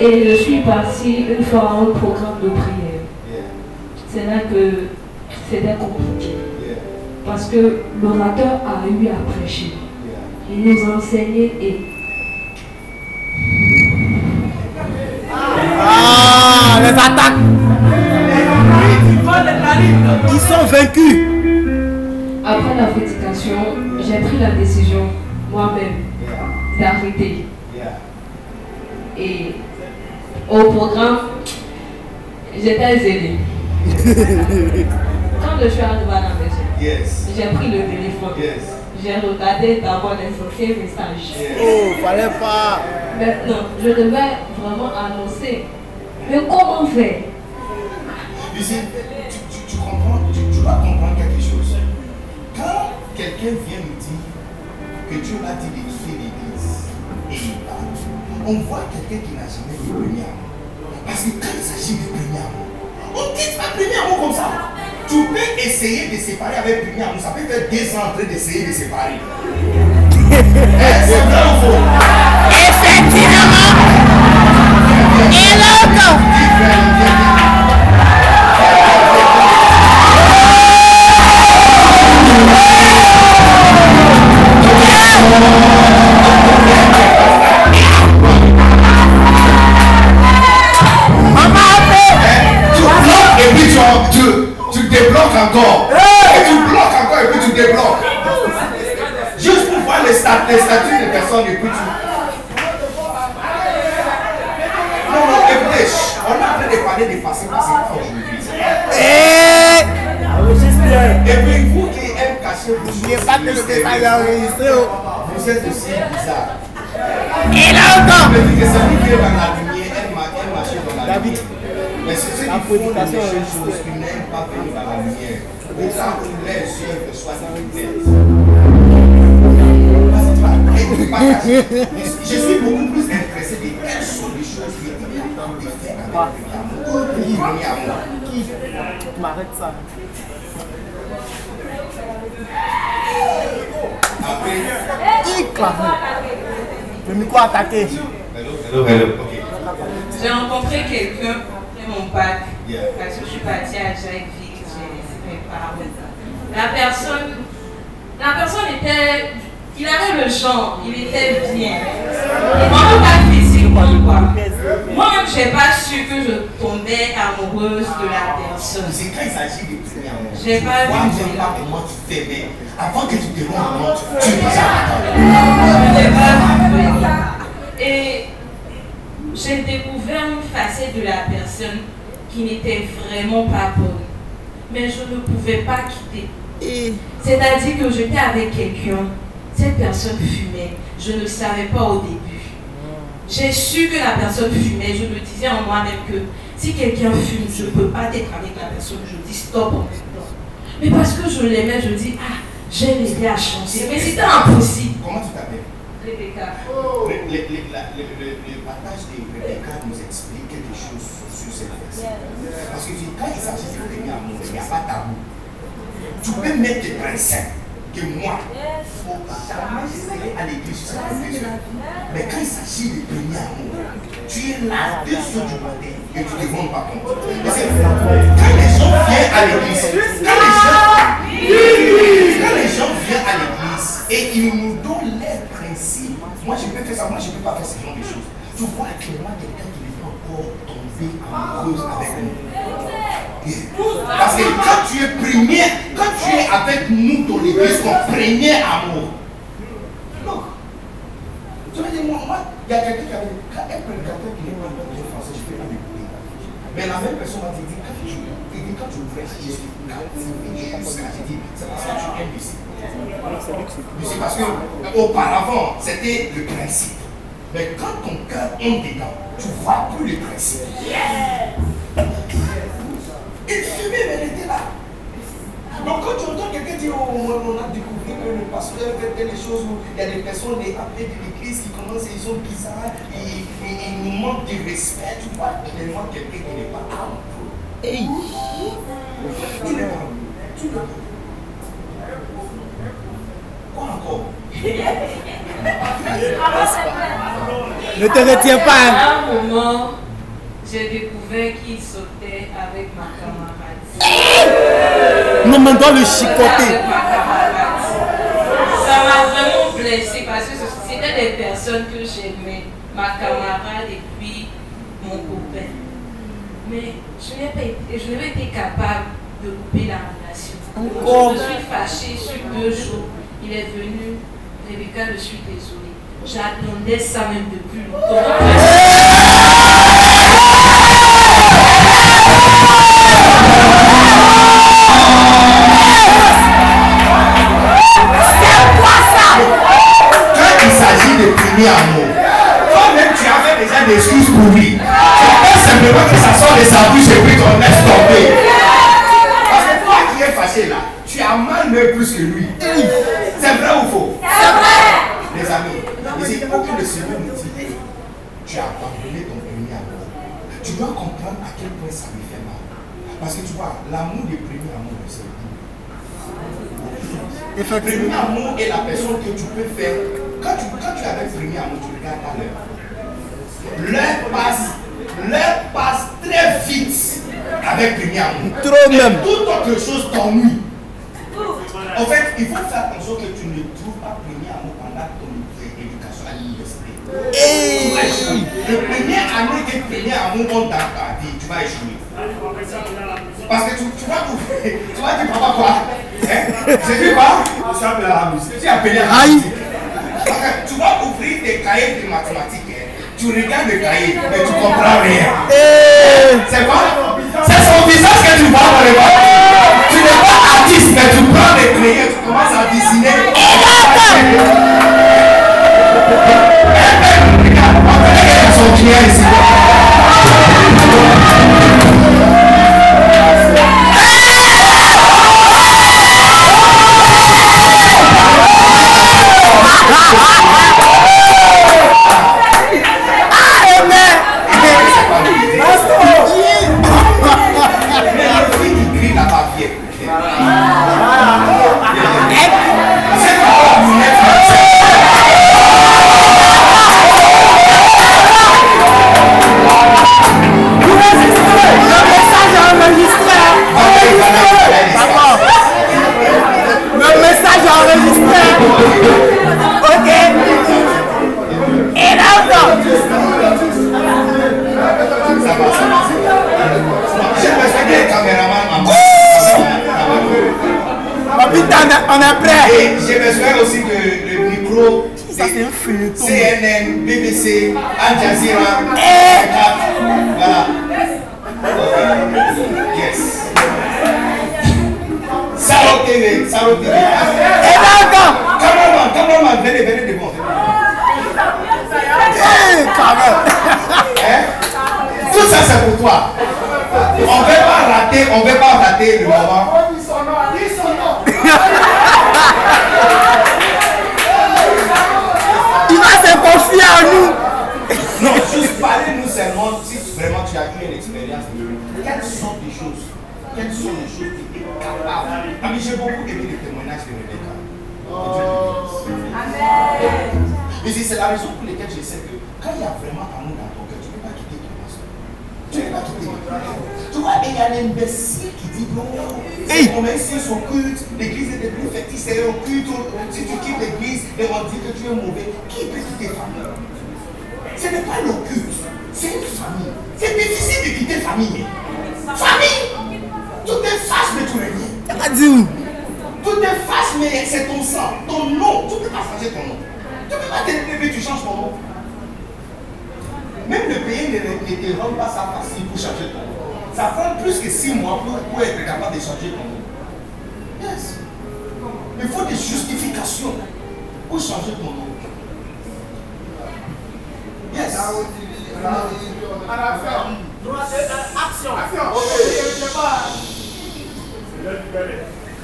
Et je suis partie une fois à un programme de prière. C'est là que c'était compliqué. Parce que l'orateur a eu à prêcher. Il nous a enseigné et
Ah, les attaques. Ils sont vaincus.
après la prédication, j'ai pris la décision moi-même d'arrêter. Et au programme, j'étais zélée. Quand je suis arrivée à la maison,
Yes.
j'ai pris le téléphone.
Yes.
J'ai regardé d'abord les anciens messages.
Oh, fallait pas.
Maintenant, je devais vraiment annoncer. Mais comment faire?
Tu sais, tu, tu, tu comprends, tu, tu dois comprendre quelque chose. Quand quelqu'un vient nous dire que Dieu l'a dit de quitter l'église et il part, on voit quelqu'un qui n'a jamais de premier amour. Parce que quand il s'agit de premier amour, on quitte pas premier amour comme ça. Tu peux essayer de séparer avec premier amour. Ça peut faire des ans en train d'essayer de séparer. Eh, c'est vrai ou faux
Effectivement. Et l'autre.
Tu ça
Il. Le micro attaqué.
J'ai rencontré quelqu'un après mon bac,
Yeah.
parce que je suis partie à Jacques-Ville, j'ai laissé mes parents. La personne,
C'est quand il s'agit de.
J'ai pas
Moi,
vu.
je ne sais pas comment tu fais, mais avant que tu te rendes compte, tu es déjà
Je n'ai pas vu venir. Et j'ai découvert une facette de la personne qui n'était vraiment pas bonne. Mais je ne pouvais pas quitter. C'est-à-dire que j'étais avec quelqu'un, cette personne fumait. Je ne savais pas au début. J'ai su que la personne fumait. Je me disais en moi-même que si quelqu'un fume, je ne peux pas être avec la personne. Je dis stop en même temps. Mais parce que je l'aimais, je dis ah, j'ai l'aider à changer. Mais c'était impossible.
Comment tu t'appelles?
Rebecca.
Le, le- le- la- le- le- le partage de Rebecca nous explique quelque chose sur cette personne. Parce que quand il s'agit de premier amour, il n'y a pas tabou. Tu peux mettre tes principes que moi, faut jamais à l'église sur cette confession. Mais quand il s'agit de premier amour, tu es là deux heures du matin et tu ne te rends pas compte. Quand les gens viennent à l'église, quand les gens, quand les gens viennent à l'église et ils nous donnent leurs principes, moi je peux faire ça, moi je ne peux pas faire ce genre de choses. Tu vois clairement quelqu'un qui n'est pas encore tombé amoureuse avec nous. Parce que quand tu es premier, quand tu es avec nous dans l'église, ton premier amour, non. Tu vas dire, moi, il y a quelqu'un qui avait dit, quand un prédicateur qui n'est pas. Mais la même personne quand tu, il dit, quand tu prêches, je suis captivé jusqu'à je dis, c'est parce que tu aimes ici. C'est parce que auparavant, c'était le principe. Mais quand ton cœur est dedans, tu ne vois plus le principe. Il fumait, mais il était là. Donc quand tu entends quelqu'un dire, oh, on a découvert que le pasteur fait telle chose, où il y a des personnes des appelés de l'église qui commencent, ils sont bizarres, ils, ils, ils nous manquent de respect, tu vois clairement quelqu'un qui n'est pas amoureux. Hey. Tu n'es pas amoureux. Tu n'es pas Quoi encore?
Ne te retiens pas. hein.
À un moment, j'ai découvert qu'il sautait avec ma camarade.
Doit le chicoter.
Ça m'a vraiment blessé parce que c'était des personnes que j'aimais, ma camarade et puis mon copain. Mais je n'ai pas été, capable de couper la relation. Je me suis fâchée sur deux jours. Il est venu, Rebecca, je suis désolée. J'attendais ça même depuis
Quand s'agit de premier amour, toi-même tu avais déjà des excuses pour lui. C'est pas simplement que ça sort de sa bouche et puis qu'on laisse tomber. Parce que toi qui es fâché là, tu as mal même plus que lui. C'est vrai ou faux? C'est vrai. Les amis, il faut que le Seigneur nous dise, hey, tu as abandonné ton premier amour. Tu dois comprendre à quel point ça lui fait mal. Parce que tu vois, l'amour des premiers amours, c'est tout.
Effectivement.
Premier amour est la personne que tu peux faire. Tu, quand tu es avec premier amour, tu regardes à l'heure. L'heure passe, l'heure passe très vite avec premier amour.
Trop
Et
même.
Toute autre chose t'ennuie. En fait, il faut faire attention que tu ne trouves pas premier amour pendant ton éducation à l'université. Tu vas échouer. Le premier année que premier amour monte dans ta vie, tu vas échouer. Parce que tu, tu vas ouvrir, tu vas dire papa quoi? Hein? J'ai dit quoi? Tu as appelé à la musique. Tu as appelé à la musique. Tu vas ouvrir tes cahiers de mathématiques. hein. Tu regardes le cahier, mais tu comprends rien.
Eh,
C'est quoi? C'est son visage que tu vois dans les bas. Tu n'es pas artiste, mais tu prends des crayons, tu commences à dessiner. Regarde, on va regarder son client ici. Mais
on est prêt.
Et j'ai besoin aussi de le micro
Ça, c'est un feuilleton.
CNN, BBC, Al Jazeera,
Eh.
F4. Voilà. Yes. Saro TV, Saro TV.
Et là,
Cameraman, cameraman, venez, venez devant.
Eh, quand?
Tout ça c'est pour toi. On ne veut pas rater, on ne veut pas rater le moment.
En nous.
Non, juste parlez-nous seulement si vraiment tu as eu une expérience. Quelles sont les choses Quelles sont les choses que tu es capable Ah, mais j'ai beaucoup aimé les témoignages de Rebecca. Le bénisse. Mais c'est c'est la raison pour laquelle je sais que quand il y a vraiment amour dans ton cœur, tu ne peux pas quitter ton pasteur. Tu ne peux pas quitter ton pasteur. Tu vois, et il y a l'imbécile qui dit non,
Hey.
on met ici son culte, un culte. Si tu quittes l'église et on dit que tu es mauvais, qui peut quitter famille Ce n'est pas le culte, c'est une famille. C'est difficile de quitter famille. Famille Tout est fâche, mais tu
dit où?
Tout est fâche, mais c'est ton sang, ton nom. Tu ne peux pas changer ton nom. Tu ne peux pas te lever, tu changes ton nom. Même le pays ne, ne te rend pas ça facile pour changer ton nom. Ça prend plus que six mois pour, pour être capable de changer ton nom. Il faut des justifications. Pour changer ton nom. Yes.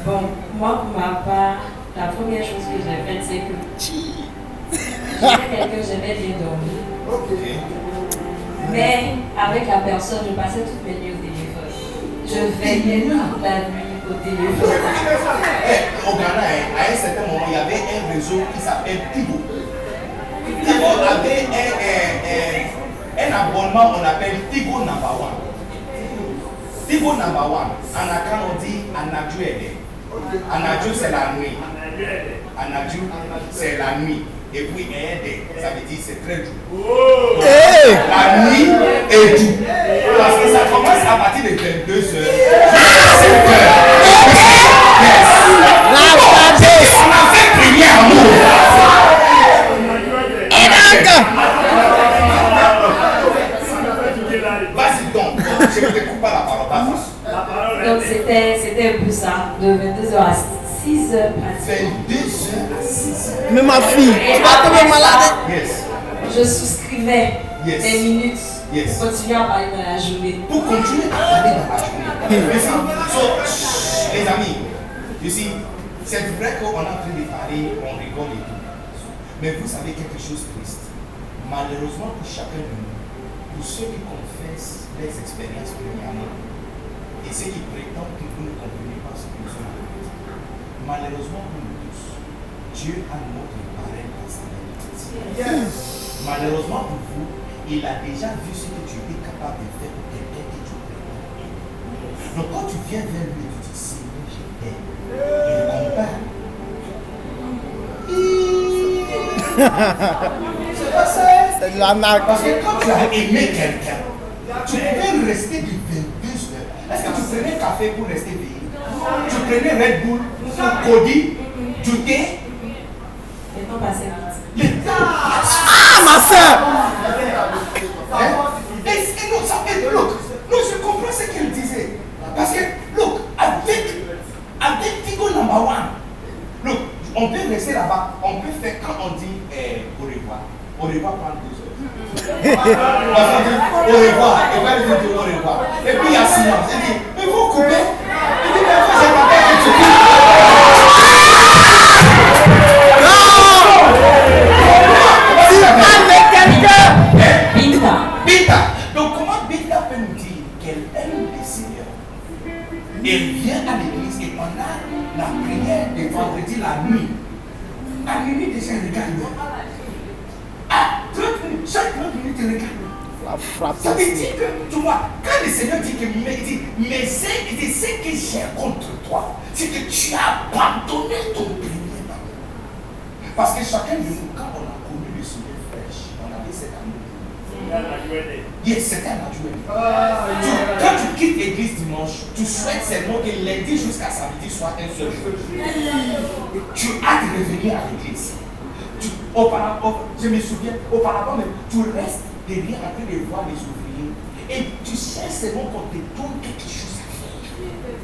Bon, moi pour ma part, la première chose que j'ai faite, c'est que quelqu'un, j'aimais bien dormir. Mais avec la personne, je passais toutes mes nuits au téléphone. Je veillais toute la nuit au.
Eh, au Ghana, hein, à un certain moment, il y avait un réseau qui s'appelle Tigo. Tigo avait un, un- un- un abonnement, on appelle Tigo Number One. Tigo Number One, en Accra, on dit Anadju. Anadju, c'est la nuit. Anadju, c'est la nuit. Et puis Ede, ça veut dire c'est très doux.
Eh.
La nuit est doux. Parce que ça commence à partir de 22 heures. jusqu'à 7 heures. Yes. On a fait Vas-y donc, je ne te coupe pas la parole. Vas-y.
Donc c'était c'était un peu ça, de 22h à 6h pratiquement.
22h à 6h.
Mais ma fille, tu vas tomber malade.
Yes.
Je souscrivais
Yes.
des minutes
Yes.
pour continuer à parler dans la journée.
Pour continuer à parler dans la journée. Mais ça, so, chut, les amis, you see, c'est vrai qu'on est en train de parler, on rigole et tout. Mais vous savez quelque chose de triste. Malheureusement pour chacun de nous, pour ceux qui confessent les expériences premièrement, et ceux qui prétendent que vous ne comprenez pas ce que nous sommes. Malheureusement pour nous tous, Dieu a notre pareil dans sa main. Malheureusement pour vous, il a déjà vu ce que tu es capable de faire pour quelqu'un que tu prétends. Donc quand tu viens vers lui, tu dis Seigneur, je compare. C'est pas ça.
C'est de la narque.
Parce que quand tu as aimé quelqu'un, tu peux rester du 22 heures. Est-ce que tu prenais café pour rester veillé Tu prenais Red Bull, Cody, du thé?
Le temps passait vite.
Ah, ma soeur
Hein? Et, et non, ça, et look, non, je comprends ce qu'elle disait. Parce que, avec Tigo number one, look, on peut rester là-bas, on peut faire quand on dit eh, au revoir. Au revoir prendre deux heures. Au revoir, et il dit au revoir. Et puis il y a silence. Il dit, mais vous coupez. Il dit, mais vous fait un à minuit déjà elle regarde. Ah, 30 minutes, chaque 30 minutes elle regarde.
La frappe.
Ça veut dire que, tu vois, quand le Seigneur dit que mais, dit, mais c'est il dit, ce que j'ai contre toi, c'est que tu as abandonné ton premier amour. Parce que chacun de nous, quand on a connu le Seigneur fraîche, on avait cet amour. Yes, c'est un naturel. Tu- Quand tu quittes l'église dimanche, tu souhaites seulement que lundi jusqu'à samedi soit un seul jour. Tu as de revenir à l'église. Tu- auparavant- je me souviens, auparavant même, tu restes derrière en train de voir les ouvriers et tu sais seulement qu'on te donne quelque chose à faire.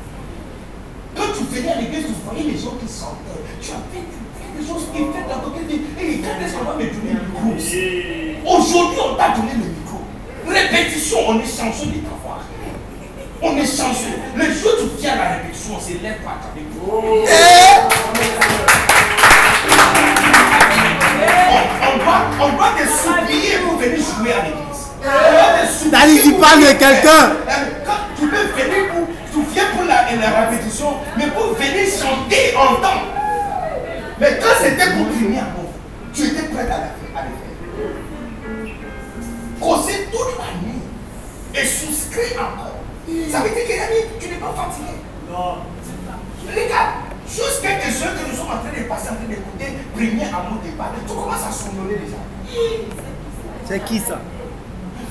Quand tu venais à l'église, tu voyais les gens qui sortaient. Tu as fait des choses qui faisaient dans de et quand est-ce qu'on va me donner le micro aussi Aujourd'hui, on t'a donné le micro. Répétition, on est chanceux de t'avoir. On est chanceux. Le jour où tu viens à la répétition, on se lève pas avec vous. On, on doit, te supplier pour venir jouer à l'église.
Dali, tu parles de
venir-
quelqu'un.
Tu peux venir pour, tu viens pour la, la répétition, mais pour venir chanter en temps. Mais quand c'était pour finir, bon, tu étais prêt à, la à le faire. Causer toute la nuit et souscrire encore. Ça veut dire que la nuit, tu n'es pas fatigué. Non. Regarde, juste quelque chose que nous sommes en train de passer, en train d'écouter, premier amour départ, tu commences à somnoler déjà.
C'est qui ça?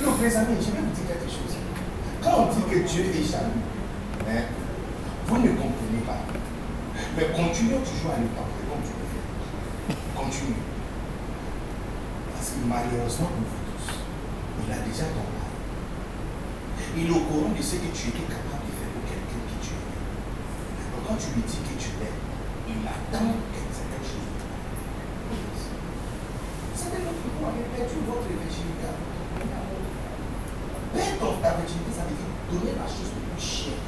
Donc, les amis, je vais vous dire quelque chose. Quand on dit que Dieu est jaloux, hein, vous ne comprenez pas. Mais continuez toujours à le parler comme tu le fais. Continue. Parce que malheureusement vous il a déjà ton mari. Il est au courant de ce que tu étais capable de faire pour quelqu'un que tu aimes. Donc quand tu lui dis que tu l'aimes, il attend quelque certaine chose de toi. Certains d'entre vous avez perdu votre virginité. Perdre ta virginité, ça veut dire donner la chose la plus chère.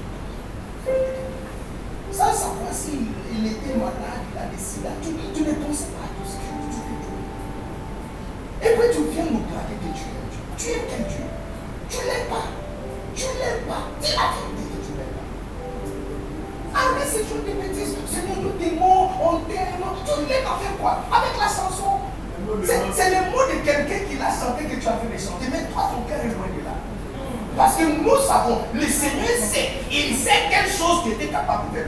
Sans savoir s'il il était malade, il a décidé. Tu, tu ne pensais pas à tout ce que tu fais. Et puis tu viens nous plaquer que tu aimes. Tu aimes quel Dieu Tu ne l'aimes pas. Tu ne l'aimes pas. Dis la vérité que tu ne l'aimes pas. Arrête ces choses de bêtises. Seigneur, nous t'aimons, on t'aime. Tu l'aimes avec quoi? Avec la chanson. C'est le mot de quelqu'un qui l'a chanté que tu as fait chanter. Mais toi, ton cœur est loin de là. Parce que nous savons, le Seigneur sait, il sait quelle chose tu étais capable de faire.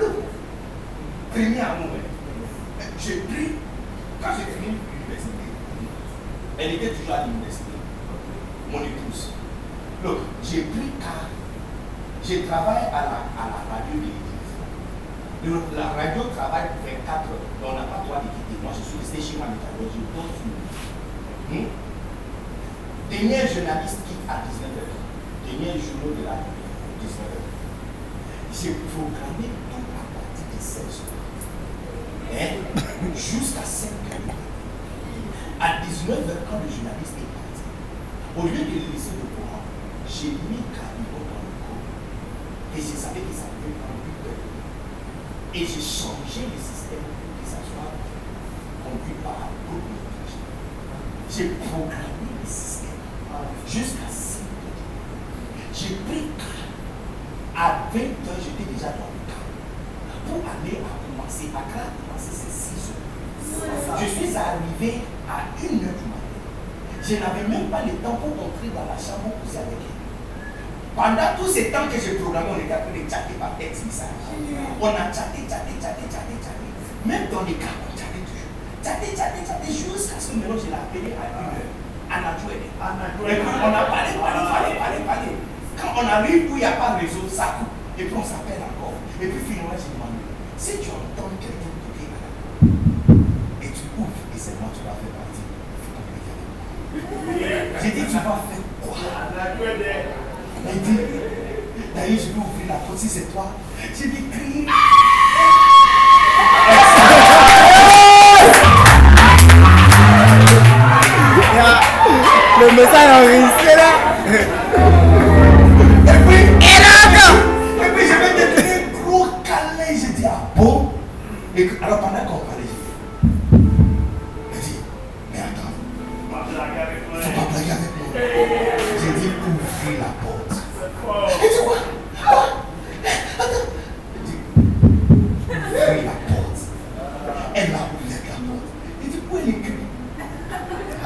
Premier amour, hein. j'ai pris, quand j'ai fini l'université, elle était toujours à l'université, mon épouse. Donc, j'ai pris car je travaille à la, radio de l'église. La radio travaille 24 heures, on n'a pas le droit de quitter. Moi, je suis resté chez moi, je sur Hmm? Dernier journaliste quitte à 19h. Dernier journaux de la nuit, 19h. J'ai programmé toute la partie de 16 heures. Hein? Jusqu'à 5 h À 19h, quand le journaliste est au lieu de le laisser le courant, j'ai mis Caribou dans le courant. Et je savais que ça pouvait prendre 8 heures. Et j'ai changé le système pour que ça soit conduit par un groupe de j'ai programmé le système jusqu'à 5 J'ai pris À 20h, j'étais déjà dans le camp. Pour aller à commencer, à commencé, c'est 6 heures. Je suis arrivé à 1h du matin. Je n'avais même pas le temps pour entrer dans la chambre pour avec elle. Pendant tous ces temps que j'ai programmé, on était en train de chatter par texte message. On a chatté, chatté, chatté, chatté, chatté. Même dans les cas, on chattait toujours. Chatté, chatté, chatté, jusqu'à ce que maintenant je l'ai appelé à une heure. Puis on a parlé, parlé, parlé, parlé, parlé. Quand on arrive où il n'y a pas de réseau, ça coupe. Et puis on s'appelle encore. Et puis finalement, j'ai demandé, si tu entends quelqu'un toquer et tu ouvres, et c'est moi, tu vas faire. J'ai dit, tu vas faire quoi? Il dit, d'ailleurs, je vais ouvrir la porte si c'est toi. J'ai dit, crie.
Le message enregistré là.
Et puis, et puis je vais te donner un gros câlin. J'ai dit, ah bon? Et alors pendant qu'on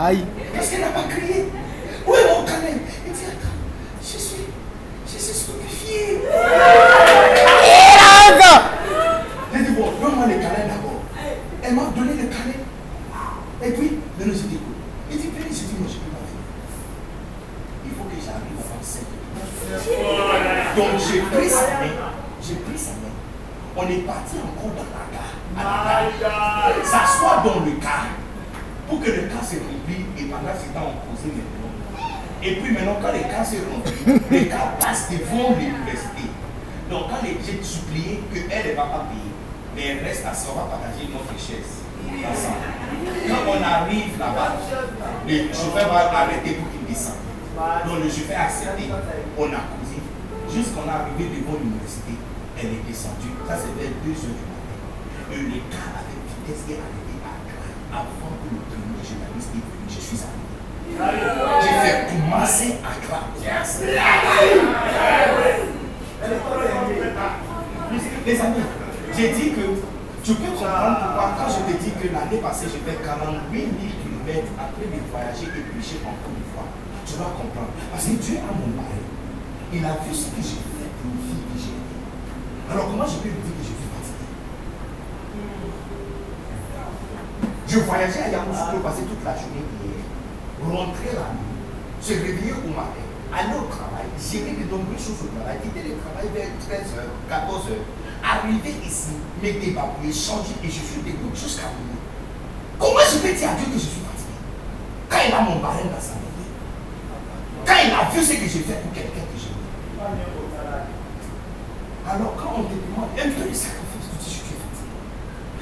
Aïe.
Parce qu'elle n'a pas crié. Où est mon câlin Elle dit, attends, je suis, je suis stupéfié. J'ai dit, bon, donne-moi le câlin d'abord. Elle m'a donné le câlin. Et puis, maintenant, j'ai dit, écoute. Il dit, venez, j'ai dit, moi, je ne peux pas venir. Il faut que j'arrive avant 5 Donc, j'ai pris sa main. J'ai pris sa main. On est parti encore dans la gare. À la gare. S'asseoir dans le car. Pour que le car se remplit. Et pendant ce temps, on posait les noms. Et puis maintenant, quand les cas se remplissent, les cas passent devant l'université. Donc, quand les- j'ai supplié qu'elle ne va pas payer, mais elle reste à va partager notre richesse. Quand on arrive là-bas, le chauffeur va arrêter pour qu'il descende. Donc, le chauffeur a accepté. On a causé. Jusqu'on est arrivé devant l'université, elle est descendue. Ça, c'est vers 2 heures du matin. Et le cas avec vitesse est arrivé à Accra avant que le premier journaliste est venu. Je suis arrivé. J'ai fait commencer à commencer. Les amis, j'ai dit que tu peux comprendre pourquoi quand je te dis que l'année passée j'ai fait 48 000 km après de voyager et prêcher en Côte d'Ivoire, tu vas comprendre. Parce que Dieu a mon mari. Il a vu ce que j'ai fait pour une fille que j'ai. Alors comment je peux lui dire que je suis fatigué? Je voyageais à Yamoussoukro passer toute la journée rentrer la nuit, se réveiller au matin, aller au travail, gérer de nombreuses choses au travail, quitter le travail vers 13h, 14h, arriver ici, me débarbouiller, changer et je suis debout jusqu'à minuit. Comment je peux dire à Dieu que je suis fatigué? Quand il a mon barème dans sa main, quand il a vu ce que j'ai fait pour quelqu'un que j'aime. Alors quand on te demande un peu de sacrifice, tu dis je suis fatigué.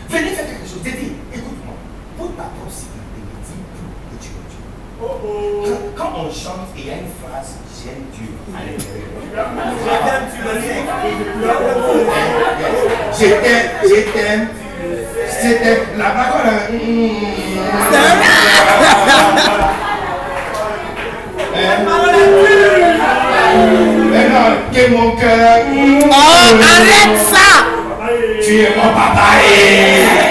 Venez faire quelque chose. Dédie, écoute-moi. Pour ta propre sécurité, ne dis plus que tu es Dieu. Quand, quand on chante et il y a une phrase, j'aime Dieu à l'intérieur. Je t'aime, je t'aime. Je t'aime. Là-bas, quand on Mais non, que mon cœur.
Oh, arrête ça
Tu es mon papa.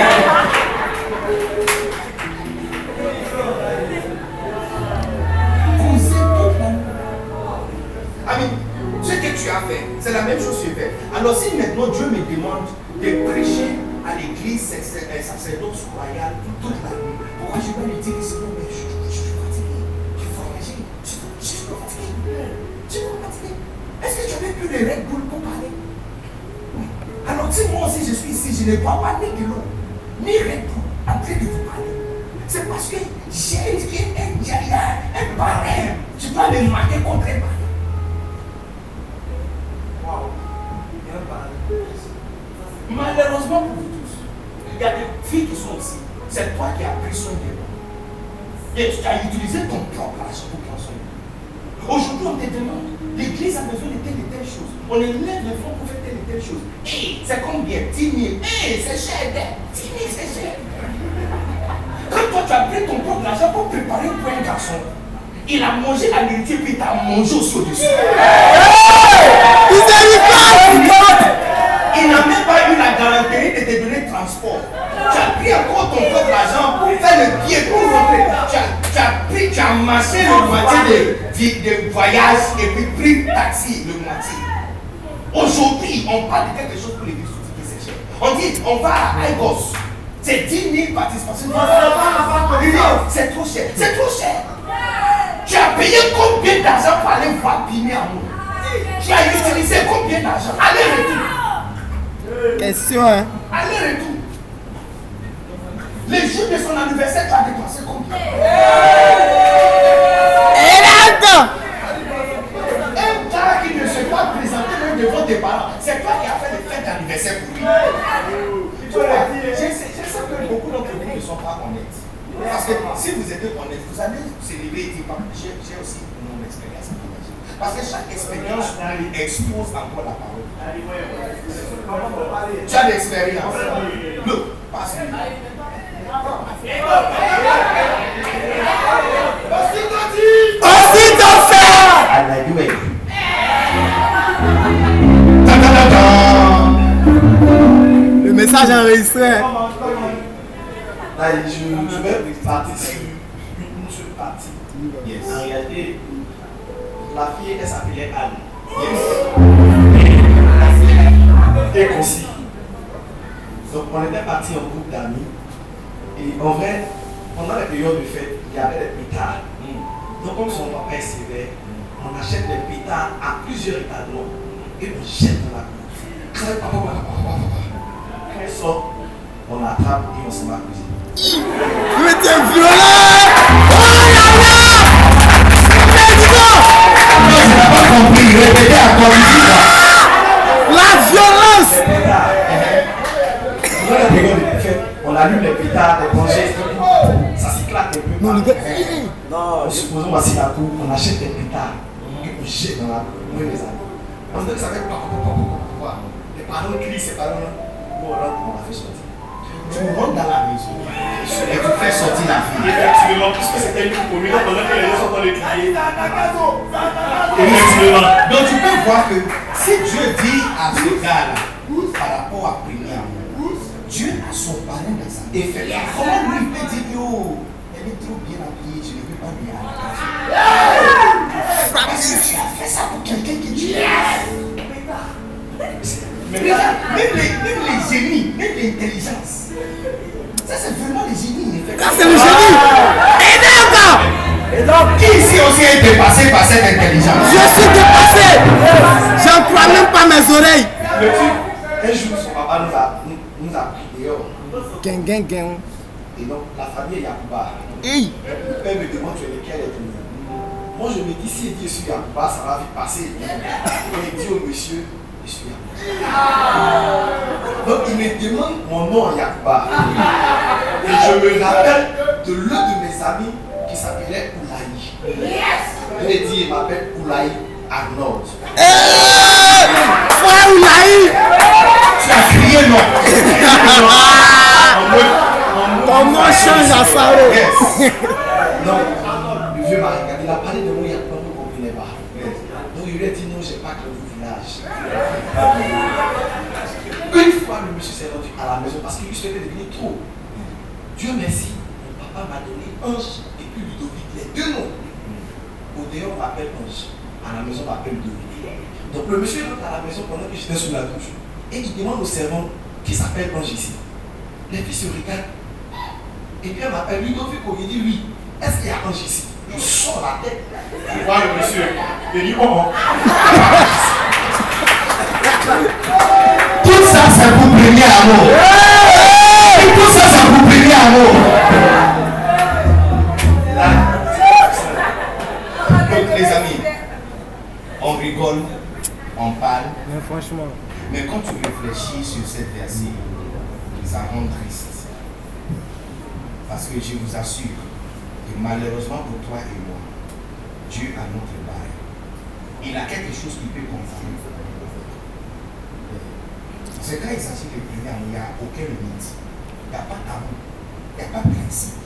Même chose tu fais. Alors si maintenant Dieu me demande de prêcher à l'église sac- euh, sacerdoce royale toute la nuit, pourquoi je vais lui dire que non, mais je, je suis fatigué, je suis voyagé, je, je suis fatigué, je suis fatigué. Est-ce que tu avais plus Red Bull pour parler? Alors si moi aussi je suis ici, je ne bois pas ni l'eau, ni Red en train de vous parler. C'est parce que j'ai un, a un barème. Je dois me marquer contre un barème. Malheureusement pour vous tous, il y a des filles qui sont ici. C'est toi qui as pris soin de moi. Et tu as utilisé ton propre argent pour prendre soin de moi. Aujourd'hui, on te demande, l'église a besoin de telle et telle chose. On élève les fonds pour faire telle et telle chose. Hé, c'est combien? 10 000. Hé, c'est cher. 10 000, c'est cher. Quand toi, tu as pris ton propre argent pour préparer pour un garçon, il a mangé à l'héritier puis il t'a mangé aussi au-dessus.
Miséricorde
de te donner transport. Tu as pris encore ton propre argent pour faire le pied pour rentrer. Tu as, tu as pris, tu as marché le moitié de, de, de voyage et puis pris taxi le moitié. Aujourd'hui, on parle de quelque chose pour cher. On dit, on va à Igos. C'est 10 000 participations. C'est trop cher. C'est trop cher. Tu as payé combien d'argent pour aller voir Bimé Amour Tu as utilisé combien d'argent? Allez-retour.
Question, hein
Allez-retour. Les jours de son anniversaire, tu as dépensé combien? Un gars qui ne se pas présenter même devant tes parents, c'est toi qui as fait les fêtes d'anniversaire pour lui. Je sais, je sais que beaucoup d'entre vous ne sont pas honnêtes. Parce que si vous êtes honnête, vous allez célébrer et dire j'ai j'ai aussi mon expérience à partager. Parce que chaque expérience expose encore la parole. Tu as l'expérience. Look, passe
Aussitôt fait
À la douée.
Le message enregistré.
Là, je, je vais partir sur une seule partie. En réalité, la fille, elle s'appelait Anne. Et concis. Donc, on était parti en groupe d'amis. Et en vrai, pendant la période de fête, il y avait des pétards. Donc, comme son papa est sévère, on achète des pétards à plusieurs étalons et on jette dans la cour. Quand elle- papa, papa, papa, papa, papa. Quand elle sort, on l'attrape et on se met à cuisiner.
Mais t'es violent
compris, répétez encore
La violence
Dans la fête, on allume les pétards, les congés, ça s'éclate un peu.
Non, le gars.
Non, supposons on sur la cour, on achète des pétards on jette dans la cour. Et mes amis. On que ça. Les parents ces parents, nous on on la fait sortir. Tu rentres dans la maison et tu fais sortir la fille.
Effectivement, puisque c'était une communauté pendant que les gens sont crier.
Effectivement. Donc tu peux voir que si Dieu dit à ce gars-là, par rapport à amour, Dieu a son parrain dans sa fait comment lui peut dire que oh, elle est trop bien habillée, je ne veux pas lui aller. Parce que tu as fait ça pour quelqu'un que tu aimes. Mais même les, même les génies, même l'intelligence, ça c'est vraiment les génies.
Ça, c'est le génie. Et d'accord
Et donc, qui ici aussi est dépassé par cette intelligence
Je suis dépassé J'en crois même pas mes oreilles
un jour, son papa nous a, nous, nous a pris dehors.
Gang, gang, gang.
Et donc, la famille est Yacouba.
Hey.
Le père me demande tu es lequel? Est venu. Moi, je me dis, si il dit je suis Yacouba, ça va vite passer. Et il dit au monsieur, je suis Yacouba. Donc, il me demande mon nom en Yacouba. Et je me rappelle de l'un de mes amis qui s'appelait Oulaï. Il me dit, il m'appelle Oulaï Arnold.
Frère Oulaï
Tu as crié non.
Ton nom change à Saro.
Yes. Donc, le vieux m'a regardé, il a parlé de moi, il y a pas de comprenait pas. Donc, il lui a dit non, j'ai pas que le village. Une fois, le monsieur s'est rendu à la maison parce qu'il lui souhaitait devenir trop. Dieu merci, mon papa m'a donné Ange et puis Ludovic, les deux noms. Au dehors, on m'appelle Ange. À la maison, on m'appelle Ludovic. Donc, le monsieur rentre à la maison pendant que j'étais sous la douche. Et il demande au servant qui s'appelle Ange ici. Les filles se regardent. Et puis elle m'appelle Ludovic, il dit oui. Est-ce qu'il y a Ange ici Je sors la tête.
Je vois le monsieur. Il dit oh oh.
Tout ça, c'est pour premier amour. Tout ça, c'est pour premier amour. Donc, les amis, on rigole, on parle,
Mais franchement.
mais quand tu réfléchis sur cette verset, ça rend triste. Parce que je vous assure que malheureusement pour toi et moi, Dieu a notre bail. Il a quelque chose qui peut C'est quand il s'agit de prier, il n'y a aucun limite. Il n'y a pas tabou. Il n'y a pas de principe.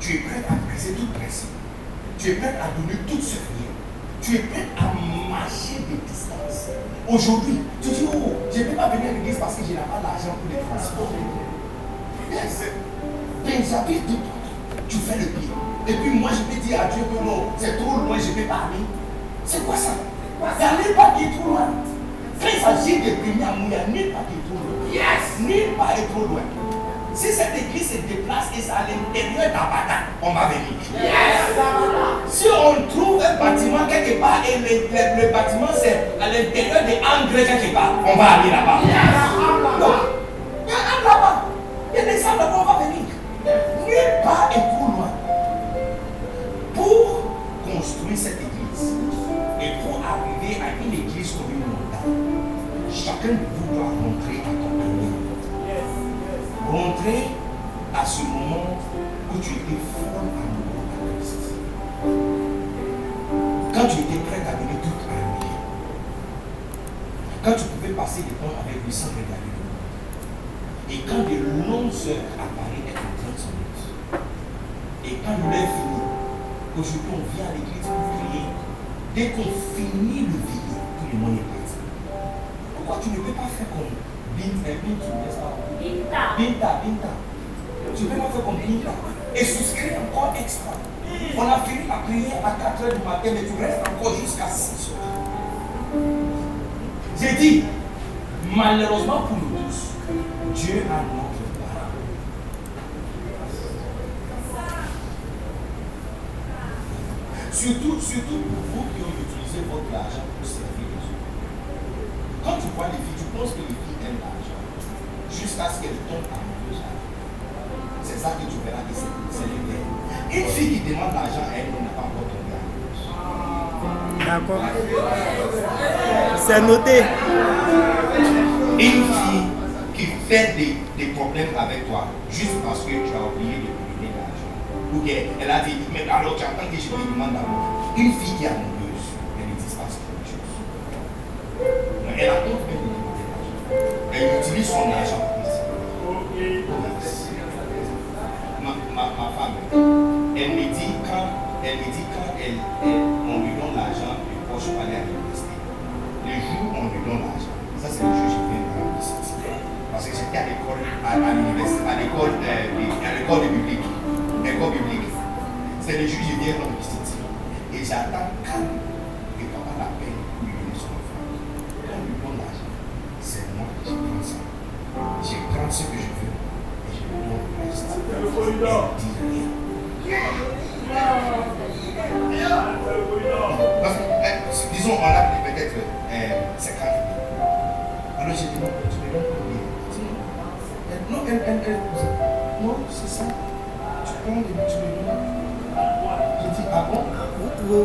Tu es prêt à briser tout principe. Tu es prêt à donner tout ce rien. Tu es prêt à marcher des distances. Aujourd'hui, tu dis, oh, je ne peux pas venir à l'église parce que je n'ai pas l'argent pour les transports. Yes. J'habite de tu fais le pied. Et puis moi, je peux dire à Dieu que non, c'est trop loin, je ne peux pas aller. C'est quoi ça? Part qui est trop loin. S'agit de à il n'y a nulle part qui est trop loin. Yes. Nulle part est trop loin. Si cette église se déplace et c'est à l'intérieur d'Abada, on va venir. Yes. Si on trouve un bâtiment quelque part et le, le, bâtiment c'est à l'intérieur des engrais quelque part, on va aller là-bas. Yes. 11 heures à Paris est en 30 minutes. Et quand l'heure finit, aujourd'hui on vient à l'église pour prier. Dès qu'on finit le veillé, tout le monde est prêt. Pourquoi tu ne peux pas faire comme Binta, eh Binta, Binta, Binta, Tu ne peux pas faire comme Binta. Et souscrire encore extra. Hmm. On a fini la prière à 4 heures du matin, mais tu restes encore jusqu'à 6 heures. J'ai dit, malheureusement pour nous tous, Dieu a Surtout, surtout pour vous qui ont utilisé votre argent pour servir les autres. Quand tu vois les filles, tu penses que les filles jusqu'à ce qu'elle tombe amoureuse. C'est ça que tu verras que c'est le Une fille qui demande l'argent à elle, elle n'a pas encore tombé amoureuse.
D'accord. C'est noté.
Une fille qui fait des, des, problèmes avec toi juste parce que tu as oublié de qu'elle a dit, mais alors tu attends que je lui demande d'amour. Une fille qui est amoureuse, elle ne dit pas quelque chose. Mais elle a d'autres même Elle utilise son argent ma, ma, femme, elle me dit quand elle me dit quand elle, on lui donne l'argent de poche pour aller à l'université. Le jour où on lui donne l'argent, ça c'est le jour où je viens de l'université. Parce que j'étais à l'école, à, à l'université, à l'école, euh, à l'école biblique. L'école biblique. C'est le jour où je viens de l'université. Et j'attends quand que papa l'appelle pour lui donner son enfant. Quand lui donne l'argent, c'est moi qui prends ça. Je prends ce que je veux. disons, on a peut-être euh, 50 000. Alors j'ai dit non, tu me donnes combien? Non, elle, elle, elle, non, c'est ça. Tu prends et tu me donnes. Je dis, ah bon?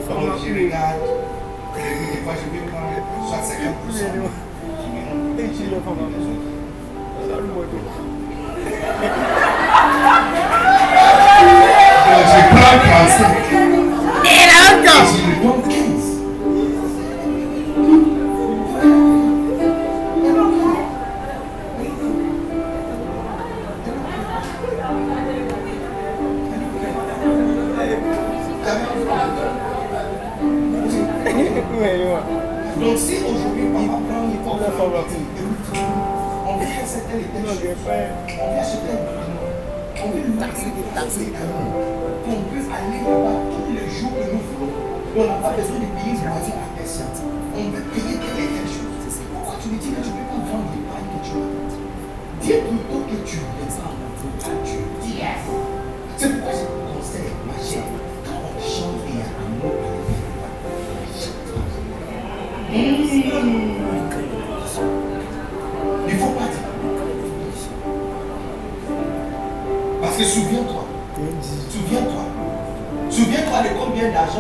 Alors je regarde. Et fois, je vais prendre soit 50%. Je que j'ai je prends 35.
Et là encore.
On veut lui taxer des taxes qu'on peut aller là-bas tous les jours que nous voulons. On n'a pas besoin de payer une voiture à personne.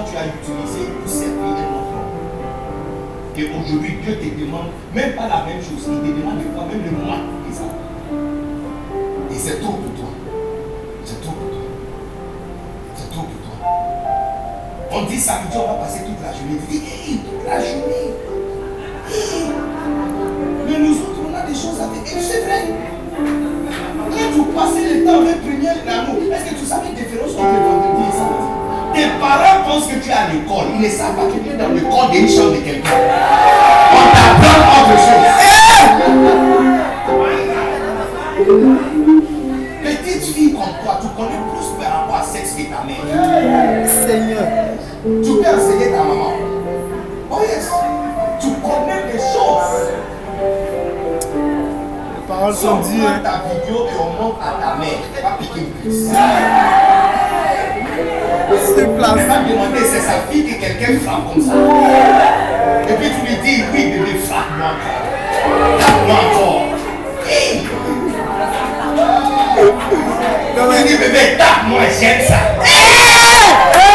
Tu as utilisé pour servir un enfant. Et aujourd'hui, Dieu te demande même pas la même chose, il te demande de fois même le moins que ça. Et c'est trop pour toi. C'est trop pour toi. C'est trop pour toi. On dit samedi, on va passer toute la journée. À l'école. Ils ne savent pas que tu es dans le corps d'une chambre de quelqu'un. On t'apprend autre chose. Petite fille comme toi, tu connais plus par rapport à sexe que ta mère.
Seigneur.
Tu peux enseigner ta maman. Oh yes. Tu connais des choses.
Les paroles sont
on
dites. hein.
ta vidéo et on montre à ta mère, piquer prise.
C'est
Elle
place.
va demander, c'est sa fille que quelqu'un frappe comme ça. Et puis tu lui dis, oui bébé, frappe-moi encore. Tape-moi encore. Hey! Tu dis, bébé, tape-moi, j'aime ça. Tu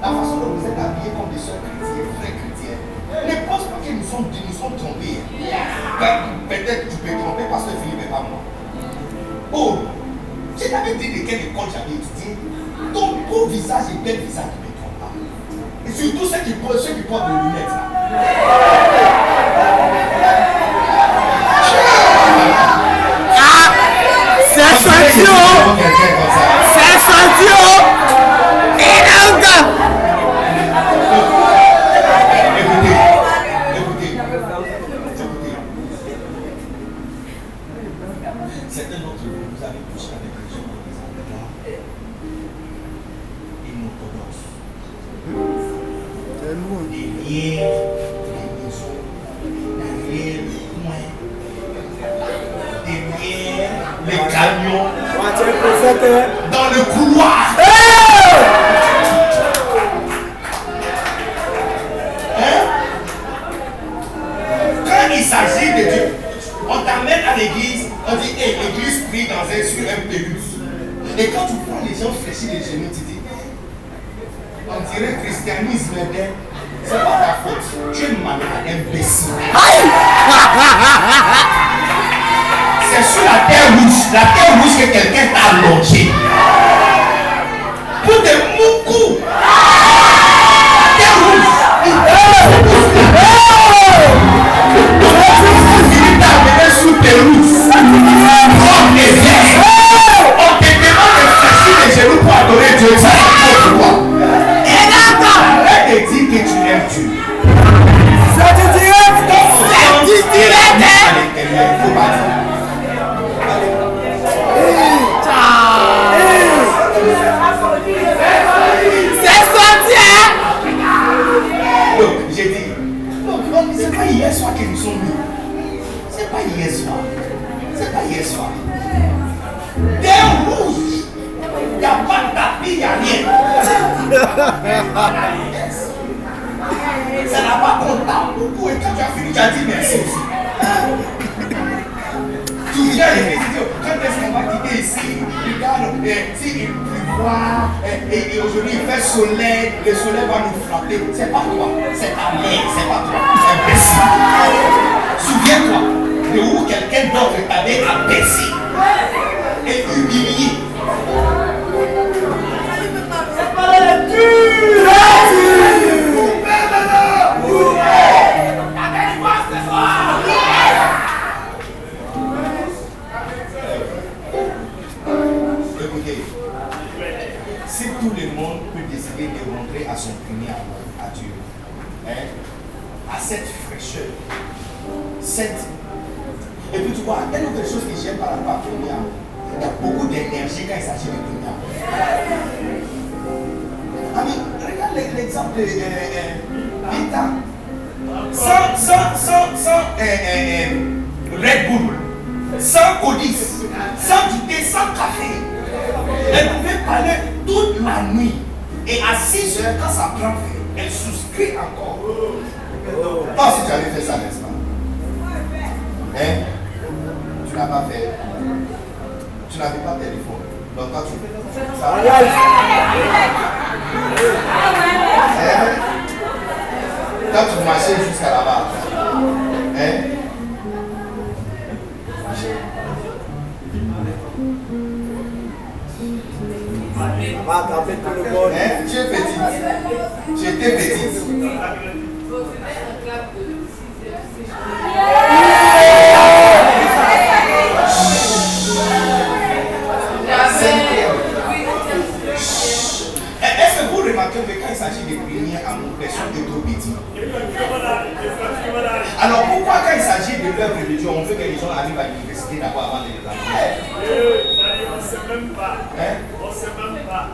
la façon dont vous êtes habillés comme des soeurs chrétiennes, frères chrétiens, ne pense pas que nous sommes, nous sommes trompés. Ben, Peut-être tu peux tromper pasteur Philippe et pas moi. Oh, je t'avais dit de quelle école j'avais étudié. Ton beau visage et bel visage ne me trompent pas. Et surtout ceux qui ceux qui portent des lunettes dans le couloir. Hein? Quand il s'agit de Dieu, on t'amène à l'église, on dit, hé, l'église prie dans un sur un pélusse. Et quand tu prends les gens fléchis les genoux, tu dis, on dirait christianisme, mais c'est pas ta faute. Tu es malade, imbécile. C'est sur la terre rouge, la terre rouge que quelqu'un t'a allongé. Pour des moucous. Et, aujourd'hui il fait soleil, le soleil va nous frapper. C'est pas toi, c'est ta mère, c'est pas toi. Imbécile. Souviens-toi de où quelqu'un d'autre t'avait abaissé et humilié. Et puis tu vois, une autre chose que j'aime par rapport à hein. il y a beaucoup d'énergie quand il s'agit de Clémia. Ami, ah regarde l'exemple de euh, euh, Vita. Sans, sans, sans, sans euh, Red Bull, sans codice, sans du thé, sans café. Elle pouvait parler toute la nuit. Et à 6 heures, quand ça prend elle souscrit encore. Pas si tu avais fait ça, mais n'as pas fait. Tu n'avais pas de téléphone. Donc toi, tu ça Hein Quand tu marchais jusqu'à là-bas. Hein
va attraper tout le monde.
Hein? Tu es petite. Tu étais petite. Que quand il s'agit de prières amour, personne n'est trop petit Alors pourquoi quand il s'agit de l'œuvre de Dieu, on veut que les gens arrivent à l'université d'abord avant de les amener?
On ne sait même pas.
Hein?
On ne sait même pas.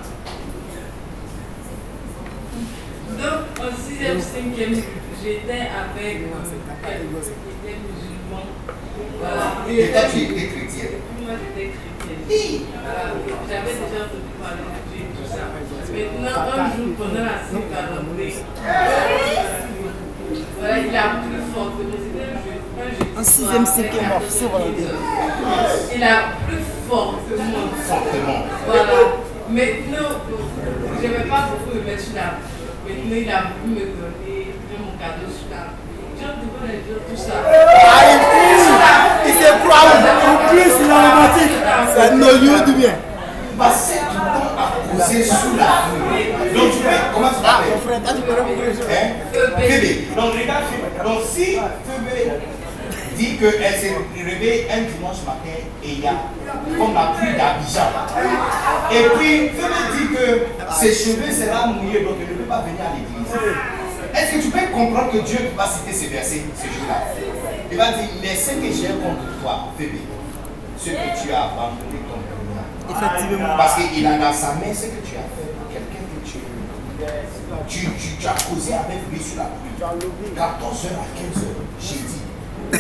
Donc, en 6e, 5e, j'étais avec euh, quelqu'un musulman. Voilà.
Et toi, tu étais chrétienne?
Moi, j'étais chrétienne. Voilà. J'avais déjà entendu parler de Dieu. Maintenant, un jour, pendant la Saint-Valentin, voilà, il a plu fortement. C'était un jeu. Un jeu.
En sixième, cinquième, en Saint-Valentin.
Il a plu fortement.
Fortement.
Voilà. Maintenant, je n'aimais pas beaucoup me mettre sur la Maintenant, il a voulu me donner mon cadeau sur la Dieu devant les dieux, tout ça.
Ah, il il s'est croit. En plus, il a romantique. C'est un lieu du bien.
Passer du temps à poser sous la pluie. Donc tu fais, comment tu
Ah,
t'appelles
mon frère, toi, tu connais beaucoup de choses.
Hein? Donc regarde. Donc si Phébé dit qu'elle s'est réveillée un dimanche matin et il y a comme la pluie d'Abidjan. Et puis Phébé dit que ses cheveux seront mouillés donc elle ne peut pas venir à l'église. Est-ce que tu peux comprendre que Dieu va citer ces versets ce jour-là Il va dire, mais ce que j'ai contre toi, Phébé, ce que tu as abandonné.
Effectivement.
Parce qu'il a dans sa main ce que tu as fait pour quelqu'un que tu tu, tu, tu as causé avec lui sur la pluie. 14h à 15h, j'ai dit.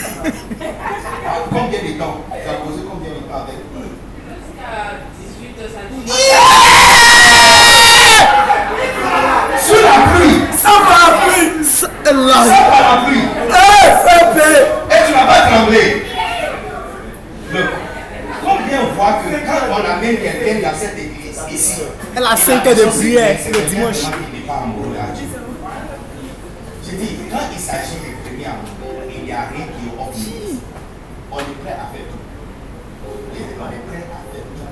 Combien de temps? Tu as causé combien de temps avec lui?
Jusqu'à 18h, ça dit.
Sous la pluie
Sans parapluie. Sans
Sans parapluie
Eh, fais paix.
Et tu n'as pas tremblé que quand on amène quelqu'un dans cette église ici,
Elle a 5 heures de prière le dimanche.
Je dis, quand il s'agit de premier amour, il n'y a rien qui est limits. On est prêt à faire tout. On est prêt à faire tout.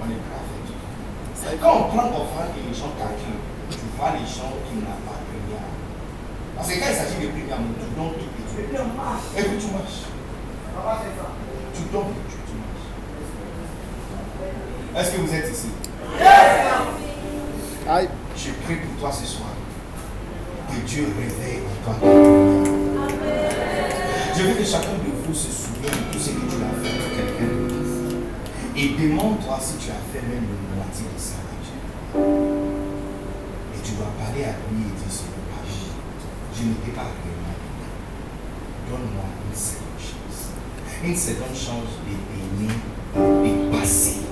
On est prêt à faire tout. Quand on prend offrande et les gens calculent, tu vois les gens qui n'ont pas premier amour. Parce que quand il s'agit de premier amour, tu donnes tout et tu et puis tu marches. Tu donnes marches. Est-ce que vous êtes ici?
Aïe.
Je prie pour toi ce soir. Que Dieu réveille en toi. Je veux que chacun de vous se souvienne de tout ce que tu as fait pour quelqu'un d'autre. Et demande-toi si tu as fait même le moitié de ça à Dieu. Et tu vas parler à lui et dire Seigneur. Je ne t'ai pas réellement aimé. Donne-moi une seconde chance. Une seconde chance de t'aimer, de passer